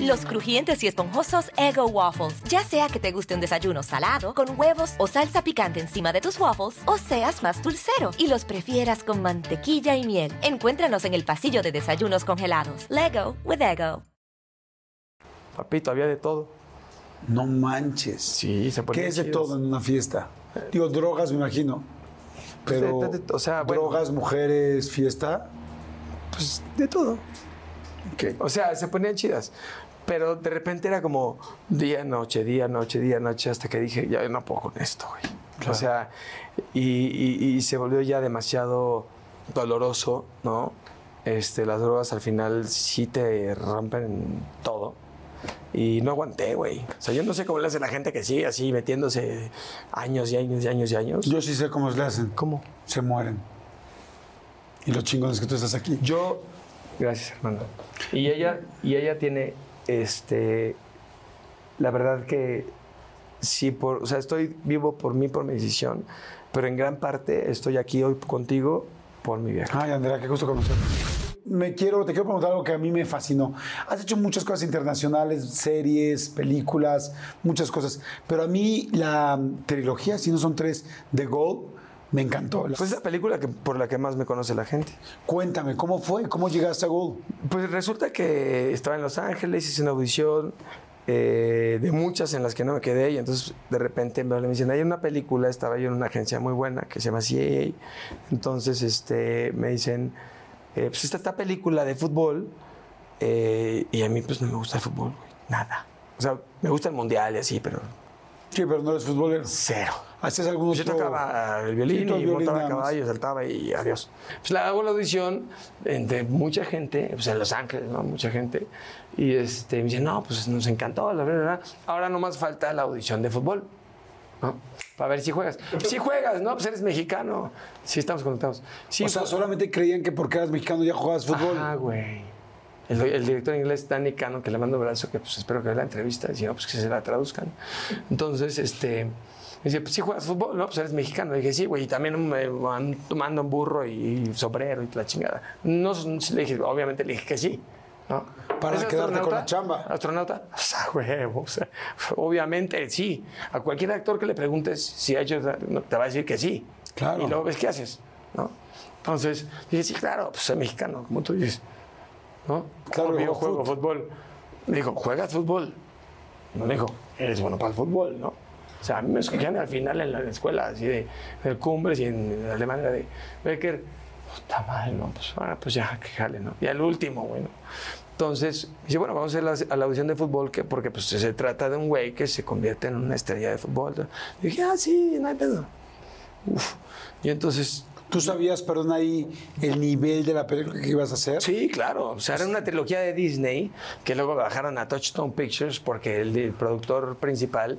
S5: Los crujientes y esponjosos Ego Waffles. Ya sea que te guste un desayuno salado, con huevos o salsa picante encima de tus waffles, o seas más dulcero y los prefieras con mantequilla y miel. Encuéntranos en el pasillo de desayunos congelados. Lego with Ego.
S2: Papito, había de todo.
S1: No manches.
S2: Sí, se ponía
S1: ¿Qué es de todo en una fiesta? Digo, drogas, me imagino. Pero,
S2: de- de- o sea, bueno.
S1: drogas, mujeres, fiesta.
S2: Pues de todo. O sea, se ponían chidas. Pero de repente era como día, noche, día, noche, día, noche, hasta que dije, ya no puedo con esto, güey. O sea, y, y- y se volvió ya demasiado doloroso, ¿no? Este, las drogas al final sí te rompen todo. Y no aguanté, güey. O sea, yo no sé cómo le hace la gente que sigue así metiéndose años y años y años y años.
S1: Yo sí sé cómo le hacen.
S2: ¿Cómo?
S1: Se mueren. Y lo chingón es que tú estás aquí.
S2: Yo, gracias hermano. Y ella, y ella tiene, este, la verdad que sí, por, o sea, estoy vivo por mí, por mi decisión, pero en gran parte estoy aquí hoy contigo por mi viaje.
S1: Ay, Andrea, qué gusto conocerte. Me quiero, te quiero preguntar algo que a mí me fascinó. Has hecho muchas cosas internacionales, series, películas, muchas cosas. Pero a mí la trilogía, si no son tres, de Gold, me encantó.
S2: Pues es la película que, por la que más me conoce la gente.
S1: Cuéntame, ¿cómo fue? ¿Cómo llegaste a Gold?
S2: Pues resulta que estaba en Los Ángeles, hice una audición eh, de muchas en las que no me quedé y entonces de repente me dicen, hay una película, estaba yo en una agencia muy buena que se llama CAA, entonces este, me dicen, eh, pues está esta película de fútbol eh, y a mí pues no me gusta el fútbol, güey, nada. O sea, me gusta el mundial y así, pero
S1: Sí, pero no eres futbolero.
S2: cero.
S1: ¿Haces algún
S2: Yo tocaba el
S1: Sí,
S2: violín
S1: el
S2: y
S1: violín
S2: montaba caballo, saltaba y adiós. Pues la hago la audición entre mucha gente, pues en Los Ángeles, ¿no? Mucha gente. Y este, me dicen, no, pues nos encantó, la verdad. Ahora nomás falta la audición de fútbol, ¿no? Para ver si juegas. Si juegas, ¿no? Pues eres mexicano. Sí, estamos conectados. Sí,
S1: o sea,
S2: fu-
S1: solamente creían que porque eras mexicano ya jugabas fútbol.
S2: Ah, güey. El, el director inglés, Danny Cano, que le mando un abrazo, que pues espero que vea la entrevista, y si no, pues que se la traduzcan. Entonces, este, me dice, pues sí juegas fútbol, no, pues eres mexicano. Le dije, sí, güey, y también me van tomando un burro y sombrero y la chingada. No, le dije, obviamente le dije que sí, ¿no?
S1: Para
S2: ¿Es
S1: quedarte con la chamba.
S2: ¿Astronauta? (laughs) O sea, huevo, o sea, obviamente sí. A cualquier actor que le preguntes si ha hecho, te va a decir que sí.
S1: Claro.
S2: Y luego ves qué haces, ¿no? Entonces, dije, sí, claro, pues soy mexicano, como tú dices. ¿No?
S1: Claro,
S2: Obvio,
S1: juego fut.
S2: fútbol. Me dijo, ¿juegas fútbol? No me dijo, eres bueno para el fútbol, ¿no? O sea, a mí me escogían al final en la escuela, así de, en el Cumbres y en Alemania de Becker. Puta madre, no, pues ahora pues ya, que jale, ¿no? Y al último, bueno. Entonces, dice, bueno, vamos a hacer la, a la audición de fútbol, que, porque pues se trata de un güey que se convierte en una estrella de fútbol. Y dije, ah, sí, no hay pedo. Uf. Y entonces
S1: ¿Tú sabías, perdón, ahí el nivel de la película que ibas a hacer?
S2: Sí, claro. O sea, era una trilogía de Disney que luego bajaron a Touchstone Pictures porque el, el productor principal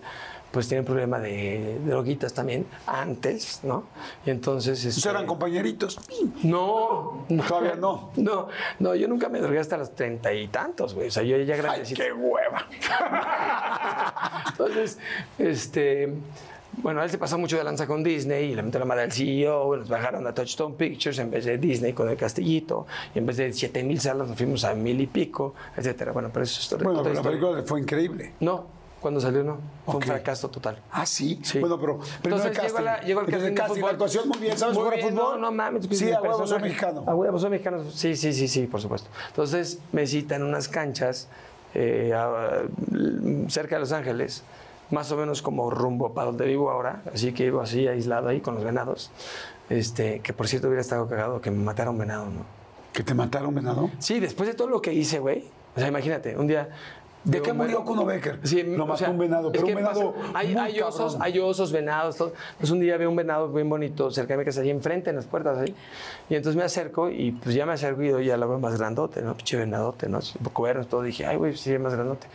S2: pues tiene un problema de droguitas también antes, ¿no? Y entonces... Este,
S1: eran compañeritos.
S2: No,
S1: Todavía no. (laughs)
S2: No, no, yo nunca me drogué hasta los treinta y tantos, güey. O sea, yo ya
S1: Ay,
S2: grandecito.
S1: qué hueva. (laughs)
S2: Entonces, este, bueno, él se pasó mucho de lanza con Disney y le metió la madre al CEO, nos bajaron a Touchstone Pictures en vez de Disney con el Castillito, y en vez de 7 mil salas nos fuimos a mil y pico, etcétera. Bueno, pero eso es historia.
S1: Bueno, pero la película fue increíble.
S2: No, cuando salió no, fue un fracaso total.
S1: Ah, sí.
S2: Sí.
S1: Bueno, pero primero
S2: Entonces llegó, la, llegó el
S1: Entonces,
S2: casting, de
S1: casting,
S2: fútbol.
S1: la actuación muy bien. ¿Sabes
S2: Muy
S1: jugar a
S2: bien,
S1: fútbol?
S2: No, no mames.
S1: Sí, a huevo soy mexicano.
S2: A huevo soy mexicano. Sí, sí, sí, sí, por supuesto. Entonces me citan en unas canchas eh, a- cerca de Los Ángeles, más o menos como rumbo para donde vivo ahora. Así que vivo así aislado ahí con los venados. Este, que por cierto hubiera estado cagado que me matara un venado, ¿no?
S1: ¿Que te mataron, venado?
S2: Sí, después de todo lo que hice, güey. O sea, imagínate, un día.
S1: ¿De qué murió Kuno Becker?
S2: Sí,
S1: Lo
S2: o
S1: mató
S2: sea,
S1: un venado,
S2: es
S1: pero un venado
S2: pasa- hay,
S1: muy
S2: hay osos, hay osos, venados, todo. Entonces un día veo un venado bien bonito cerca de mi casa, ahí enfrente, en las puertas ahí. Y entonces me acerco y pues ya me acerco y ya lo veo más grandote, ¿no? Pinche venadote, ¿no? Cuernos, todo. Dije, ay, güey, sí, es más grandote.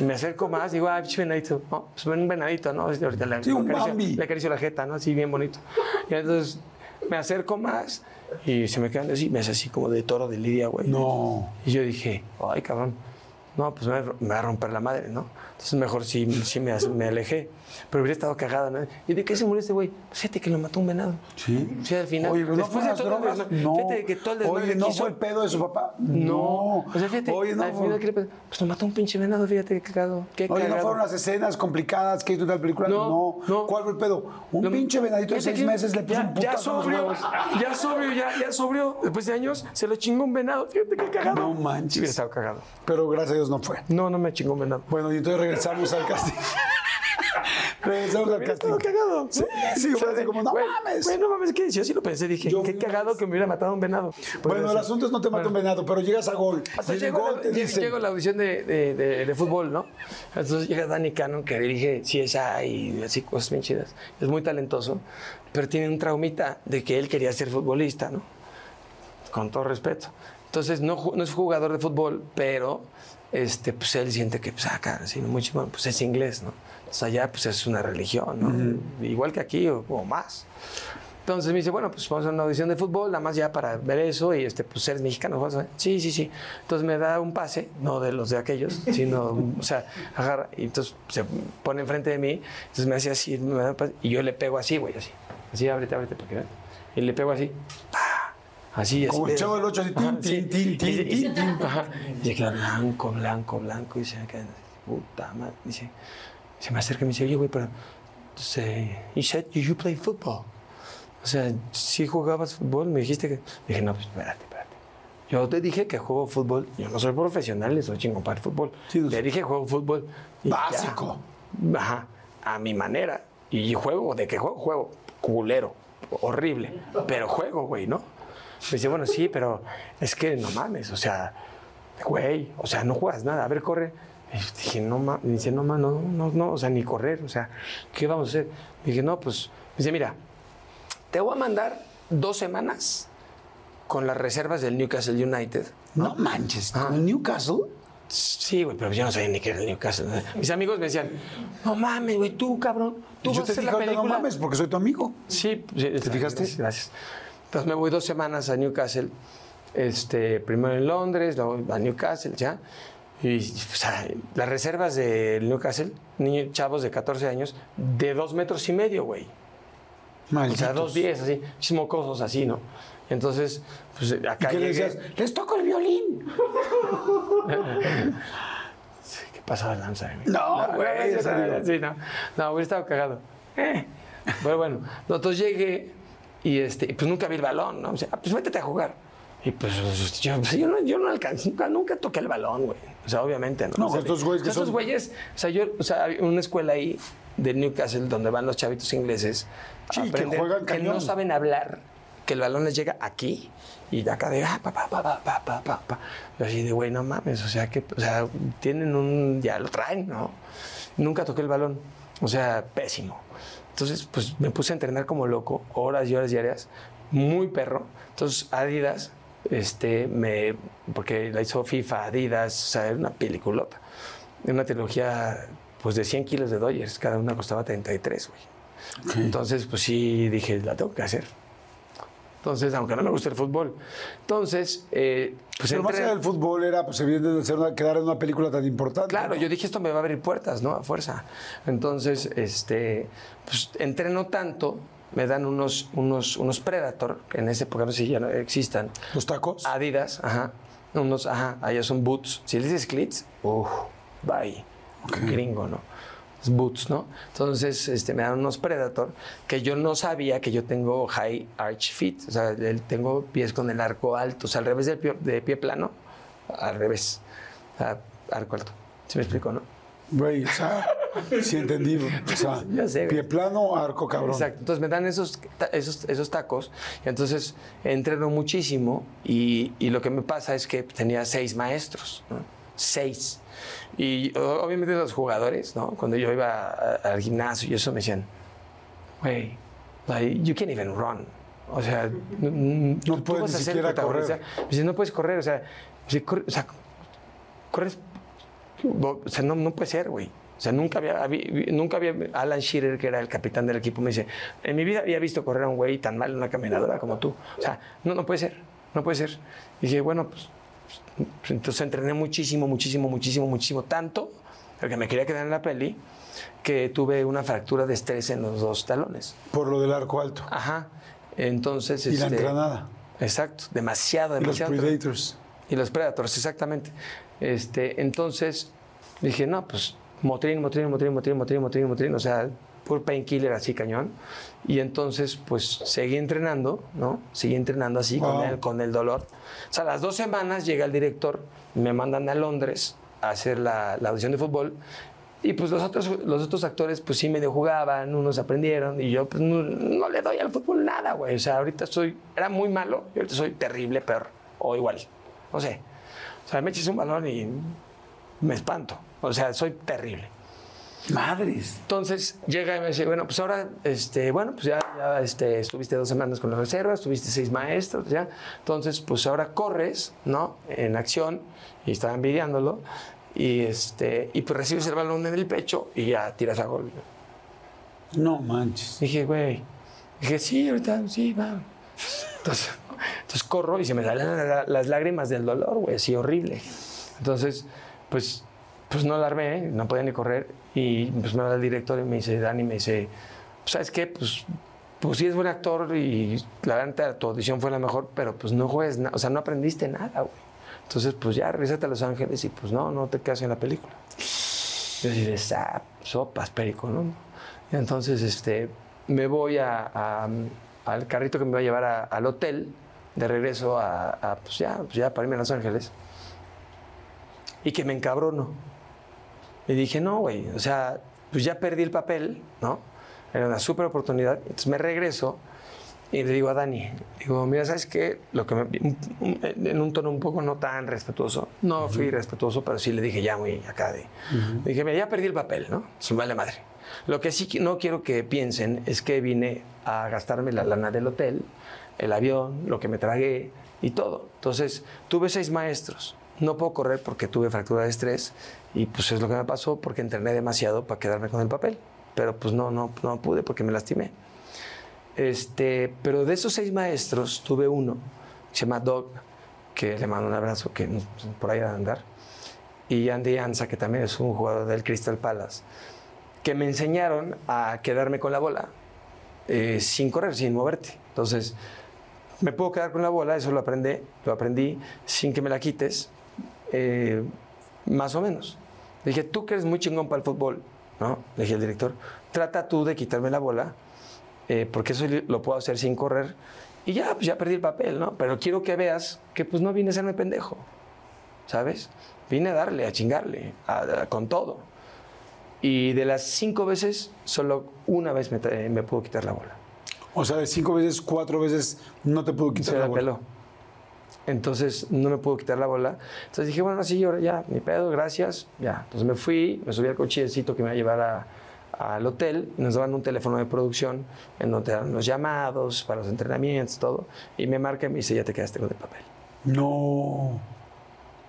S2: Y me acerco más, digo, ay, pinche venadito. No, pues ven un venadito, ¿no? Este, Ahorita le,
S1: Sí, un
S2: le acaricio-
S1: Bambi.
S2: le acaricio la jeta, ¿no? Así bien bonito. Y entonces me acerco más y se me quedan así, me hace así como de toro de lidia, güey.
S1: No.
S2: Y yo dije, ay, cabrón, no, pues me, va a romper la madre, ¿no? Entonces mejor sí, sí me, me alejé. Pero hubiera estado cagado, ¿no? ¿Y de qué se murió este güey? Pues Fíjate que lo mató un venado.
S1: ¿Sí?
S2: Sí, al final.
S1: Oye, pero no
S2: Después
S1: fue
S2: de
S1: las
S2: todo el
S1: drogas.
S2: desmadre-
S1: No.
S2: Fíjate que todo el
S1: Oye,
S2: que
S1: ¿no
S2: hizo-
S1: fue el pedo de su papá?
S2: No. O sea, fíjate,
S1: Oye, no.
S2: al final, ¿qué le? Pues lo mató un pinche venado, fíjate qué cagado. Qué
S1: Oye, ¿no
S2: cagado.
S1: fueron las escenas complicadas que hizo la película?
S2: No, no.
S1: ¿Cuál fue el pedo? Un
S2: Lo-
S1: pinche venadito de seis
S2: que
S1: meses le puso
S2: ya,
S1: un
S2: ya
S1: putazo los
S2: sobrio, ya sobrio, ya, ya sobrio. Después de años se lo chingó un venado. Fíjate qué cagado.
S1: No manches.
S2: Sí hubiera estado cagado.
S1: Pero gracias a Dios no fue.
S2: No, no me chingó un venado.
S1: Bueno, y entonces regresamos al casting. (laughs) regresamos al casting.
S2: cagado.
S1: Sí, sí, fue así como, no
S2: Güey,
S1: mames.
S2: Güey, no mames, ¿qué? Yo sí lo pensé, dije,
S1: Yo
S2: qué cagado que me hubiera matado un venado.
S1: Bueno, el asunto es no te mata un venado, pero llegas a gol.
S2: Hasta
S1: y en el
S2: llego,
S1: gol
S2: la, llego a la audición de, de- de- de fútbol, ¿no? Entonces llega Danny Cannon, que dirige CSI y así cosas bien chidas. Es muy talentoso, pero tiene un traumita de que él quería ser futbolista, ¿no? Con todo respeto. Entonces no, no es jugador de fútbol, pero este, pues él siente que, pues, acá, así, muy chingón, pues es inglés, ¿no? Entonces allá, pues es una religión, ¿no? Igual que aquí o, o más. Entonces me dice, bueno, pues vamos a una audición de fútbol, nada más ya para ver eso y este, pues eres mexicano. ¿vas a ver? Sí, sí, sí. Entonces me da un pase, no de los de aquellos, sino, o sea, agarra y entonces se pone enfrente de mí, entonces me hace así, me da un pase, y yo le pego así, güey, así. Así, ábrete, ábrete, para que vean. Y le pego así, ¡pa! así, así.
S1: Como el Chavo del Ocho, así, tin, tin, tin, tin, tin, tin.
S2: Y se queda blanco, blanco, blanco, y se queda, puta madre, dice, se me acerca y me dice, oye, güey, pero, dice, you said you play football. O sea, si jugabas fútbol, me dijiste que. Dije, no, pues espérate, espérate. Yo te dije que juego fútbol. Yo no soy profesional, le soy chingón para el fútbol.
S1: Sí, no
S2: le dije juego fútbol. y ya.
S1: Básico.
S2: Ajá, a mi manera. Y juego, ¿de qué juego? Juego culero, horrible. Pero juego, güey, ¿no? Me dice, bueno, sí, pero es que no mames, o sea, güey, o sea, no juegas nada. A ver, corre. Y dije, no mames, me dice, no mames, no, no, no, o sea, ni correr, o sea, ¿qué vamos a hacer? Dije, no, pues, dice, mira, te voy a mandar dos semanas con las reservas del Newcastle United.
S1: No manches,
S2: Ah.
S1: con el Newcastle.
S2: Sí, güey, pero yo no sabía ni qué era el Newcastle. Mis amigos me decían, no mames, güey, tú, cabrón, tú
S1: Yo
S2: vas a
S1: te
S2: hacer
S1: dije,
S2: la
S1: ahorita, no
S2: película.
S1: mames, porque soy tu amigo.
S2: Sí, sí,
S1: ¿Te fijaste?
S2: Gracias, gracias. Entonces me voy dos semanas a Newcastle, este, primero en Londres, luego a Newcastle, ya. Y o sea, las reservas del Newcastle, niños, chavos de 14 años, de dos metros y medio, güey. O
S1: Malditos.
S2: sea, dos diez, así, chismocosos así, ¿no? Entonces, pues
S1: ¿Y
S2: acá
S1: qué le
S2: llegué-
S1: decías? Les toco el violín. (laughs)
S2: ¿Qué pasó de lanza? güey?
S1: No, güey,
S2: no, sí, no, no, hubiera estado cagado. Eh. Pero bueno, entonces llegué y este, pues nunca vi el balón, ¿no? O sea, ah, pues métete a jugar. Y pues yo, pues, yo no, yo no alcancé, nunca, nunca toqué el balón, güey. O sea, obviamente, ¿no?
S1: No,
S2: O sea,
S1: estos güeyes que
S2: estos
S1: son-
S2: güeyes, o sea, yo, o sea, había una escuela ahí de Newcastle donde van los chavitos ingleses a
S1: Sí, que
S2: aprender
S1: juegan
S2: que no saben hablar, que el balón les llega aquí y de acá de ah, pa, pa, pa, pa, pa, pa, pa, pa. Y así de güey, no mames, o sea que, o sea, tienen un, ya lo traen, ¿no? Nunca toqué el balón, o sea, pésimo. Entonces, pues me puse a entrenar como loco, horas y horas diarias, muy perro. Entonces, Adidas, este, me, porque la hizo FIFA, Adidas, o sea, era una peliculota. Era una trilogía, pues de 100 kilos de Dodgers, cada una costaba 33, güey. Entonces, pues sí, dije, la tengo que hacer. Entonces, aunque no me gusta el fútbol. Entonces, eh, pues
S1: Pero más
S2: entré-
S1: allá del fútbol era, pues, evidente de ser una, quedar en una película tan importante.
S2: Claro,
S1: ¿no?
S2: yo dije, esto me va a abrir puertas, ¿no? A fuerza. Entonces, este, pues entreno tanto, me dan unos, unos, unos Predator, que en esa época no sé si ya no existan.
S1: ¿Los tacos?
S2: Adidas, ajá. Unos, ajá, allá son boots. Si le dices clits, uff, bye. Gringo, ¿no? Es boots, ¿no? Entonces, este, me dan unos Predator que yo no sabía que yo tengo high arch feet. O sea, tengo pies con el arco alto. O sea, al revés del pie, de pie plano, al revés. O sea, arco alto. ¿Sí me explico, no?
S1: Güey, o sea, Sí, entendí. O (laughs) sea,
S2: sé,
S1: pie plano, arco cabrón.
S2: Exacto. Entonces me dan esos, esos, esos tacos y entonces entreno muchísimo y, y lo que me pasa es que tenía seis maestros, ¿no? Seis. Y o- obviamente los jugadores, ¿no? Cuando yo iba a- al gimnasio y eso me decían, güey, like, you can't even run. O sea, no, no
S1: puedes ni siquiera correr.
S2: Me dice, no puedes correr, o sea, o sea, corres o sea, no, no puede ser, güey. O sea, nunca había, habí- nunca había, Alan Shearer, que era el capitán del equipo, me dice, en mi vida había visto correr a un güey tan mal en una caminadora como tú. O sea, no, no puede ser, no puede ser. Y dije, bueno, pues, pues, entonces entrené muchísimo, muchísimo, muchísimo, muchísimo, tanto, porque me quería quedar en la peli, que tuve una fractura de estrés en los dos talones.
S1: Por lo del arco alto.
S2: Ajá. Entonces,
S1: Y la
S2: este,
S1: entrenada.
S2: Exacto, demasiado,
S1: Y los
S2: demasiado.
S1: Predators.
S2: Y los Predators, exactamente. Este, entonces dije, no, pues Motrin, Motrin, Motrin, Motrin, Motrin, Motrin, Motrin, o sea, puro painkiller así cañón. Y entonces, pues seguí entrenando, ¿no? Seguí entrenando así
S1: Wow.
S2: con, el, con el dolor. O sea, a las dos semanas llega el director, me mandan a Londres a hacer la, la audición de fútbol. Y pues los otros, los otros actores, pues sí medio jugaban, unos aprendieron, y yo pues no, no le doy al fútbol nada, güey. O sea, ahorita soy, era muy malo, y ahorita soy terrible, peor, o igual. No sé. O sea, me echas un balón y me espanto. O sea, soy terrible.
S1: Madres.
S2: Entonces llega y me dice, bueno, pues ahora, este, bueno, pues ya, ya, este, estuviste dos semanas con la reserva, estuviste seis maestros, ya. Entonces, pues ahora corres, ¿no? En acción, y estaba envidiándolo, y, este, y pues recibes el balón en el pecho y ya tiras a gol.
S1: No manches.
S2: Dije, güey, dije, sí, ahorita, sí, va. Entonces, corro y se me salen la- las lágrimas del dolor, güey, así horrible. Entonces, pues, pues no la armé, no podía ni correr. Y pues me habla el director y me dice, Dani, me dice, ¿sabes qué? Pues, pues sí es buen actor y la verdad tu audición fue la mejor, pero pues no juegas nada, o sea, no aprendiste nada, güey. Entonces, pues ya, regresate a Los Ángeles y pues no, no te quedas en la película. Yo de "Sap, sopas, perico, ¿no? Entonces este, me voy a- al carrito que me va a llevar al hotel de regreso a, a, pues ya, pues ya para irme a Los Ángeles. Y que me encabrono. Y dije, no, güey, o sea, pues ya perdí el papel, ¿no? Era una súper oportunidad. Entonces me regreso y le digo a Dani, digo, mira, ¿sabes qué? Lo que me- en un tono un poco no tan respetuoso. No fui respetuoso, pero sí le dije ya muy acá de... Le dije, mira, ya perdí el papel, ¿no? Se me vale madre. Lo que sí no quiero que piensen es que vine a gastarme la lana del hotel, el avión, lo que me tragué y todo. Entonces, tuve seis maestros. No puedo correr porque tuve fractura de estrés y pues es lo que me pasó porque entrené demasiado para quedarme con el papel. Pero pues no, no, no pude porque me lastimé. Este, pero de esos seis maestros tuve uno, se llama Doug, que le mando un abrazo, que por ahí va a andar, y Andy Anza, que también es un jugador del Crystal Palace, que me enseñaron a quedarme con la bola eh, sin correr, sin moverte. Entonces, me puedo quedar con la bola, eso lo aprendí, lo aprendí sin que me la quites, eh, más o menos. Le dije, tú que eres muy chingón para el fútbol, ¿no? Le dije al director, trata tú de quitarme la bola, eh, porque eso lo puedo hacer sin correr. Y ya, pues ya perdí el papel, ¿no? Pero quiero que veas que pues no vine a serme pendejo, ¿sabes? Vine a darle, a chingarle, a- a- con todo. Y de las cinco veces, solo una vez me, tra- me pudo quitar la bola.
S1: O sea, de cinco veces, cuatro veces no te pudo quitar
S2: Se
S1: la
S2: la
S1: bola.
S2: peló. Entonces no me pudo quitar la bola. Entonces dije, bueno, sí, ahora ya, mi pedo, gracias. Ya. Entonces me fui, me subí al cochecito que me iba a llevar a- al hotel. Nos daban un teléfono de producción en donde eran los llamados para los entrenamientos, todo. Y me marca y me dice, ya te quedaste con el papel.
S1: No.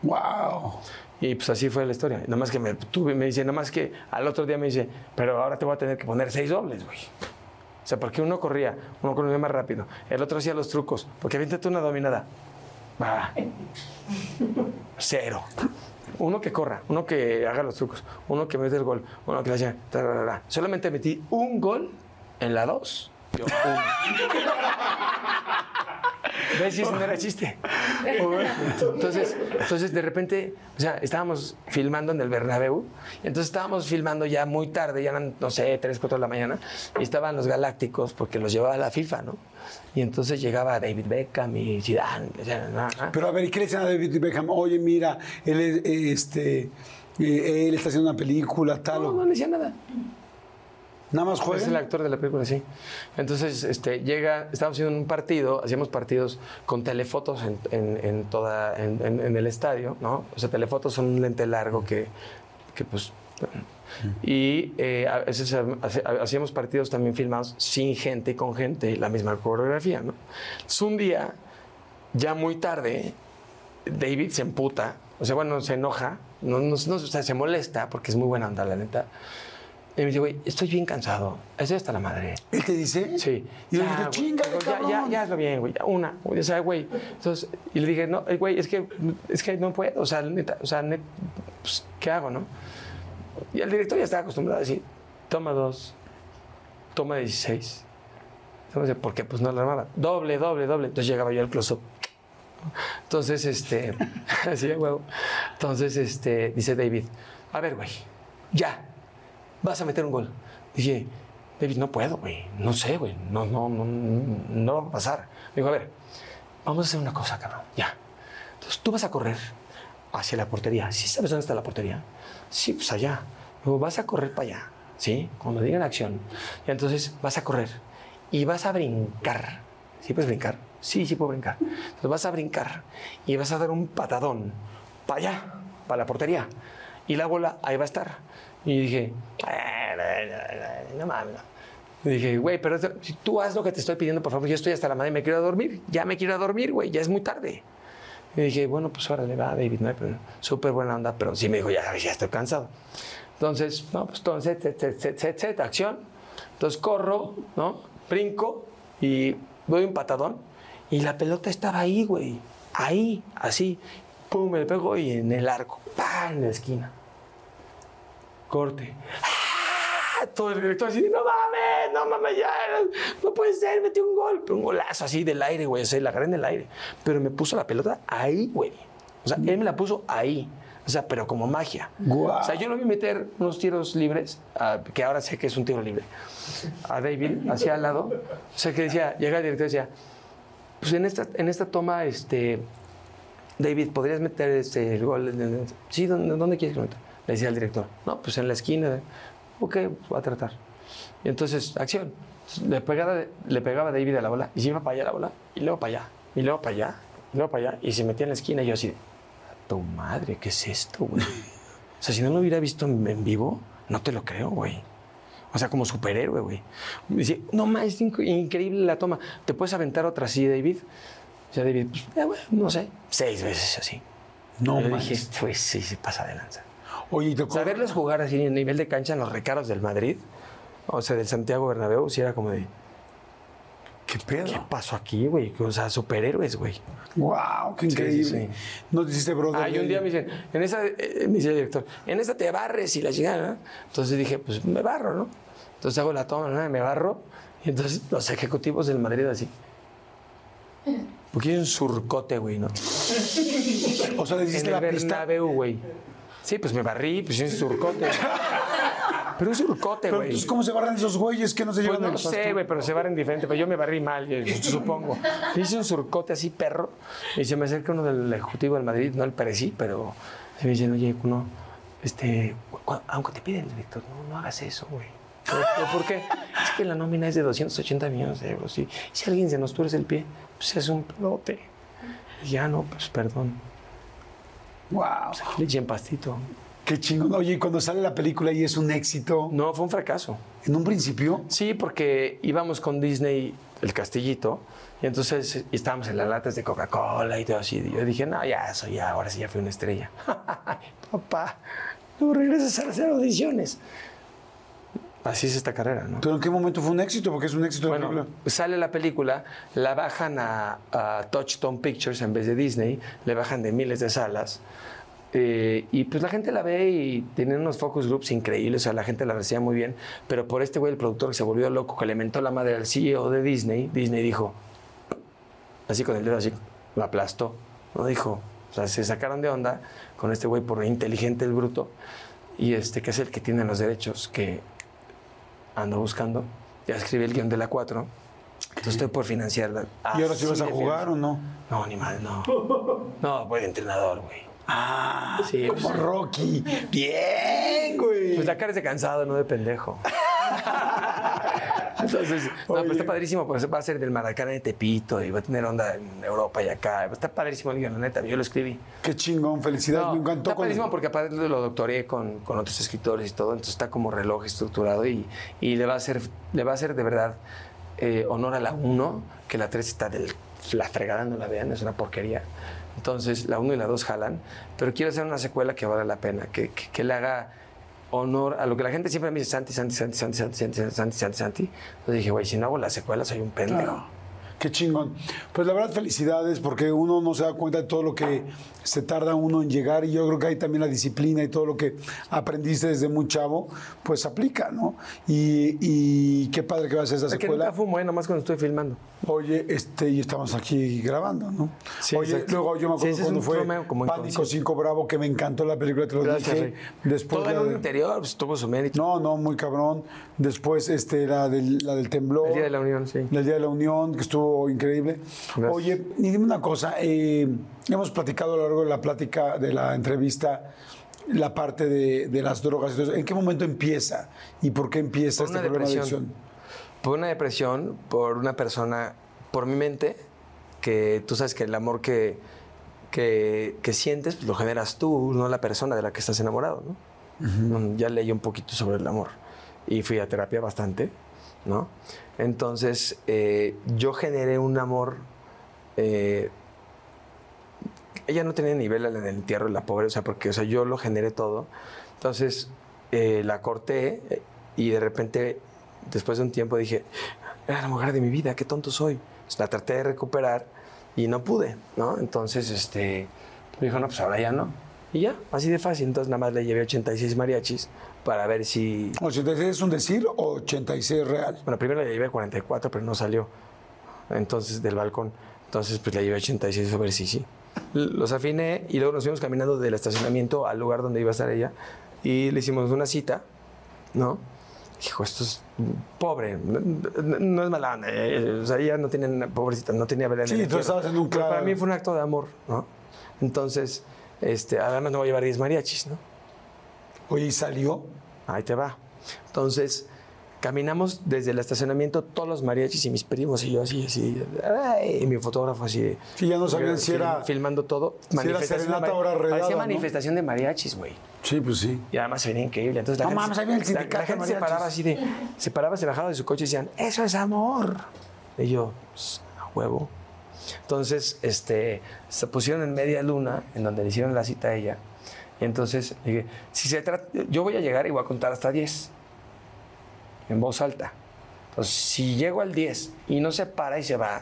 S1: Wow.
S2: Y pues así fue la historia. Nada más que me tuve, me dice, nada más que al otro día me dice, pero ahora te voy a tener que poner seis dobles, güey. O sea, porque uno corría, uno corría más rápido, el otro hacía los trucos, porque aviéntate una dominada. Va. Cero. Uno que corra, uno que haga los trucos, uno que mete el gol, uno que le haya. Solamente metí un gol en la dos. Yo. (laughs) ¿Ves? Si no era chiste. (laughs) Entonces, entonces, de repente, o sea, estábamos filmando en el Bernabéu, entonces estábamos filmando ya muy tarde, ya eran, no sé, 3, 4 de la mañana, y estaban los galácticos, porque los llevaba la FIFA, ¿no? Y entonces llegaba David Beckham y Zidane.
S1: Pero a ver, ¿y qué le decían a David Beckham? Oye, mira, él es, este, Eh, él está haciendo una película, tal.
S2: No, no le decía nada.
S1: Nada más
S2: Es el
S1: juega.
S2: actor de la película, sí. Entonces, este, llega, estábamos haciendo un partido, hacíamos partidos con telefotos en, en- en toda, en, en- el estadio, ¿no? O sea, telefotos son un lente largo que, que pues... bueno. Y eh, a veces hacíamos partidos también filmados sin gente y con gente, la misma coreografía, ¿no? Entonces, un día, ya muy tarde, David se emputa, o sea, bueno, se enoja, no, no- no- o sea, se molesta porque es muy buena onda, la neta. Y me dice, güey, estoy bien cansado. Estoy hasta la madre.
S1: ¿Él te dice?
S2: Sí.
S1: Y yo le dije,
S2: digo, ya, ya, ya hazlo bien, güey. ya, Una. O sea, güey. Entonces, y le dije, no, eh, güey, es que, es que no puedo. O sea, neta, o sea, net- pues, ¿qué hago, no? Y el director ya estaba acostumbrado a decir, toma dos, toma 16. Entonces, porque pues no la armaba. Doble, doble, doble. Entonces llegaba yo al close-up. Entonces, este, (laughs) así de huevo. Entonces, este, dice David, a ver, güey, ya, vas a meter un gol. Dije, David, no puedo, güey, no sé, güey, no, no, no, no, va a pasar. Me dijo, a ver, vamos a hacer una cosa, cabrón, ya. Entonces, tú vas a correr hacia la portería. ¿Sí sabes dónde está la portería? Sí, pues allá. Luego vas a correr para allá, ¿sí? Cuando digan acción. Y entonces vas a correr y vas a brincar. ¿Sí puedes brincar? Sí, sí puedo brincar. Entonces vas a brincar y vas a dar un patadón para allá, para la portería. Y la bola ahí va a estar. Y dije, no mames. Y dije, güey, pero si tú haz lo que te estoy pidiendo, por favor, yo estoy hasta la madre, me quiero dormir. Ya me quiero dormir, güey, ya es muy tarde. Y dije, bueno, pues órale, va, David, no hay problema. Súper buena onda, pero sí me dijo, ya, ya estoy cansado. Entonces, no, pues entonces, set, set, set, set, set, acción. Entonces corro, ¿no? Brinco y doy un patadón. Y la pelota estaba ahí, güey. Ahí, así. Pum, me le pego y en el arco. ¡Pam! En la esquina. Corte. ¡Ah! Todo el director así, no mames, no mames, ya, no puede ser, metí un gol, pero un golazo así del aire, güey, o sea, la agarré en el aire. Pero me puso la pelota ahí, güey. O sea, él me la puso ahí. O sea, pero como magia.
S1: Guau.
S2: O sea, yo lo vi meter unos tiros libres, que ahora sé que es un tiro libre, a David, hacia al lado. O sea, que decía, llega el director y decía, pues en esta, en esta toma, este, David, ¿podrías meter este, el gol? Sí, ¿dónde, dónde quieres que lo meta? Le decía al director, no, pues en la esquina. Ok, va a tratar. Y entonces, acción. Entonces, Le pegaba, le pegaba David a la bola y se iba para allá la bola, y luego para allá, y luego para allá, y luego para allá, y se metía en la esquina y yo así, de, "A tu madre, ¿qué es esto, güey? O sea, si no lo hubiera visto en, vivo, no te lo creo, güey. O sea, como superhéroe, güey. Dice, no más, es inc- increíble la toma. ¿Te puedes aventar otra así, David? O sea, David, pues, eh, bueno, no sé, seis veces así.
S1: No manches.
S2: dije, pues sí, se pasa de lanza.
S1: Oye, ¿y te?
S2: Saberles jugar así en nivel de cancha en los recaros del Madrid, o sea, del Santiago Bernabéu, sí era como de,
S1: ¿Qué pedo?
S2: ¿qué pasó aquí, güey? O sea, superhéroes, güey.
S1: ¡Wow! ¡Qué
S2: Sí, sí,
S1: increíble!
S2: sí.
S1: No te hiciste brother.
S2: Ah, y un día me dicen, en esa, eh, me dice el director, en esta te barres y la chingada, ¿no? Entonces dije, pues me barro, ¿no? Entonces hago la toma, ¿no? Me barro, y entonces los ejecutivos del Madrid así. Porque hay un surcote, güey, ¿no?
S1: O sea, le
S2: En
S1: hiciste
S2: el
S1: la pista.
S2: Bernabéu, güey. Sí, pues me barrí, pues es un surcote. Pero un surcote, güey.
S1: entonces, ¿cómo se barran esos güeyes que no se
S2: Pues
S1: llevan
S2: no
S1: el
S2: lo sé, güey, pero se barren diferente. Pero yo me barrí mal, yo (laughs) supongo. Hice un surcote así, perro, y se me acerca uno del ejecutivo del Madrid, no el parecí, pero se me dicen, oye, no, este, aunque te pide el director, no, no hagas eso, güey. ¿Por qué? Es que la nómina es de 280 millones de euros. Y si alguien se nos tuerce el pie, pues es un pelote. Y ya no, pues perdón.
S1: ¡Wow!
S2: Le eché en pastito.
S1: ¡Qué chingón! Oye, y cuando sale la película y es un éxito,
S2: No, fue un fracaso.
S1: en un principio,
S2: Sí, porque íbamos con Disney, el castillito, y entonces y estábamos en las latas de Coca-Cola y todo así. Y yo dije, no, ya, eso ya, ahora sí ya fui una estrella. (laughs) Papá, luego regresas a hacer audiciones. Así es esta carrera, ¿no?
S1: ¿pero en qué momento fue un éxito? Porque es un éxito de película.
S2: sale la película, la bajan a, a Touchstone Pictures en vez de Disney, le bajan de miles de salas. eh, y pues la gente la ve y tienen unos focus groups increíbles, o sea, la gente la recibía muy bien, pero por este güey, el productor que se volvió loco, que le mentó la madre al CEO de Disney, Disney dijo, así con el dedo así, lo aplastó, no dijo, o sea, se sacaron de onda con este güey por inteligente el bruto, y este que es el que tiene los derechos, que ando buscando, ya escribí el guion de la 4, entonces estoy por financiarla.
S1: ¿Y ahora sí vas a jugar o no?
S2: no, ni mal, no. (laughs) No, voy de entrenador, güey.
S1: Ah,
S2: Sí,
S1: como
S2: pues-
S1: Rocky. Bien, güey.
S2: Pues la cara es de cansado, no de pendejo. (laughs) Entonces, no, pero
S1: Oye.
S2: está padrísimo, porque va a ser del Maracaná de Tepito y va a tener onda en Europa y acá. Está padrísimo el guion, la neta, yo lo escribí.
S1: Qué chingón, felicidades.
S2: No,
S1: me encantó.
S2: está
S1: con-
S2: padrísimo porque aparte lo doctoré con, con otros escritores y todo, entonces está como reloj estructurado y, y le va a hacer, le va a hacer de verdad eh, honor a la 1, que la 3 está del la fregada, no la vean, es una porquería. Entonces la 1 y la 2 jalan, pero quiero hacer una secuela que valga la pena, que, que, que le haga honor a lo que la gente siempre me dice, Santi, Santi, Santi, Santi, Santi, Santi, Santi, Santi, Santi. Entonces dije, güey, si no hago la secuela soy un pendejo.
S1: Qué chingón. Pues la verdad, felicidades, porque uno no se da cuenta de todo lo que se tarda uno en llegar y yo creo que ahí también la disciplina y todo lo que aprendiste desde muy chavo, pues aplica, ¿no? Y, y qué padre que va a esa
S2: Es que
S1: secuela.
S2: nunca fumo, ¿eh? nomás cuando estoy filmando.
S1: Oye, este, y estamos aquí grabando, ¿no?
S2: Sí,
S1: Oye,
S2: exacto.
S1: luego yo me acuerdo cuando fue
S2: como
S1: Pánico
S2: inconsciente.
S1: 5 Bravo, que me encantó la película, te lo
S2: Gracias,
S1: dije.
S2: Rey.
S1: Después
S2: Todo
S1: la
S2: en un
S1: de-
S2: interior, pues tuvo su mérito.
S1: No, no, muy cabrón. Después este, la, del, la del temblor.
S2: El Día de la Unión, sí.
S1: El Día de la Unión, que estuvo increíble.
S2: Gracias.
S1: Oye, y dime una cosa. eh, hemos platicado a lo largo de la plática, de la entrevista, la parte de, de las drogas. eso. ¿En qué momento empieza? ¿Y por qué empieza
S2: Por
S1: este problema de
S2: depresión.
S1: adicción?
S2: Por una depresión, por una persona, por mi mente, que tú sabes que el amor que, que, que sientes pues, lo generas tú, no la persona de la que estás enamorado, ¿no? Mm, Ya leí un poquito sobre el amor y fui a terapia bastante, ¿no? Entonces, eh, yo generé un amor... eh, ella no tenía nivel en el entierro de la pobre, o sea, porque o sea, yo lo generé todo. Entonces, eh, la corté y de repente, después de un tiempo, dije, era la mujer de mi vida, qué tonto soy. La traté de recuperar y no pude, ¿no? Entonces, este, me dijo, no, pues ahora ya no. Y ya, así de fácil. Entonces, nada más le llevé 86 mariachis para ver si...
S1: ¿86 es un decir o 86 real?
S2: Bueno, primero le llevé 44, pero no salió. Entonces, del balcón. Entonces, pues le llevé 86 a ver si sí. Los afiné y luego nos fuimos caminando del estacionamiento al lugar donde iba a estar ella y le hicimos una cita, ¿no? Dijo, esto es pobre, no, no- es mala onda, eh, o sea, ella no tenía, pobrecita, no tenía verdad.
S1: Sí, tú estabas en un
S2: Pero para
S1: claro.
S2: mí fue un acto de amor, ¿no? Entonces, este, además no voy a llevar 10 mariachis, ¿no?
S1: Oye, ¿y salió?
S2: Ahí te va. Entonces, caminamos desde el estacionamiento todos los mariachis y mis primos y yo así, así. ay, y mi fotógrafo así.
S1: Sí, ya no sabían si era-
S2: Filmando todo.
S1: si era serenata era redada,
S2: Parecía
S1: ¿no?
S2: manifestación de mariachis, güey.
S1: Sí, pues sí.
S2: Y además se venía increíble. Entonces, la
S1: No
S2: gente,
S1: mames, ahí viene el sindicato
S2: la, gente se paraba así de. Se paraba, se bajaba de su coche y decían, eso es amor. Y yo, "Pues, a huevo. Entonces, este, se pusieron en media luna, en donde le hicieron la cita a ella. Y entonces dije, si se trata, yo voy a llegar y voy a contar hasta 10, en voz alta. Entonces, si llego al 10 y no se para y se va,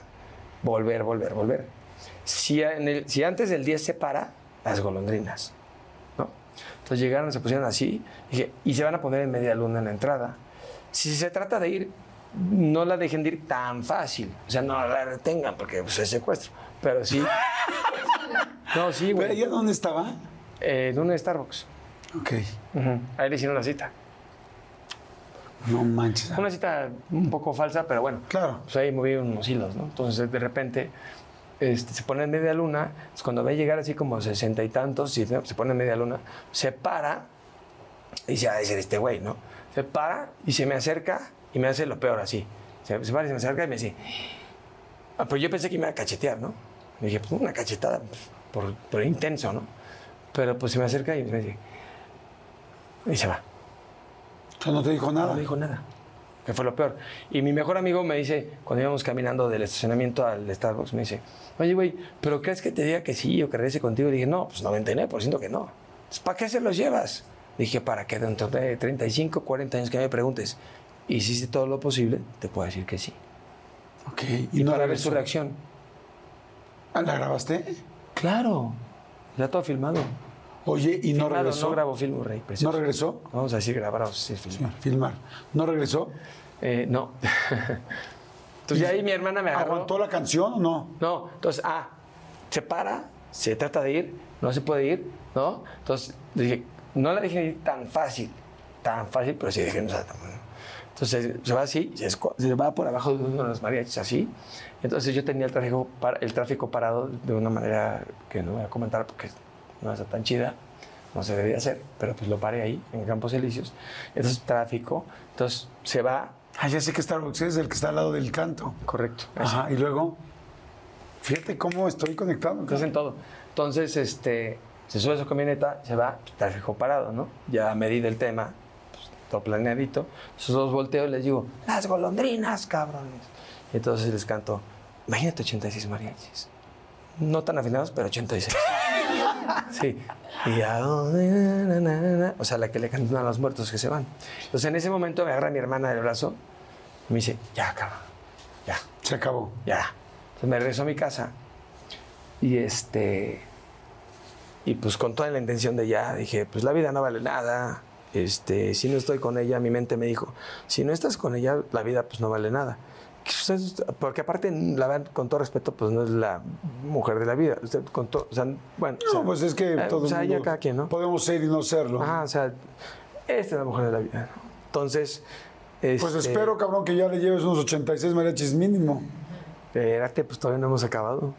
S2: volver, volver, volver. Si, en el- si antes del 10 se para, las golondrinas. ¿no? Entonces llegaron, se pusieron así, dije, y se van a poner en media luna en la entrada. Si se trata de ir, no la dejen de ir tan fácil. O sea, no la retengan porque pues, es secuestro. Pero sí. (laughs) No, sí,
S1: ¿Pero
S2: güey.
S1: ella dónde estaba?
S2: Eh, en un Starbucks.
S1: Ok.
S2: Ujú. Ahí le hicieron la cita.
S1: No manches.
S2: Una cita un poco falsa, pero bueno.
S1: Claro.
S2: Pues ahí moví unos hilos, ¿no? Entonces, de repente, este, se pone en media luna. Entonces, cuando ve llegar así como sesenta y tantos, y se pone en media luna, se para y dice, de ser este güey, ¿no? Se para y se me acerca y me hace lo peor así. Se, se para y se me acerca y me dice, ah, pero yo pensé que me iba a cachetear, ¿no? Le dije, pues una cachetada, pues, por, por intenso, ¿no? Pero pues se me acerca y me dice, y se va.
S1: O no te dijo nada.
S2: No me dijo nada. Que fue lo peor. Y mi mejor amigo me dice, cuando íbamos caminando del estacionamiento al Starbucks, me dice, oye, güey, ¿pero crees que te diga que sí o que regrese contigo? Le dije, no, pues 99% que no. Entonces, ¿Para qué se los llevas? Dije, para que dentro de 35, 40 años que me preguntes, ¿hiciste todo lo posible? Te puedo decir que sí.
S1: Ok.
S2: Y,
S1: no
S2: para ver su reacción.
S1: Ah, ¿La grabaste?
S2: Claro. Ya todo filmado.
S1: Oye, ¿y no regresó?
S2: No grabo film, Rey.
S1: ¿No
S2: precioso.
S1: regresó?
S2: Vamos a decir grabar sí,
S1: Sí,
S2: filmar.
S1: filmar. ¿No regresó?
S2: Eh, no. (laughs) Entonces ya ahí mi hermana me agarró.
S1: ¿Aguantó la canción o no?
S2: No, entonces, ah, se para, se trata de ir, no se puede ir, ¿no? Entonces dije, no la dejé ir tan fácil, tan fácil, pero sí dije, no, sea, tan- entonces se va así, se, va por abajo de uno de los mariachis así. Entonces yo tenía el tráfico, el tráfico parado de una manera que no voy a comentar porque no está tan chida, no se debía hacer, pero pues lo paré ahí, en Campos Elíseos. Entonces, tráfico, entonces se va,
S1: Ah, ya sé que Starbucks es el que está al lado del canto.
S2: correcto.
S1: Ajá, y luego, fíjate cómo estoy conectado.
S2: Entonces, en todo. Entonces, este, se sube a su camioneta, se va, tráfico parado, ¿no? Ya medí del tema, pues, todo planeadito. Esos dos volteos les digo, las golondrinas, cabrones. Y entonces les canto, imagínate 86 mariachis. No tan afinados, pero 86. Sí. Y a dónde. O sea, la que le cantan a los muertos que se van. Entonces, en ese momento me agarra mi hermana del brazo y me dice, ya, cabrón, ya.
S1: Se acabó.
S2: Ya. Entonces me regreso a mi casa y este. Y pues con toda la intención de ya, dije, pues la vida no vale nada. Este, si no estoy con ella, mi mente me dijo, si no estás con ella, la vida pues no vale nada. Porque aparte, la verdad, con todo respeto, pues no es la mujer de la vida. Sea, con todo, o sea, bueno, o sea,
S1: No, pues es que
S2: eh,
S1: todo
S2: o sea,
S1: el
S2: ya
S1: mundo
S2: cada quien, ¿no?
S1: podemos ser y no serlo.
S2: Ajá, o sea, esta es la mujer de la vida. Entonces,
S1: Pues
S2: este,
S1: espero, cabrón, que ya le lleves unos 86 mariachis mínimo.
S2: Espérate, pues todavía no hemos acabado.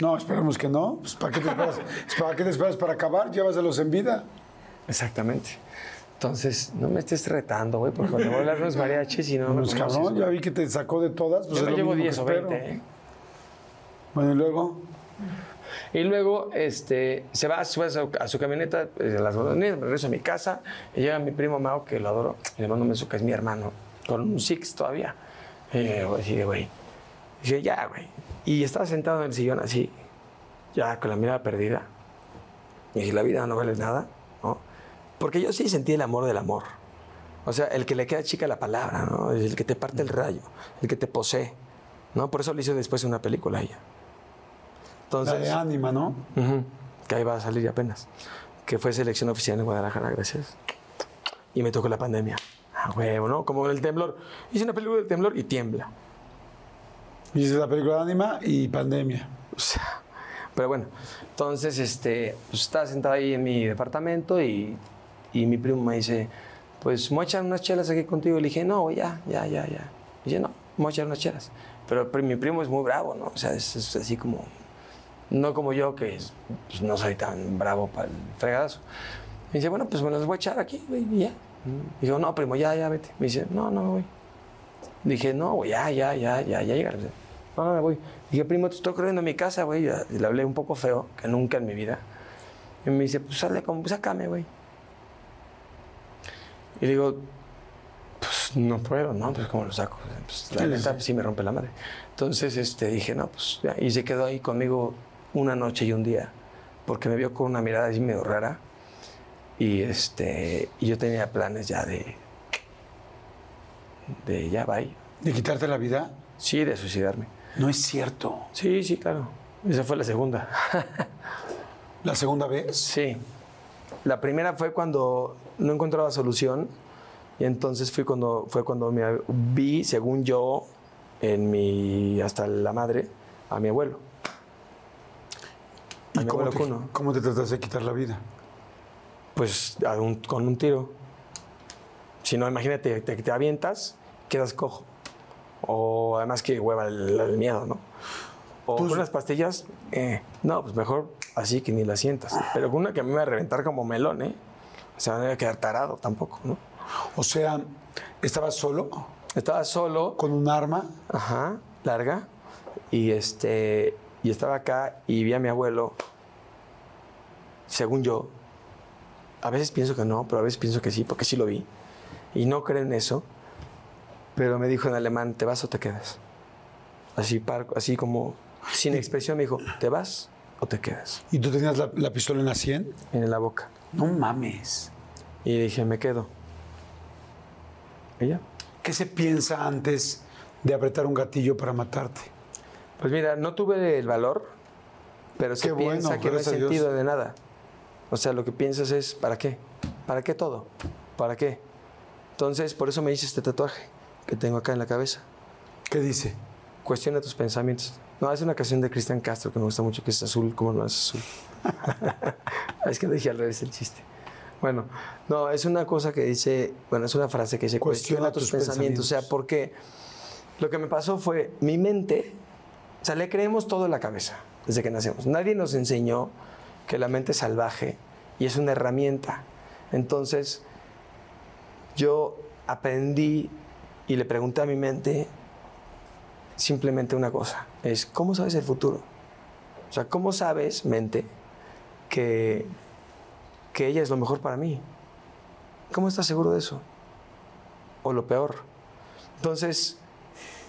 S1: No, esperemos que no. Pues, ¿para, qué te esperas? ¿Para qué te esperas para acabar? Llévaselos en vida.
S2: Exactamente. Entonces, no me estés retando, güey, porque cuando voy a hablar mariachis y no me
S1: Pues
S2: conoces,
S1: cabrón,
S2: güey.
S1: ya vi que te sacó de todas. Pues
S2: Yo me llevo
S1: mínimo
S2: 10
S1: que
S2: o
S1: espero.
S2: 20, ¿eh?
S1: Bueno, y luego.
S2: Y luego este, se va, sube a su, a su camioneta, eh, las golondrinas, me regreso a mi casa, y llega mi primo Mao, que lo adoro, y le mando un beso, que es mi hermano, con un Six todavía. Y de, güey. Dije, ya, güey. Y estaba sentado en el sillón así, ya con la mirada perdida. Y dije, la vida no vale nada. Porque yo sí sentí el amor del amor. O sea, el que le queda chica la palabra, ¿no? El que te parte el rayo, el que te posee, ¿no? Por eso le hice después una película a ella. Entonces,
S1: La de ánima, ¿no?
S2: Que ahí va a salir apenas. Que fue selección oficial en Guadalajara, gracias. Y me tocó la pandemia. Ah, huevo, ¿no? Como el temblor. Hice una película de temblor y tiembla.
S1: Dice la película de ánima y pandemia.
S2: O sea, pero bueno, entonces este, pues estaba sentado ahí en mi departamento y, y mi primo me dice, pues me voy a echar unas chelas aquí contigo. Y le dije, no, ya, ya, ya, ya. Y dice, no, me voy a echar unas chelas. Pero, mi primo es muy bravo, ¿no? O sea, es, es así como, no como yo, que es- pues, no soy tan bravo para el fregadazo. Me dice, bueno, pues me las voy a echar aquí, güey, y ya. Digo, no, primo, ya, ya, vete. Me dice, no, no, güey. Dije, no, güey, ya, ya, ya, ya, ya llegaron. No, no, me voy. Dije, primo, te estoy corriendo a mi casa, güey. Y le hablé un poco feo, que nunca en mi vida. Y me dice, pues sale, como, sácame, güey. Y digo, pues no puedo, ¿no? Pues cómo lo saco. Pues, la neta,
S1: sí.
S2: sí me rompe la madre. Entonces este, dije, no, pues ya. Y se quedó ahí conmigo una noche y un día, porque me vio con una mirada así medio rara. Y, este, y yo tenía planes ya de, de ya, bye.
S1: ¿De quitarte la vida?
S2: Sí, de suicidarme.
S1: No es cierto.
S2: Sí, sí, claro. Esa fue la segunda.
S1: ¿La segunda vez?
S2: Sí. La primera fue cuando no encontraba solución y entonces fui cuando, fue cuando me vi, según yo, en mi, hasta la madre, a mi abuelo. A
S1: ¿Y
S2: mi
S1: cómo
S2: abuelo
S1: te,
S2: Cuno.
S1: cómo te trataste de quitar la vida?
S2: Pues a un- con un tiro. Si no, imagínate, te, te avientas, quedas cojo. O además que hueva el, el miedo, ¿no? O con unas pastillas, eh, no, pues mejor así que ni la sientas. Pero con una que a mí me va a reventar como melón, ¿eh? O sea, no voy a quedar tarado tampoco, ¿no?
S1: O sea, ¿estabas solo?
S2: Estaba solo,
S1: ¿Con un arma?
S2: ajá, larga, y este, y estaba acá y vi a mi abuelo, según yo, a veces pienso que no, pero a veces pienso que sí, porque sí lo vi, y no creo en eso, pero me dijo en alemán, ¿te vas o te quedas? Así, par- así como, sin expresión, me dijo, ¿te vas o te quedas?
S1: ¿Y tú tenías la, la pistola en la 100?
S2: En la boca.
S1: No mames.
S2: Y dije, me quedo. ¿Y ya?
S1: ¿Qué se piensa antes de apretar un gatillo para matarte?
S2: Pues mira, no tuve el valor, pero se
S1: Qué bueno,
S2: piensa que no hay sentido de nada. O sea, lo que piensas es, ¿para qué? ¿Para qué todo? ¿Para qué? Entonces, por eso me hice este tatuaje que tengo acá en la cabeza.
S1: ¿Qué dice?
S2: Cuestiona tus pensamientos. No, es una canción de Cristian Castro que me gusta mucho, que es azul, como no es azul. (laughs) es que dije al revés el chiste. Bueno, no, es una cosa que dice, bueno, es una frase que dice,
S1: Cuestiona
S2: cuestiona, tus,
S1: tus
S2: pensamientos. O sea,
S1: pensamientos.
S2: porque lo que me pasó fue, mi mente, o sea, le creemos todo en la cabeza desde que nacemos. Nadie nos enseñó que la mente es salvaje y es una herramienta. Entonces, yo aprendí y le pregunté a mi mente simplemente una cosa, es, ¿cómo sabes el futuro? O sea, ¿cómo sabes, mente, que, que ella es lo mejor para mí? ¿Cómo estás seguro de eso? O lo peor. Entonces,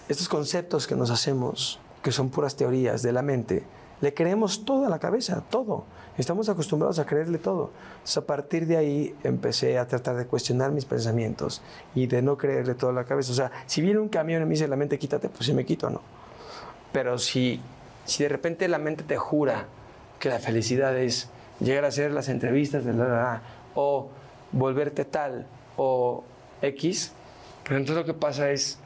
S2: estos conceptos que nos hacemos, que son puras teorías de la mente, le creemos todo a la cabeza, todo. Estamos acostumbrados a creerle todo. Entonces, a partir de ahí empecé a tratar de cuestionar mis pensamientos y de no creerle todo a la cabeza. O sea, si viene un camión y me dice la mente quítate, pues sí me quito, ¿no? Pero si, si de repente la mente te jura que la felicidad es llegar a hacer las entrevistas de la, la, la, o volverte tal o X, pero entonces lo que pasa es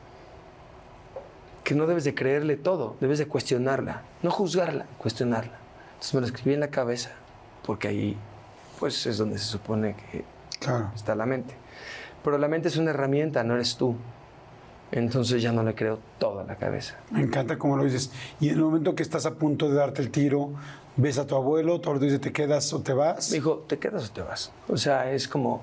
S2: que no debes de creerle todo, debes de cuestionarla, no juzgarla, cuestionarla. Entonces me lo escribí en la cabeza, porque ahí pues es donde se supone que
S1: Claro.
S2: está la mente. Pero la mente es una herramienta, no eres tú. Entonces ya no le creo toda la cabeza.
S1: Me encanta cómo lo dices. Y en el momento que estás a punto de darte el tiro, ves a tu abuelo, tu abuelo dice, ¿te quedas o te vas?
S2: Me dijo, ¿te quedas o te vas? O sea, es como,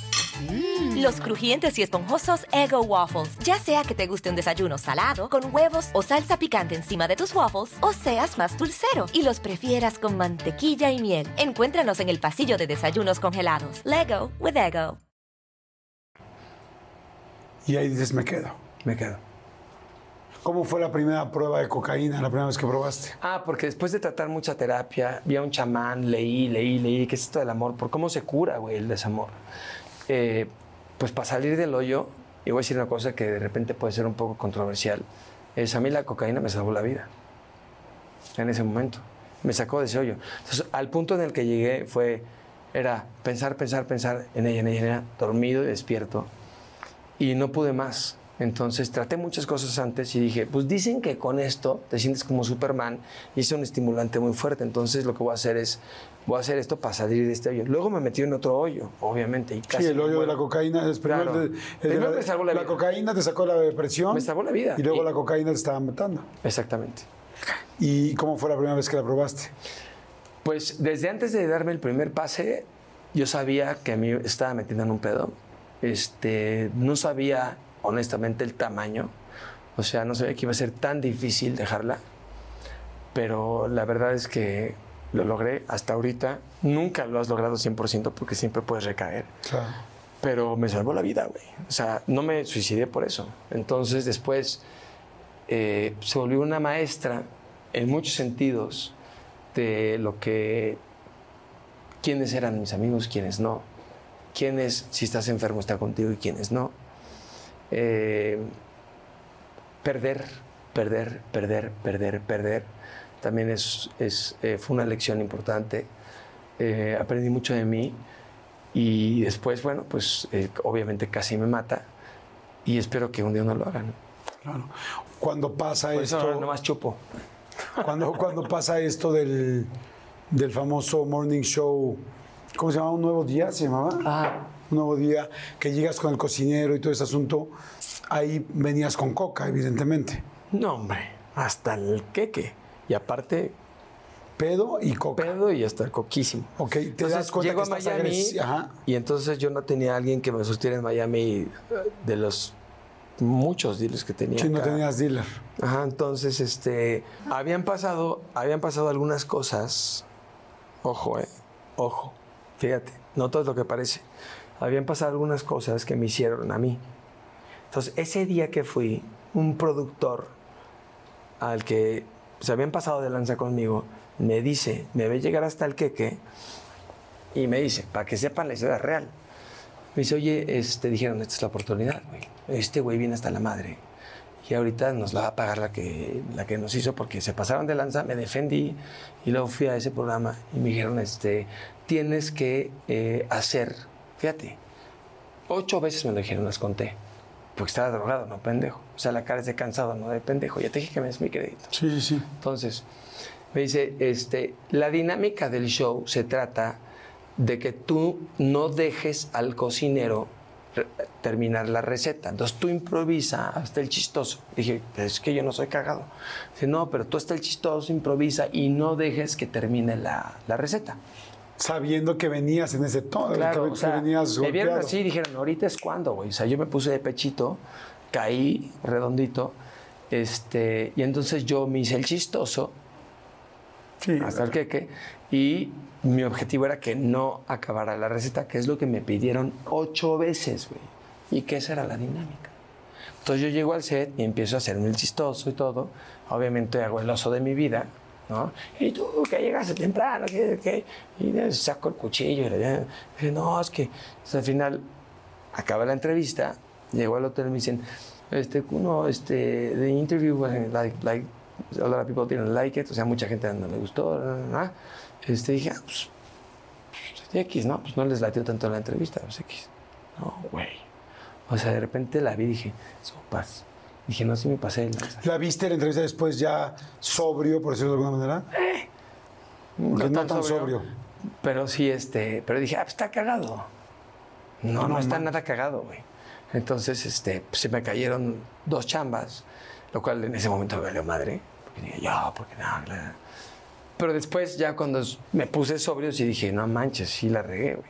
S5: Los crujientes y esponjosos Ego Waffles. Ya sea que te guste un desayuno salado, con huevos o salsa picante encima de tus waffles, o seas más dulcero y los prefieras con mantequilla y miel. Encuéntranos en el pasillo de desayunos congelados. Lego with Ego.
S1: Y ahí dices, me quedo.
S2: Me quedo.
S1: ¿Cómo fue la primera prueba de cocaína, la primera vez que probaste?
S2: Ah, porque después de tratar mucha terapia, vi a un chamán, leí, leí, leí, ¿qué es esto del amor? Por cómo se cura, güey, el desamor. Eh, pues para salir del hoyo, y voy a decir una cosa que de repente puede ser un poco controversial, es a mí la cocaína me salvó la vida. En ese momento. Me sacó de ese hoyo. Entonces, al punto en el que llegué fue, era pensar, pensar, pensar en ella, en ella, en ella, dormido y despierto. Y no pude más. Entonces traté muchas cosas antes y dije, pues dicen que con esto te sientes como Superman y es un estimulante muy fuerte. Entonces lo que voy a hacer es, voy a hacer esto para salir de este hoyo. Luego me metí en otro hoyo, obviamente. Y casi
S1: Sí, el
S2: me
S1: hoyo de la cocaína es primero
S2: Claro.
S1: el de- el
S2: Primero
S1: la,
S2: me salvó la vida.
S1: cocaína te sacó la depresión.
S2: Me salvó la vida.
S1: Y luego
S2: Y-
S1: la cocaína te estaba matando.
S2: Exactamente.
S1: ¿Y cómo fue la primera vez que la probaste?
S2: Pues desde antes de darme el primer pase, yo sabía que a mí estaba metiendo en un pedo. Este, no sabía honestamente el tamaño. O sea, no sabía que iba a ser tan difícil dejarla. Pero la verdad es que lo logré hasta ahorita. Nunca lo has logrado 100% porque siempre puedes recaer.
S1: Claro.
S2: Pero me salvó la vida, güey. O sea, no me suicidé por eso. Entonces después eh, se volvió una maestra en muchos sentidos de lo que, quiénes eran mis amigos, quiénes no, quiénes, si estás enfermo, está contigo y quiénes no. Eh, perder, perder, perder, perder, perder, también es, es, eh, fue una lección importante. Eh, aprendí mucho de mí y después, bueno, pues eh, obviamente casi me mata y espero que un día no lo hagan.
S1: Claro. Cuando pasa
S2: Por eso
S1: esto,
S2: ahora nomás chupo.
S1: cuando, cuando pasa esto del, del famoso morning show, ¿cómo se llamaba? ¿Un nuevo día se llamaba?
S2: Ah,
S1: Un nuevo día, que llegas con el cocinero y todo ese asunto, ahí venías con coca, evidentemente.
S2: no, hombre, hasta el queque. Y aparte,
S1: Pedo y coca.
S2: pedo y hasta coquísimo.
S1: Ok, te
S2: Entonces,
S1: das cuenta
S2: llego
S1: que
S2: a
S1: estás
S2: Miami
S1: Ajá.
S2: y entonces yo no tenía alguien que me sostiera en Miami eh, de los muchos dealers que tenía.
S1: Si no tenías dealer.
S2: Ajá, entonces, este, habían pasado, habían pasado algunas cosas. Ojo, eh, ojo. Fíjate, no todo es lo que parece. Habían pasado algunas cosas que me hicieron a mí. Entonces, ese día que fui, un productor al que se habían pasado de lanza conmigo, me dice, me ve llegar hasta el queque y me dice, para que sepan la historia real. Me dice, oye, este, dijeron, esta es la oportunidad, güey. Este güey viene hasta la madre. Y ahorita nos la va a pagar la que, la que nos hizo porque se pasaron de lanza, me defendí y luego fui a ese programa y me dijeron, este, tienes que eh, hacer, fíjate, ocho veces me lo dijeron, las conté. Porque estaba drogado, no pendejo. O sea, la cara es de cansado, no de pendejo. Ya te dije que me des mi crédito.
S1: Sí, sí, sí.
S2: Entonces, me dice, este, la dinámica del show se trata de que tú no dejes al cocinero terminar la receta. Entonces tú improvisa hasta el chistoso. Dije, es que yo no soy cagado. Dice, no, pero tú hasta el chistoso improvisa y no dejes que termine la, la receta.
S1: Sabiendo que venías en ese tono,
S2: Claro,
S1: que,
S2: o sea,
S1: que venías
S2: me vieron así y dijeron, ahorita es cuando, güey. O sea, yo me puse de pechito, caí redondito, este, y entonces yo me hice el chistoso
S1: Sí,
S2: hasta el queque y mi objetivo era que no acabara la receta, que es lo que me pidieron ocho veces, güey. Y que esa era la dinámica. Entonces yo llego al set y empiezo a hacerme el chistoso y todo. Obviamente hago el oso de mi vida, ¿no? Y tú que llegaste temprano, qué? Y saco el cuchillo y le digo, no, es que Entonces, al final acaba la entrevista, llego al hotel y me dicen, este, no, este, the interview was like, like, a lot of people didn't like it, o sea, mucha gente no le gustó, na. Este, dije, ah, pues, pues, X, ¿no? Pues no les latió tanto la entrevista, pues X. No, güey. O sea, de repente la vi y dije, sopas. Dije, no, si me pasé.
S1: ¿La viste la entrevista después ya sobrio, por decirlo de alguna manera? Porque no tan sobrio.
S2: Pero sí, este, pero dije, ah, pues está cagado. No, no, está nada cagado, güey. Entonces, este, pues, se me cayeron dos chambas, lo cual en ese momento me valió madre. Porque dije, yo, porque no, la-". Pero después, ya cuando me puse sobrio, sí dije, no manches, sí la regué, güey.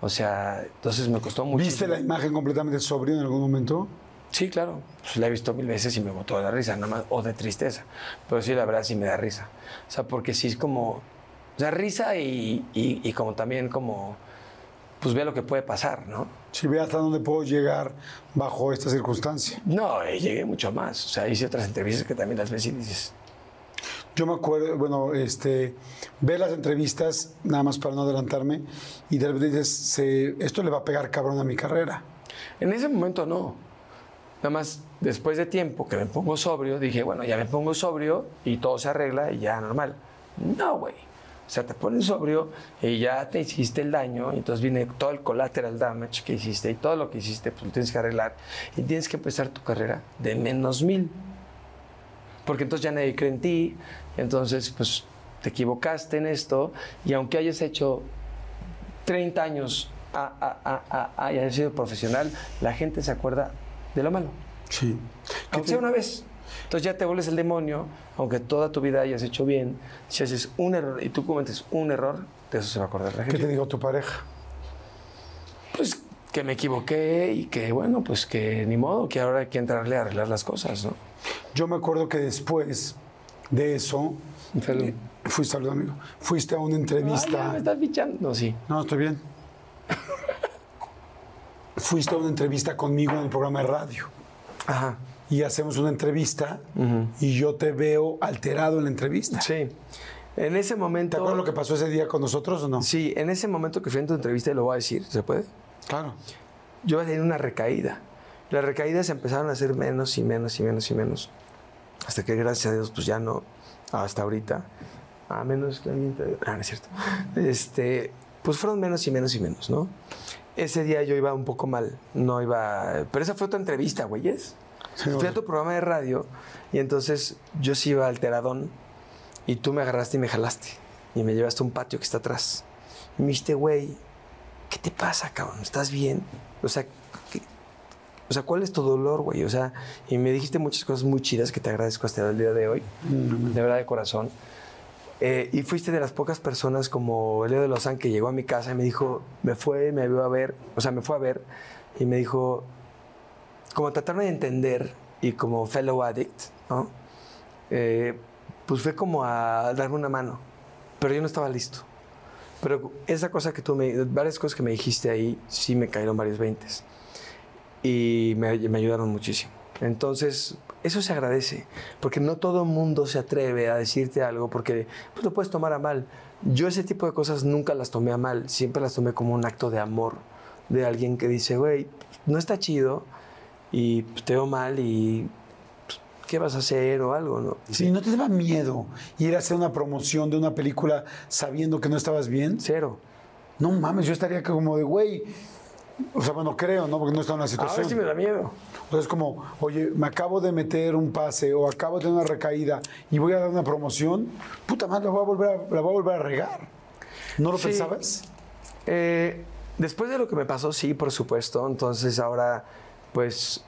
S2: O sea, entonces me costó mucho.
S1: ¿Viste la imagen completamente sobrio en algún momento?
S2: Sí, claro. Pues la he visto mil veces y me botó de la risa, nada más, o de tristeza. Pero sí, la verdad, sí me da risa. O sea, porque sí es como. O sea, risa y, y- y como también como. Pues ve lo que puede pasar, ¿no?
S1: Si ve hasta dónde puedo llegar bajo esta circunstancia.
S2: No, eh, llegué mucho más. O sea, hice otras entrevistas que también las ves y dices.
S1: Yo me acuerdo, bueno, este, ve las entrevistas, nada más para no adelantarme, y de repente dices, se- esto le va a pegar cabrón a mi carrera.
S2: En ese momento no. Nada más después de tiempo que me pongo sobrio, dije, bueno, ya me pongo sobrio y todo se arregla y ya normal. No, güey. O sea, te pones sobrio y ya te hiciste el daño, y entonces viene todo el collateral damage que hiciste y todo lo que hiciste, pues lo tienes que arreglar y tienes que empezar tu carrera de menos mil. Porque entonces ya nadie cree en ti, entonces pues te equivocaste en esto y aunque hayas hecho 30 años y hayas sido profesional, la gente se acuerda de lo malo.
S1: Sí.
S2: Aunque sea una vez. Entonces ya te vuelves el demonio, aunque toda tu vida hayas hecho bien, si haces un error y tú cometes un error, de eso se va a acordar la
S1: ¿Qué
S2: gente.
S1: te dijo tu pareja?
S2: Pues que me equivoqué y que, bueno, pues que ni modo, que ahora hay que entrarle a arreglar las cosas, ¿no?
S1: Yo me acuerdo que después de eso,
S2: Salud.
S1: fuiste, salud, amigo, fuiste a una
S2: Ay, ya
S1: entrevista.
S2: me estás fichando. No, sí.
S1: No, estoy bien. (laughs) fuiste a una entrevista conmigo en el programa de radio.
S2: Ajá.
S1: Y hacemos una entrevista y yo te veo alterado en la entrevista.
S2: Sí. En ese
S1: ¿Te
S2: momento.
S1: acuerdas lo que pasó ese día con nosotros o no?
S2: Sí, en ese momento que fui en tu entrevista, y lo voy a decir, ¿se puede?
S1: Claro.
S2: yo tenía una recaída. Las recaídas empezaron a ser menos y menos y menos y menos. Hasta que gracias a Dios, pues ya no, hasta ahorita, a menos que alguien te... Ah, no es cierto. Este, pues fueron menos y menos y menos, ¿no? Ese día yo iba un poco mal, no iba... Pero esa fue tu entrevista, güeyes.
S1: Sí,
S2: Fui a tu programa de radio y entonces yo sí iba alteradón y tú me agarraste y me jalaste y me llevaste a un patio que está atrás. Y me dijiste, güey, ¿qué te pasa, cabrón? ¿Estás bien? O sea, ¿qué- o sea, ¿cuál es tu dolor, güey? O sea, y me dijiste muchas cosas muy chidas que te agradezco hasta el día de hoy, de verdad de corazón. Eh, y fuiste de las pocas personas como Leo de Lozán que llegó a mi casa y me dijo, me fue, me vio a ver, o sea, me fue a ver y me dijo, como tratarme de entender y como fellow addict, ¿no? Eh, pues fue como a darme una mano, pero yo no estaba listo. Pero esa cosa que tú me, varias cosas que me dijiste ahí, sí me cayeron varios veintes. Y me, me ayudaron muchísimo. Entonces, eso se agradece, porque no todo el mundo se atreve a decirte algo porque pues, lo puedes tomar a mal. Yo ese tipo de cosas nunca las tomé a mal, siempre las tomé como un acto de amor de alguien que dice, güey, no está chido y pues, te veo mal y pues, ¿qué vas a hacer o algo? ¿no?
S1: Sí, ¿no te daba miedo ir a hacer una promoción de una película sabiendo que no estabas bien?
S2: Cero.
S1: No mames, yo estaría como de, güey, o sea, bueno, creo, ¿no? Porque no está en la situación.
S2: Ahora sí me da miedo.
S1: O sea, es como, oye, me acabo de meter un pase o acabo de tener una recaída y voy a dar una promoción, puta madre, la voy a volver a, la voy a, volver a regar. ¿No lo
S2: Sí.
S1: pensabas?
S2: Eh, después de lo que me pasó, sí, por supuesto. Entonces ahora, pues,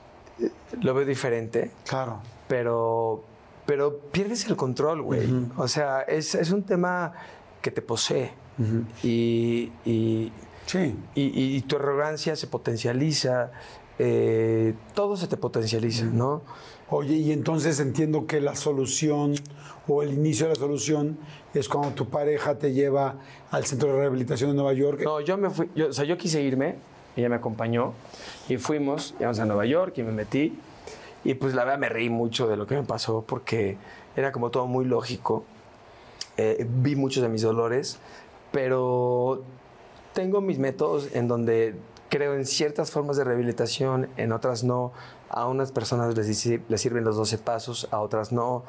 S2: lo veo diferente.
S1: Claro.
S2: pero, pero pierdes el control, güey. O sea, es, es un tema que te posee. y, y,
S1: Sí.
S2: y- y tu arrogancia se potencializa, eh, todo se te potencializa, ¿no?
S1: Oye, y entonces entiendo que la solución o el inicio de la solución es cuando tu pareja te lleva al centro de rehabilitación de Nueva York.
S2: No, yo me fui, yo- o sea, yo quise irme, ella me acompañó y fuimos, llegamos a Nueva York y me metí. Y pues la verdad me reí mucho de lo que me pasó porque era como todo muy lógico. Eh, vi muchos de mis dolores, pero tengo mis métodos en donde creo en ciertas formas de rehabilitación, en otras no. A unas personas les, sirven los 12 pasos, a otras no.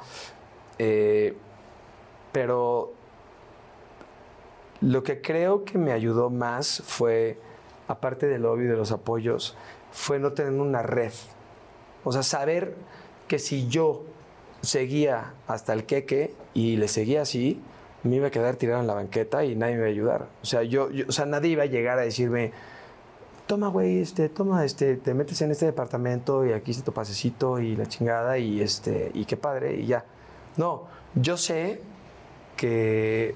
S2: Eh, pero lo que creo que me ayudó más fue, aparte del lobby de los apoyos, fue no tener una red. O sea, saber que si yo seguía hasta el queque y le seguía así, me iba a quedar tirado en la banqueta y nadie me iba a ayudar. O sea, yo, yo- o sea, nadie iba a llegar a decirme, toma, güey, este, toma, este, te metes en este departamento y aquí está tu pasecito y la chingada y este, y qué padre, y ya. No, yo sé que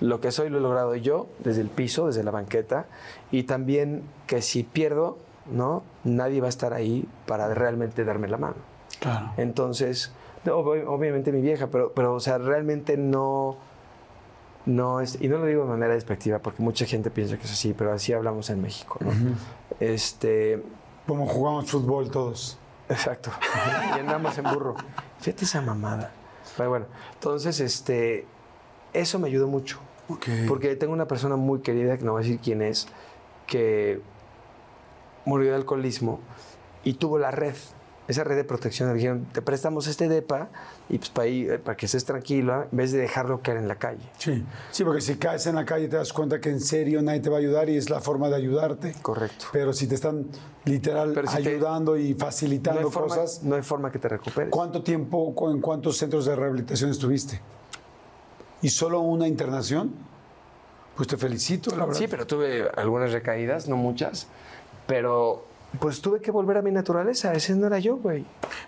S2: lo que soy lo he logrado yo desde el piso, desde la banqueta, y también que si pierdo, ¿no? Nadie va a estar ahí para realmente darme la mano.
S1: Claro.
S2: Entonces, ob- obviamente mi vieja, pero, pero o sea, realmente no, no es, y no lo digo de manera despectiva, porque mucha gente piensa que es así, pero así hablamos en México, ¿no? Este,
S1: Como jugamos fútbol todos.
S2: Exacto. (laughs) y andamos en burro. Fíjate esa mamada. Pero bueno, entonces, este, eso me ayudó mucho. Porque tengo una persona muy querida, que no voy a decir quién es, que murió de alcoholismo y tuvo la red, esa red de protección. Le dijeron, te prestamos este DEPA y pues para, ir- para que estés tranquila, en vez de dejarlo caer en la calle.
S1: Sí. Sí, porque si caes en la calle te das cuenta que en serio nadie te va a ayudar y es la forma de ayudarte.
S2: Correcto.
S1: Pero si te están literal
S2: si te-
S1: ayudando y
S2: No
S1: facilitando
S2: hay, forma,
S1: cosas,
S2: no hay forma que te recuperes.
S1: ¿cuánto tiempo, en cuántos centros de rehabilitación estuviste? ¿Y solo una internación? Pues te felicito, la verdad.
S2: Sí, pero tuve algunas recaídas, no muchas. Pero pues tuve que volver a mi naturaleza. Ese no era yo, güey.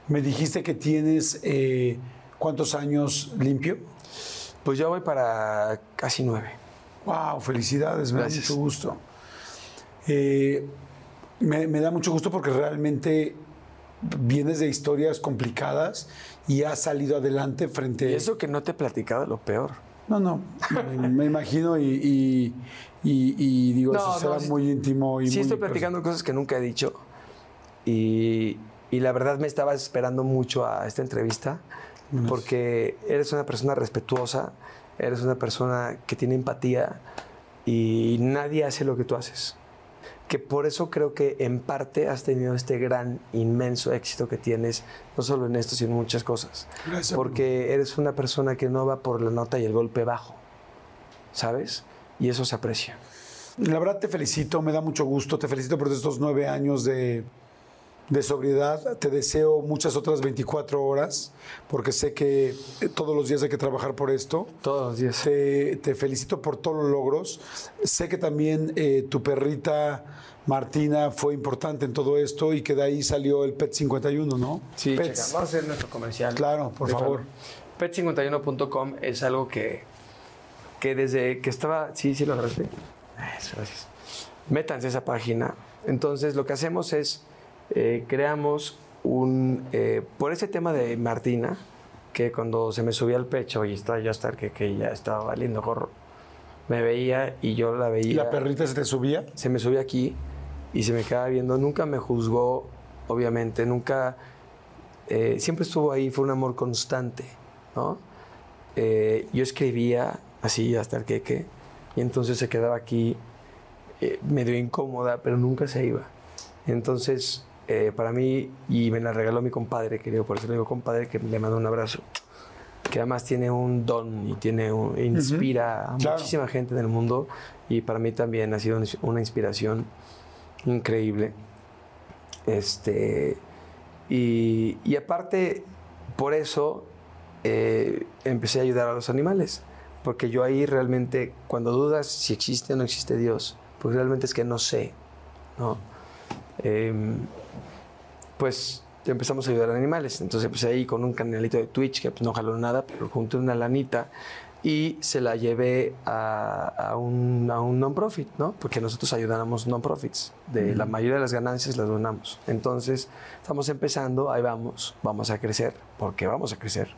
S1: Me dijiste que tienes eh, cuántos años limpio.
S2: Pues ya voy para casi nueve.
S1: Wow, felicidades, me
S2: Gracias.
S1: da mucho gusto. Eh, me, me da mucho gusto porque realmente vienes de historias complicadas y has salido adelante frente
S2: Y eso que no te he platicado lo peor.
S1: No, no, me, me imagino y, y- y- y digo,
S2: No,
S1: eso será muy íntimo y
S2: Sí,
S1: muy
S2: estoy platicando cosas que nunca he dicho. Y, y la verdad me estaba esperando mucho a esta entrevista porque eres una persona respetuosa, eres una persona que tiene empatía y nadie hace lo que tú haces. Que por eso creo que en parte has tenido este gran, inmenso éxito que tienes, no solo en esto, sino en muchas cosas.
S1: Gracias,
S2: Porque eres una persona que no va por la nota y el golpe bajo, ¿sabes? Y eso se aprecia.
S1: La verdad te felicito, me da mucho gusto, te felicito por estos nueve años de, de sobriedad. Te deseo muchas otras 24 horas, porque sé que eh, todos los días hay que trabajar por esto.
S2: Todos los días.
S1: Te, te felicito por todos los logros. Sé que también eh, tu perrita Martina fue importante en todo esto y que de ahí salió el PET 51, ¿no?
S2: Sí, checa. vamos a hacer nuestro comercial.
S1: Claro, por favor.
S2: Pet51.com es algo que, que desde que estaba. Sí, sí, lo agarraste. Eso, gracias. Métanse a esa página. Entonces, lo que hacemos es eh, creamos un. eh, por ese tema de Martina, que cuando se me subía al pecho y estaba yo hasta que, que ya estaba valiendo gorro, me veía y yo la veía
S1: ¿Y la perrita se te subía?
S2: se me subió aquí y se me quedaba viendo. Nunca me juzgó, obviamente, nunca eh, siempre estuvo ahí, fue un amor constante, ¿no? Eh, yo escribía así hasta el queque y entonces se quedaba aquí eh, medio incómoda, pero nunca se iba. Entonces, eh, para mí, y me la regaló mi compadre, querido, por eso le digo compadre, que le mando un abrazo, que además tiene un don y tiene un- inspira a
S1: Claro.
S2: muchísima gente en el mundo y para mí también ha sido una inspiración increíble. Este, y, y aparte, por eso eh, empecé a ayudar a los animales. Porque yo ahí realmente, cuando dudas si existe o no existe Dios, pues realmente es que no sé, ¿no? Em, pues empezamos a ayudar a animales. Entonces empecé ahí con un canalito de Twitch que pues, no jaló nada, pero junté una lanita y se la llevé a, a un, a un non-profit, ¿no? Porque nosotros ayudamos non-profits. De la mayoría de las ganancias las donamos. Entonces estamos empezando, ahí vamos, vamos a crecer, porque vamos a crecer.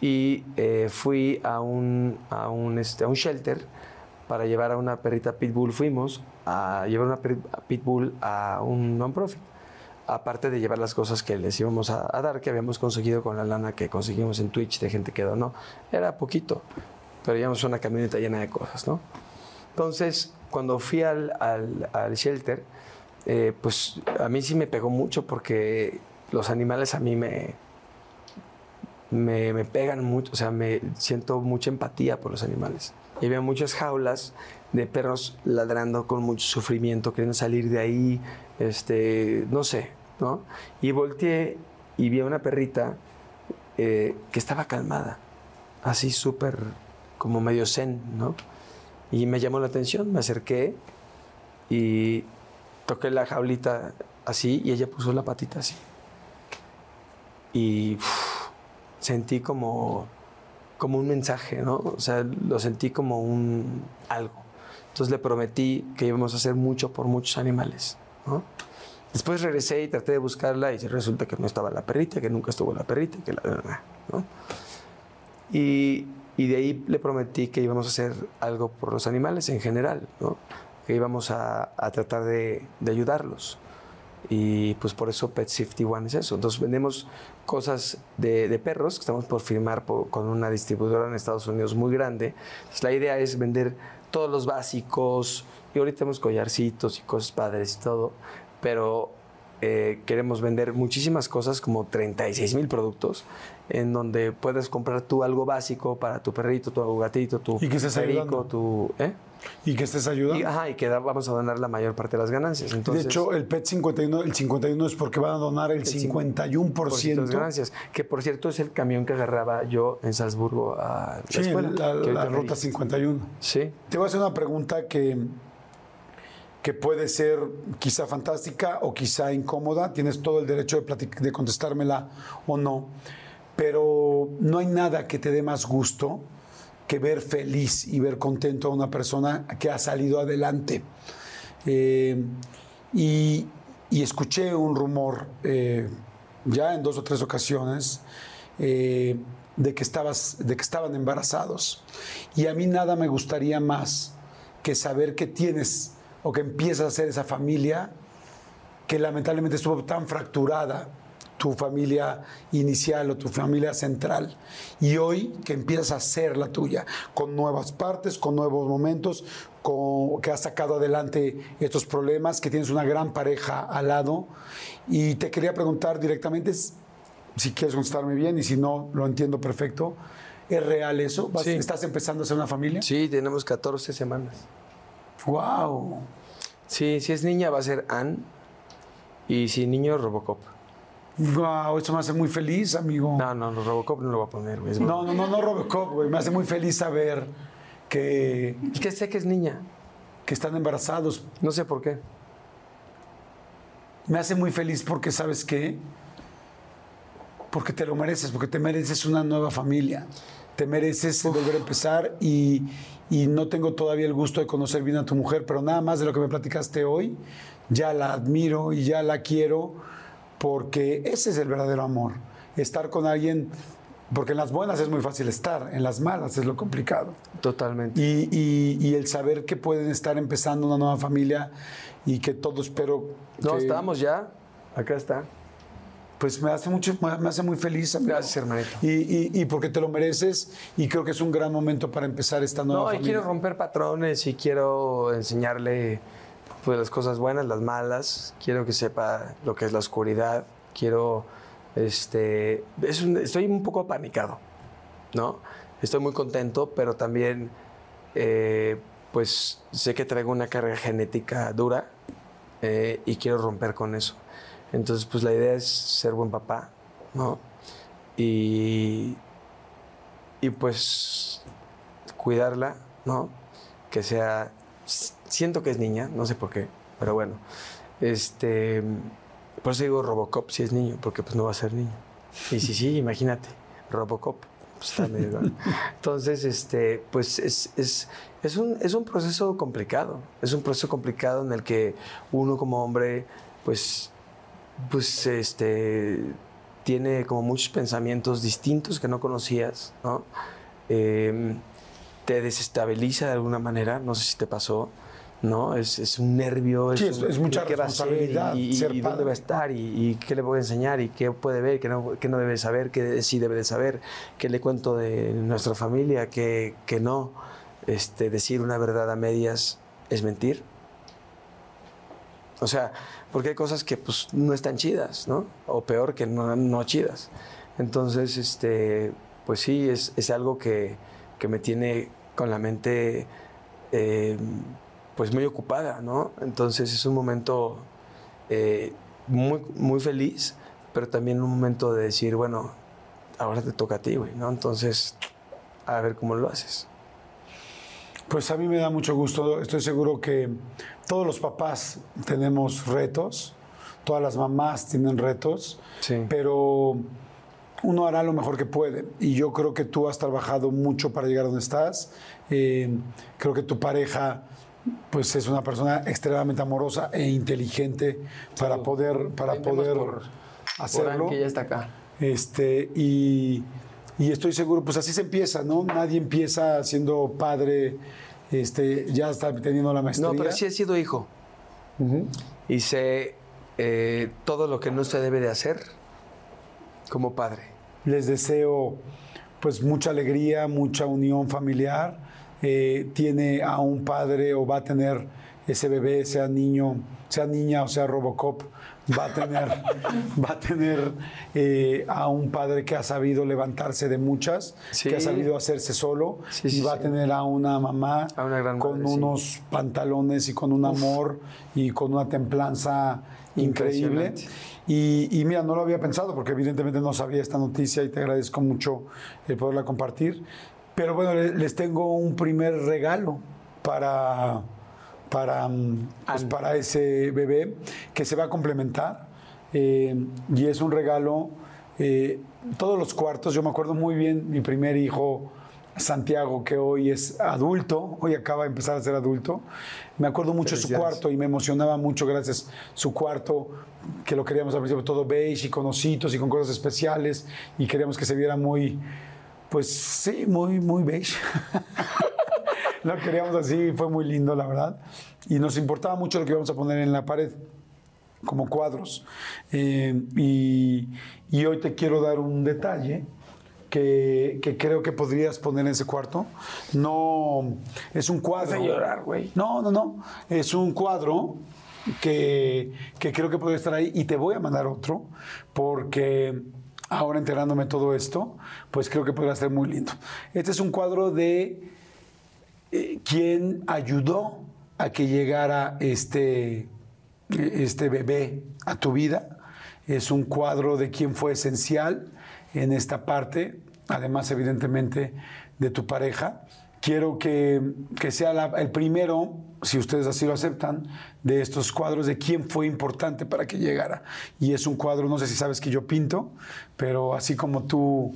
S2: Y eh, fui a un, a, un, este, a un shelter para llevar a una perrita pitbull. Fuimos a llevar una perri- a pitbull a un non-profit. Aparte de llevar las cosas que les íbamos a, a dar, que habíamos conseguido con la lana que conseguimos en Twitch de gente que donó. Era poquito, pero llevamos una camioneta llena de cosas, ¿no? Entonces, cuando fui al, al- al shelter, eh, pues a mí sí me pegó mucho porque los animales a mí me, me, me pegan mucho, o sea, me siento mucha empatía por los animales. Y había muchas jaulas de perros ladrando con mucho sufrimiento, queriendo salir de ahí, este, no sé, ¿no? Y volteé y vi a una perrita eh, que estaba calmada, así súper, como medio zen, ¿no? Y me llamó la atención, me acerqué y toqué la jaulita así y ella puso la patita así. Y sentí como, como un mensaje, ¿no? O sea, lo sentí como un algo. Entonces le prometí que íbamos a hacer mucho por muchos animales, ¿no? Después regresé y traté de buscarla y resulta que no estaba la perrita, que nunca estuvo la perrita, que la... ¿no? Y, y de ahí le prometí que íbamos a hacer algo por los animales en general, ¿no? que íbamos a, a tratar de, de ayudarlos. Y pues por eso Pet 51 es eso. Entonces vendemos cosas de, de perros que estamos por firmar por- con una distribuidora en Estados Unidos muy grande. Entonces, la idea es vender todos los básicos. Y ahorita tenemos collarcitos y cosas padres y todo. Pero eh, queremos vender muchísimas cosas, como 36 mil productos, en donde puedes comprar tú algo básico para tu perrito, tu gatito, tu
S1: Y que
S2: perico, tu... ¿eh?
S1: Y que estés ayudando.
S2: Y, ajá, y que da- vamos a donar la mayor parte de las ganancias. Entonces,
S1: de hecho, el PET 51, el 51 es porque van a donar el,
S2: cin-
S1: 51%.
S2: por ciento de ganancias. Que por cierto es el camión que agarraba yo en Salzburgo a la
S1: Sí,
S2: escuela.
S1: la, la ruta
S2: dices.
S1: 51.
S2: Sí.
S1: Te voy a hacer una pregunta que, que puede ser quizá fantástica o quizá incómoda. Tienes todo el derecho de, de contestármela o no. Pero no hay nada que te dé más gusto que ver feliz y ver contento a una persona que ha salido adelante. Eh, y, escuché un rumor eh, ya en dos o tres ocasiones eh, de, que estabas, de que estaban embarazados. Y a mí nada me gustaría más que saber que tienes o que empiezas a ser esa familia que lamentablemente estuvo tan fracturada tu familia inicial o tu familia central y hoy que empiezas a ser la tuya con nuevas partes, con nuevos momentos, con, que has sacado adelante estos problemas, que tienes una gran pareja al lado y te quería preguntar directamente si quieres contestarme bien y si no lo entiendo perfecto. ¿Es real eso? ¿Vas-
S2: Sí.
S1: ¿Estás empezando a ser una familia?
S2: Sí, tenemos 14 semanas.
S1: ¡Wow!
S2: Sí, si es niña va a ser Ann y si niño Robocop.
S1: ¡Wow! Eso me hace muy feliz, amigo.
S2: No, no, no, Robocop no lo voy a poner, güey.
S1: No, no, no, no Robocop, güey. Me hace muy feliz saber que,
S2: Es que sé que es niña.
S1: que están embarazados.
S2: No sé por qué.
S1: Me hace muy feliz porque, ¿sabes qué? Porque te lo mereces, porque te mereces una nueva familia. Te mereces volver a empezar y, y no tengo todavía el gusto de conocer bien a tu mujer, pero nada más de lo que me platicaste hoy, ya la admiro y ya la quiero porque ese es el verdadero amor. Estar con alguien, porque en las buenas es muy fácil estar, en las malas es lo complicado.
S2: Totalmente.
S1: Y, y- y el saber que pueden estar empezando una nueva familia y que todo espero
S2: No,
S1: que-
S2: estamos ya. Acá está.
S1: pues me hace mucho, me hace muy feliz. amigo.
S2: Gracias, hermanito.
S1: Y, y- y porque te lo mereces y creo que es un gran momento para empezar esta nueva
S2: No, y
S1: familia.
S2: quiero romper patrones y quiero enseñarle pues, las cosas buenas, las malas. Quiero que sepa lo que es la oscuridad. Quiero, este, es un- estoy un poco apanicado, ¿no? Estoy muy contento, pero también, eh, pues, sé que traigo una carga genética dura eh, y quiero romper con eso. Entonces, pues, la idea es ser buen papá, ¿no? Y, y pues cuidarla, ¿no? Que sea, siento que es niña, no sé por qué, pero bueno, este, por eso digo Robocop si es niño, porque pues no va a ser niño. Y sí, sí, imagínate, Robocop, pues está. Entonces, este, pues es, es, es, un, es un proceso complicado, es un proceso complicado en el que uno como hombre, pues, pues, este, tiene como muchos pensamientos distintos que no conocías, ¿no? Eh, te desestabiliza de alguna manera, no sé si te pasó, ¿no? Es, es un nervio, es,
S1: Sí, es- es mucha
S2: ¿qué va a
S1: responsabilidad
S2: y,
S1: ser
S2: y dónde va a estar y, y qué le voy a enseñar y qué puede ver, qué no, qué no debe saber, qué sí debe de saber, qué le cuento de nuestra familia, qué, qué no. Este, decir una verdad a medias es mentir. O sea, porque hay cosas que pues no están chidas, ¿no? O peor que no, no chidas. Entonces, este, pues sí, es, es algo que, que me tiene con la mente eh, pues muy ocupada, ¿no? Entonces es un momento eh, muy, muy feliz, pero también un momento de decir, bueno, ahora te toca a ti, güey, ¿no? Entonces, a ver cómo lo haces.
S1: Pues a mí me da mucho gusto. Estoy seguro que todos los papás tenemos retos, todas las mamás tienen retos,
S2: Sí.
S1: pero uno hará lo mejor que puede. Y yo creo que tú has trabajado mucho para llegar a donde estás. Eh, creo que tu pareja pues es una persona extremadamente amorosa e inteligente para poder, para poder hacerlo.
S2: que ya está acá.
S1: Este, y, y estoy seguro, pues así se empieza, ¿no? Nadie empieza siendo padre, este, ya está teniendo la maestría.
S2: No, pero sí he sido hijo. Y sé eh, todo lo que no se debe de hacer como padre.
S1: Les deseo pues mucha alegría, mucha unión familiar. Eh, tiene a un padre o va a tener ese bebé, sea niño, sea niña o sea Robocop, va a tener, (laughs) va a tener eh, a un padre que ha sabido levantarse de muchas,
S2: Sí.
S1: que ha sabido hacerse solo
S2: Sí,
S1: y va a tener a una mamá
S2: A una gran
S1: con
S2: madre,
S1: unos pantalones y con un amor y con una templanza increíble. Y, y mira, no lo había pensado porque evidentemente no sabía esta noticia y te agradezco mucho el poderla compartir. Pero bueno, le- les tengo un primer regalo para, para, mm, pues, para ese bebé que se va a complementar. Eh, y es un regalo. eh, todos los cuartos, yo me acuerdo muy bien, mi primer hijo, Santiago, que hoy es adulto, hoy acaba de empezar a ser adulto. Me acuerdo mucho de su cuarto y me emocionaba mucho, gracias, su cuarto, que lo queríamos al principio todo beige y con ositos y con cosas especiales y queríamos que se viera muy, pues sí, muy, muy beige. (laughs) lo queríamos así, fue muy lindo, la verdad. Y nos importaba mucho lo que íbamos a poner en la pared como cuadros. Eh, y, y hoy te quiero dar un detalle que, que creo que podrías poner en ese cuarto. No, es un cuadro.
S2: Vas a llorar, güey.
S1: No, no, no. Es un cuadro que, que creo que podría estar ahí y te voy a mandar otro porque ahora enterándome todo esto, pues creo que podría ser muy lindo. Este es un cuadro de eh, quien ayudó a que llegara este, este bebé a tu vida. Es un cuadro de quien fue esencial en esta parte, además evidentemente de tu pareja. Quiero que, que sea la- el primero, si ustedes así lo aceptan, de estos cuadros de quién fue importante para que llegara. Y es un cuadro, no sé si sabes que yo pinto, pero así como tú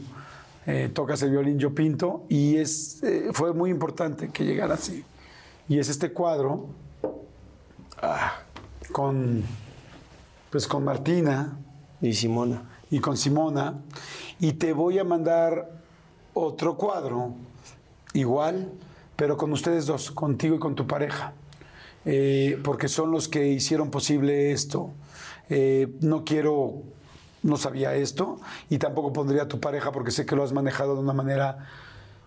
S1: eh, tocas el violín, yo pinto, y es, eh, fue muy importante que llegara así. Y es este cuadro con, pues con Martina
S2: Y Simona.
S1: y con Simona, y te voy a mandar otro cuadro, igual, pero con ustedes dos, contigo y con tu pareja, Eh, porque son los que hicieron posible esto. Eh, no quiero no sabía esto y tampoco pondría a tu pareja porque sé que lo has manejado de una manera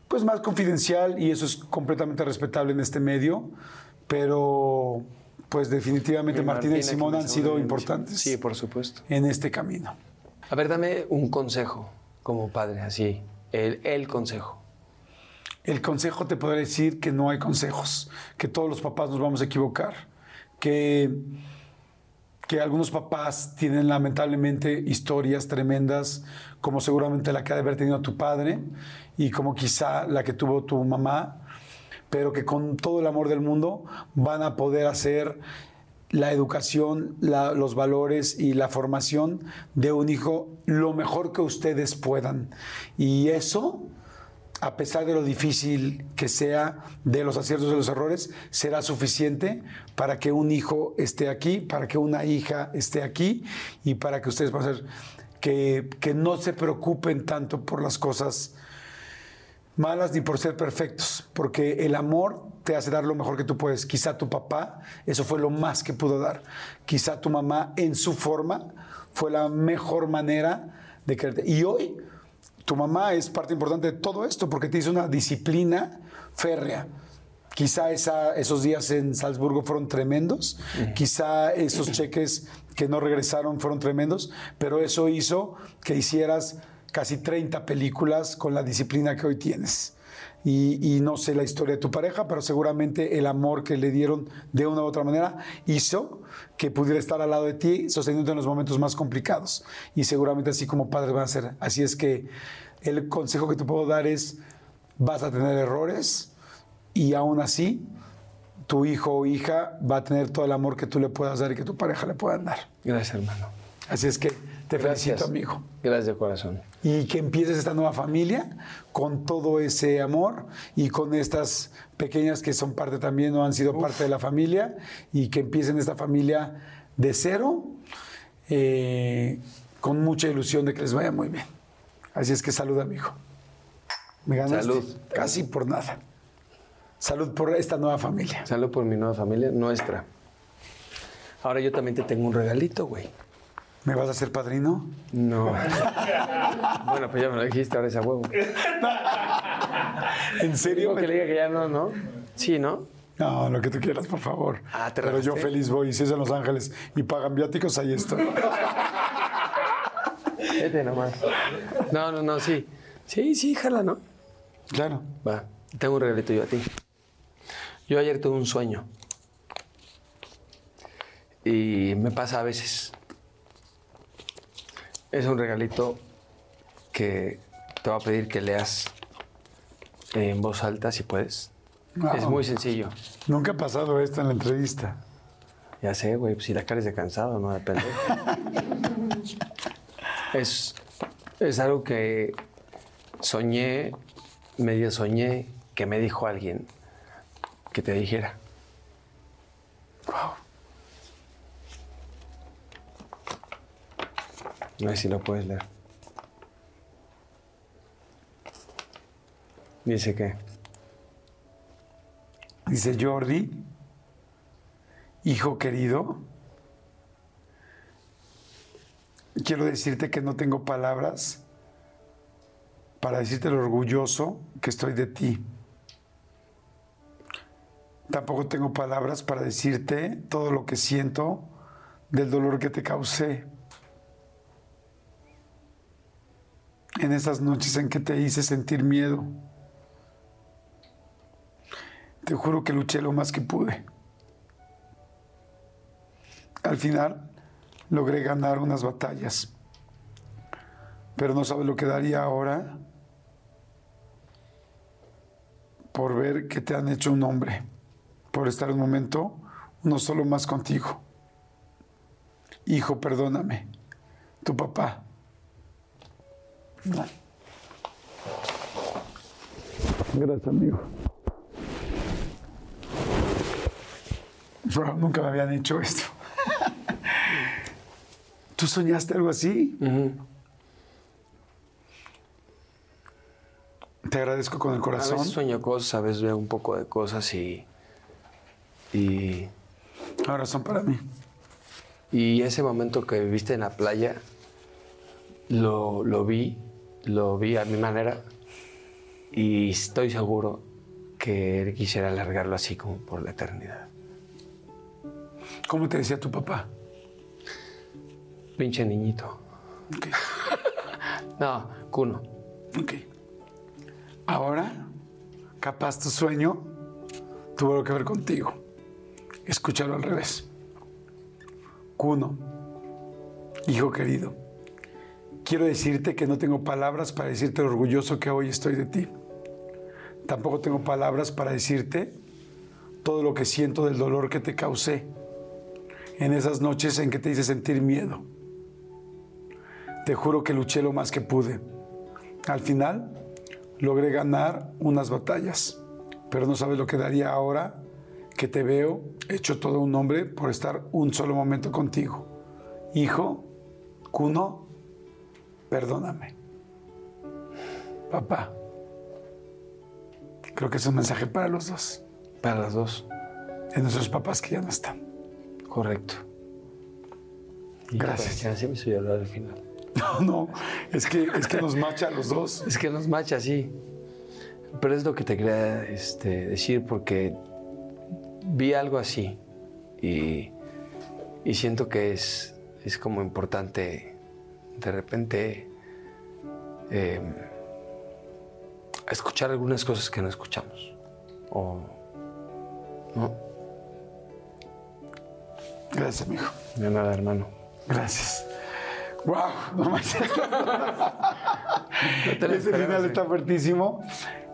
S1: pues más confidencial y eso es completamente respetable en este medio, pero pues definitivamente
S2: Y
S1: Martina y Simón han sido importantes
S2: Sí, por supuesto.
S1: en este camino.
S2: A ver, dame un consejo como padre, así, el, el consejo.
S1: El consejo te podría decir que no hay consejos, que todos los papás nos vamos a equivocar, que, que algunos papás tienen lamentablemente historias tremendas, como seguramente la que ha de haber tenido tu padre y como quizá la que tuvo tu mamá, pero que con todo el amor del mundo van a poder hacer la educación, los valores y la formación de un hijo lo mejor que ustedes puedan. Y eso a pesar de lo difícil que sea, de los aciertos y los errores, será suficiente para que un hijo esté aquí, para que una hija esté aquí y para que ustedes puedan ser, que, que no se preocupen tanto por las cosas malas ni por ser perfectos, porque el amor te hace dar lo mejor que tú puedes. Quizá tu papá, eso fue lo más que pudo dar. Quizá tu mamá, en su forma, fue la mejor manera de quererte. Y hoy, tu mamá es parte importante de todo esto, porque te hizo una disciplina férrea. Quizá esa- esos días en Salzburgo fueron tremendos, quizá esos cheques que no regresaron fueron tremendos, pero eso hizo que hicieras casi 30 películas con la disciplina que hoy tienes. Y, y no sé la historia de tu pareja, pero seguramente el amor que le dieron de una u otra manera hizo que pudiera estar al lado de ti, sosteniéndote en los momentos más complicados. Y seguramente así como padres van a ser. Así es que el consejo que te puedo dar es, vas a tener errores y aún así tu hijo o hija va a tener todo el amor que tú le puedas dar y que tu pareja le pueda dar.
S2: Gracias, hermano.
S1: Así es que te
S2: Gracias.
S1: felicito, amigo.
S2: Gracias de corazón.
S1: Y que empieces esta nueva familia con todo ese amor y con estas pequeñas que son parte también o han sido parte de la familia y que empiecen esta familia de cero eh, con mucha ilusión de que les vaya muy bien. Así es que salud, amigo. Me ganaste
S2: Salud.
S1: casi por nada. Salud por esta nueva familia.
S2: Salud por mi nueva familia, nuestra. Ahora yo también te tengo un regalito, güey.
S1: ¿Me vas a hacer padrino?
S2: No. (laughs) bueno, pues ya me lo dijiste, ahora es a huevo. (laughs)
S1: ¿En serio?
S2: Digo que le diga que ya no, ¿no? Sí, ¿no?
S1: No, lo que tú quieras, por favor.
S2: Ah, ¿te
S1: Pero yo feliz voy. Si es en Los Ángeles y pagan viáticos, ahí estoy. (laughs)
S2: Vete nomás. No, no, no, sí. Sí, sí, jala, ¿no?
S1: Claro.
S2: Va, tengo un regalito yo a ti. Yo ayer tuve un sueño. Y me pasa a veces. Es un regalito que te voy a pedir que leas en voz alta si puedes. Es
S1: Wow.
S2: muy sencillo.
S1: Nunca ha pasado esto en la entrevista.
S2: Ya sé, güey, pues si la cara es de cansado, no depende. (laughs) es, es algo que soñé, medio soñé, que me dijo alguien que te dijera. No sé si lo puedes leer. Dice que
S1: Dice Jordi, hijo querido, quiero decirte que no tengo palabras para decirte lo orgulloso que estoy de ti. Tampoco tengo palabras para decirte todo lo que siento del dolor que te causé. En esas noches en que te hice sentir miedo. Te juro que luché lo más que pude. Al final logré ganar unas batallas. Pero no sabes lo que daría ahora por ver que te han hecho un hombre, por estar un momento uno solo más contigo. Hijo, perdóname. Tu papá. Gracias, amigo. Bro, nunca me habían hecho esto. (laughs) ¿Tú soñaste algo así? Te agradezco con el
S2: a
S1: corazón.
S2: veces sueño cosas, a veces veo un poco de cosas y. Y
S1: Ahora son para mí.
S2: Y ese momento que viviste en la playa, lo, lo vi, lo vi a mi manera y estoy seguro que él quisiera alargarlo así como por la eternidad.
S1: ¿Cómo te decía tu papá?
S2: Pinche niñito.
S1: Ok. (laughs)
S2: No, Cuno.
S1: Ok. Ahora, capaz tu sueño tuvo que ver contigo. Escúchalo al revés. Cuno, hijo querido, quiero decirte que no tengo palabras para decirte lo orgulloso que hoy estoy de ti. Tampoco tengo palabras para decirte todo lo que siento del dolor que te causé en esas noches en que te hice sentir miedo. Te juro que luché lo más que pude. Al final, logré ganar unas batallas, pero no sabes lo que daría ahora que te veo hecho todo un hombre por estar un solo momento contigo. Hijo, Cuno, perdóname. Papá, creo que es un mensaje para los dos,
S2: Para las dos.
S1: de nuestros papás que ya no están.
S2: Correcto.
S1: Gracias.
S2: Ya se me hizo llorar al final.
S1: No, no, es que, es que nos macha a los dos. (laughs)
S2: Es que nos macha, sí. Pero es lo que te quería este, decir porque vi algo así y, y siento que es, es como importante de repente eh, escuchar algunas cosas que no escuchamos. O, no,
S1: Gracias, amigo.
S2: de nada, hermano.
S1: Gracias. ¡Wow! No manches. (laughs)
S2: No te lo
S1: Este final
S2: ¿eh?
S1: está fuertísimo.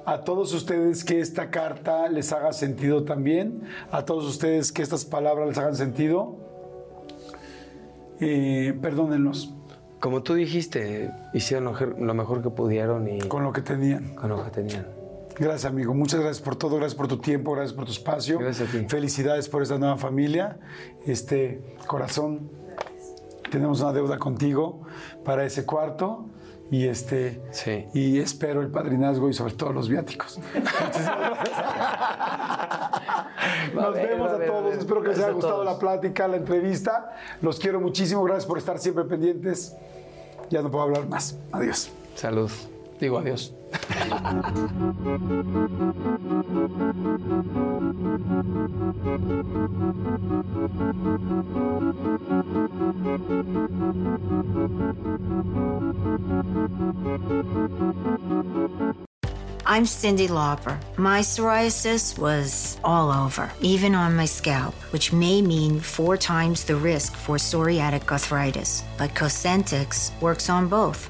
S1: A todos ustedes que esta carta les haga sentido también. A todos ustedes que estas palabras les hagan sentido. Eh, perdónenlos
S2: Como tú dijiste, hicieron lo, mejor- que pudieron y
S1: con lo que tenían.
S2: con lo que tenían.
S1: Gracias, amigo. Muchas gracias por todo. Gracias por tu tiempo. Gracias por tu espacio.
S2: Gracias a ti.
S1: Felicidades por esta nueva familia. Este corazón, tenemos una deuda contigo para ese cuarto. Y este
S2: Sí.
S1: y espero el padrinazgo y sobre todo los viáticos. (laughs) Nos
S2: ver,
S1: vemos
S2: a ver,
S1: todos.
S2: ver.
S1: Espero que les haya gustado la plática, la entrevista. Los quiero muchísimo. Gracias por estar siempre pendientes. Ya no puedo hablar más. Adiós.
S2: Salud. Digo adiós.
S6: I'm Cindy Lauper. My psoriasis was all over, even on my scalp, which may mean four times the risk for psoriatic arthritis. But Cosentix works on both.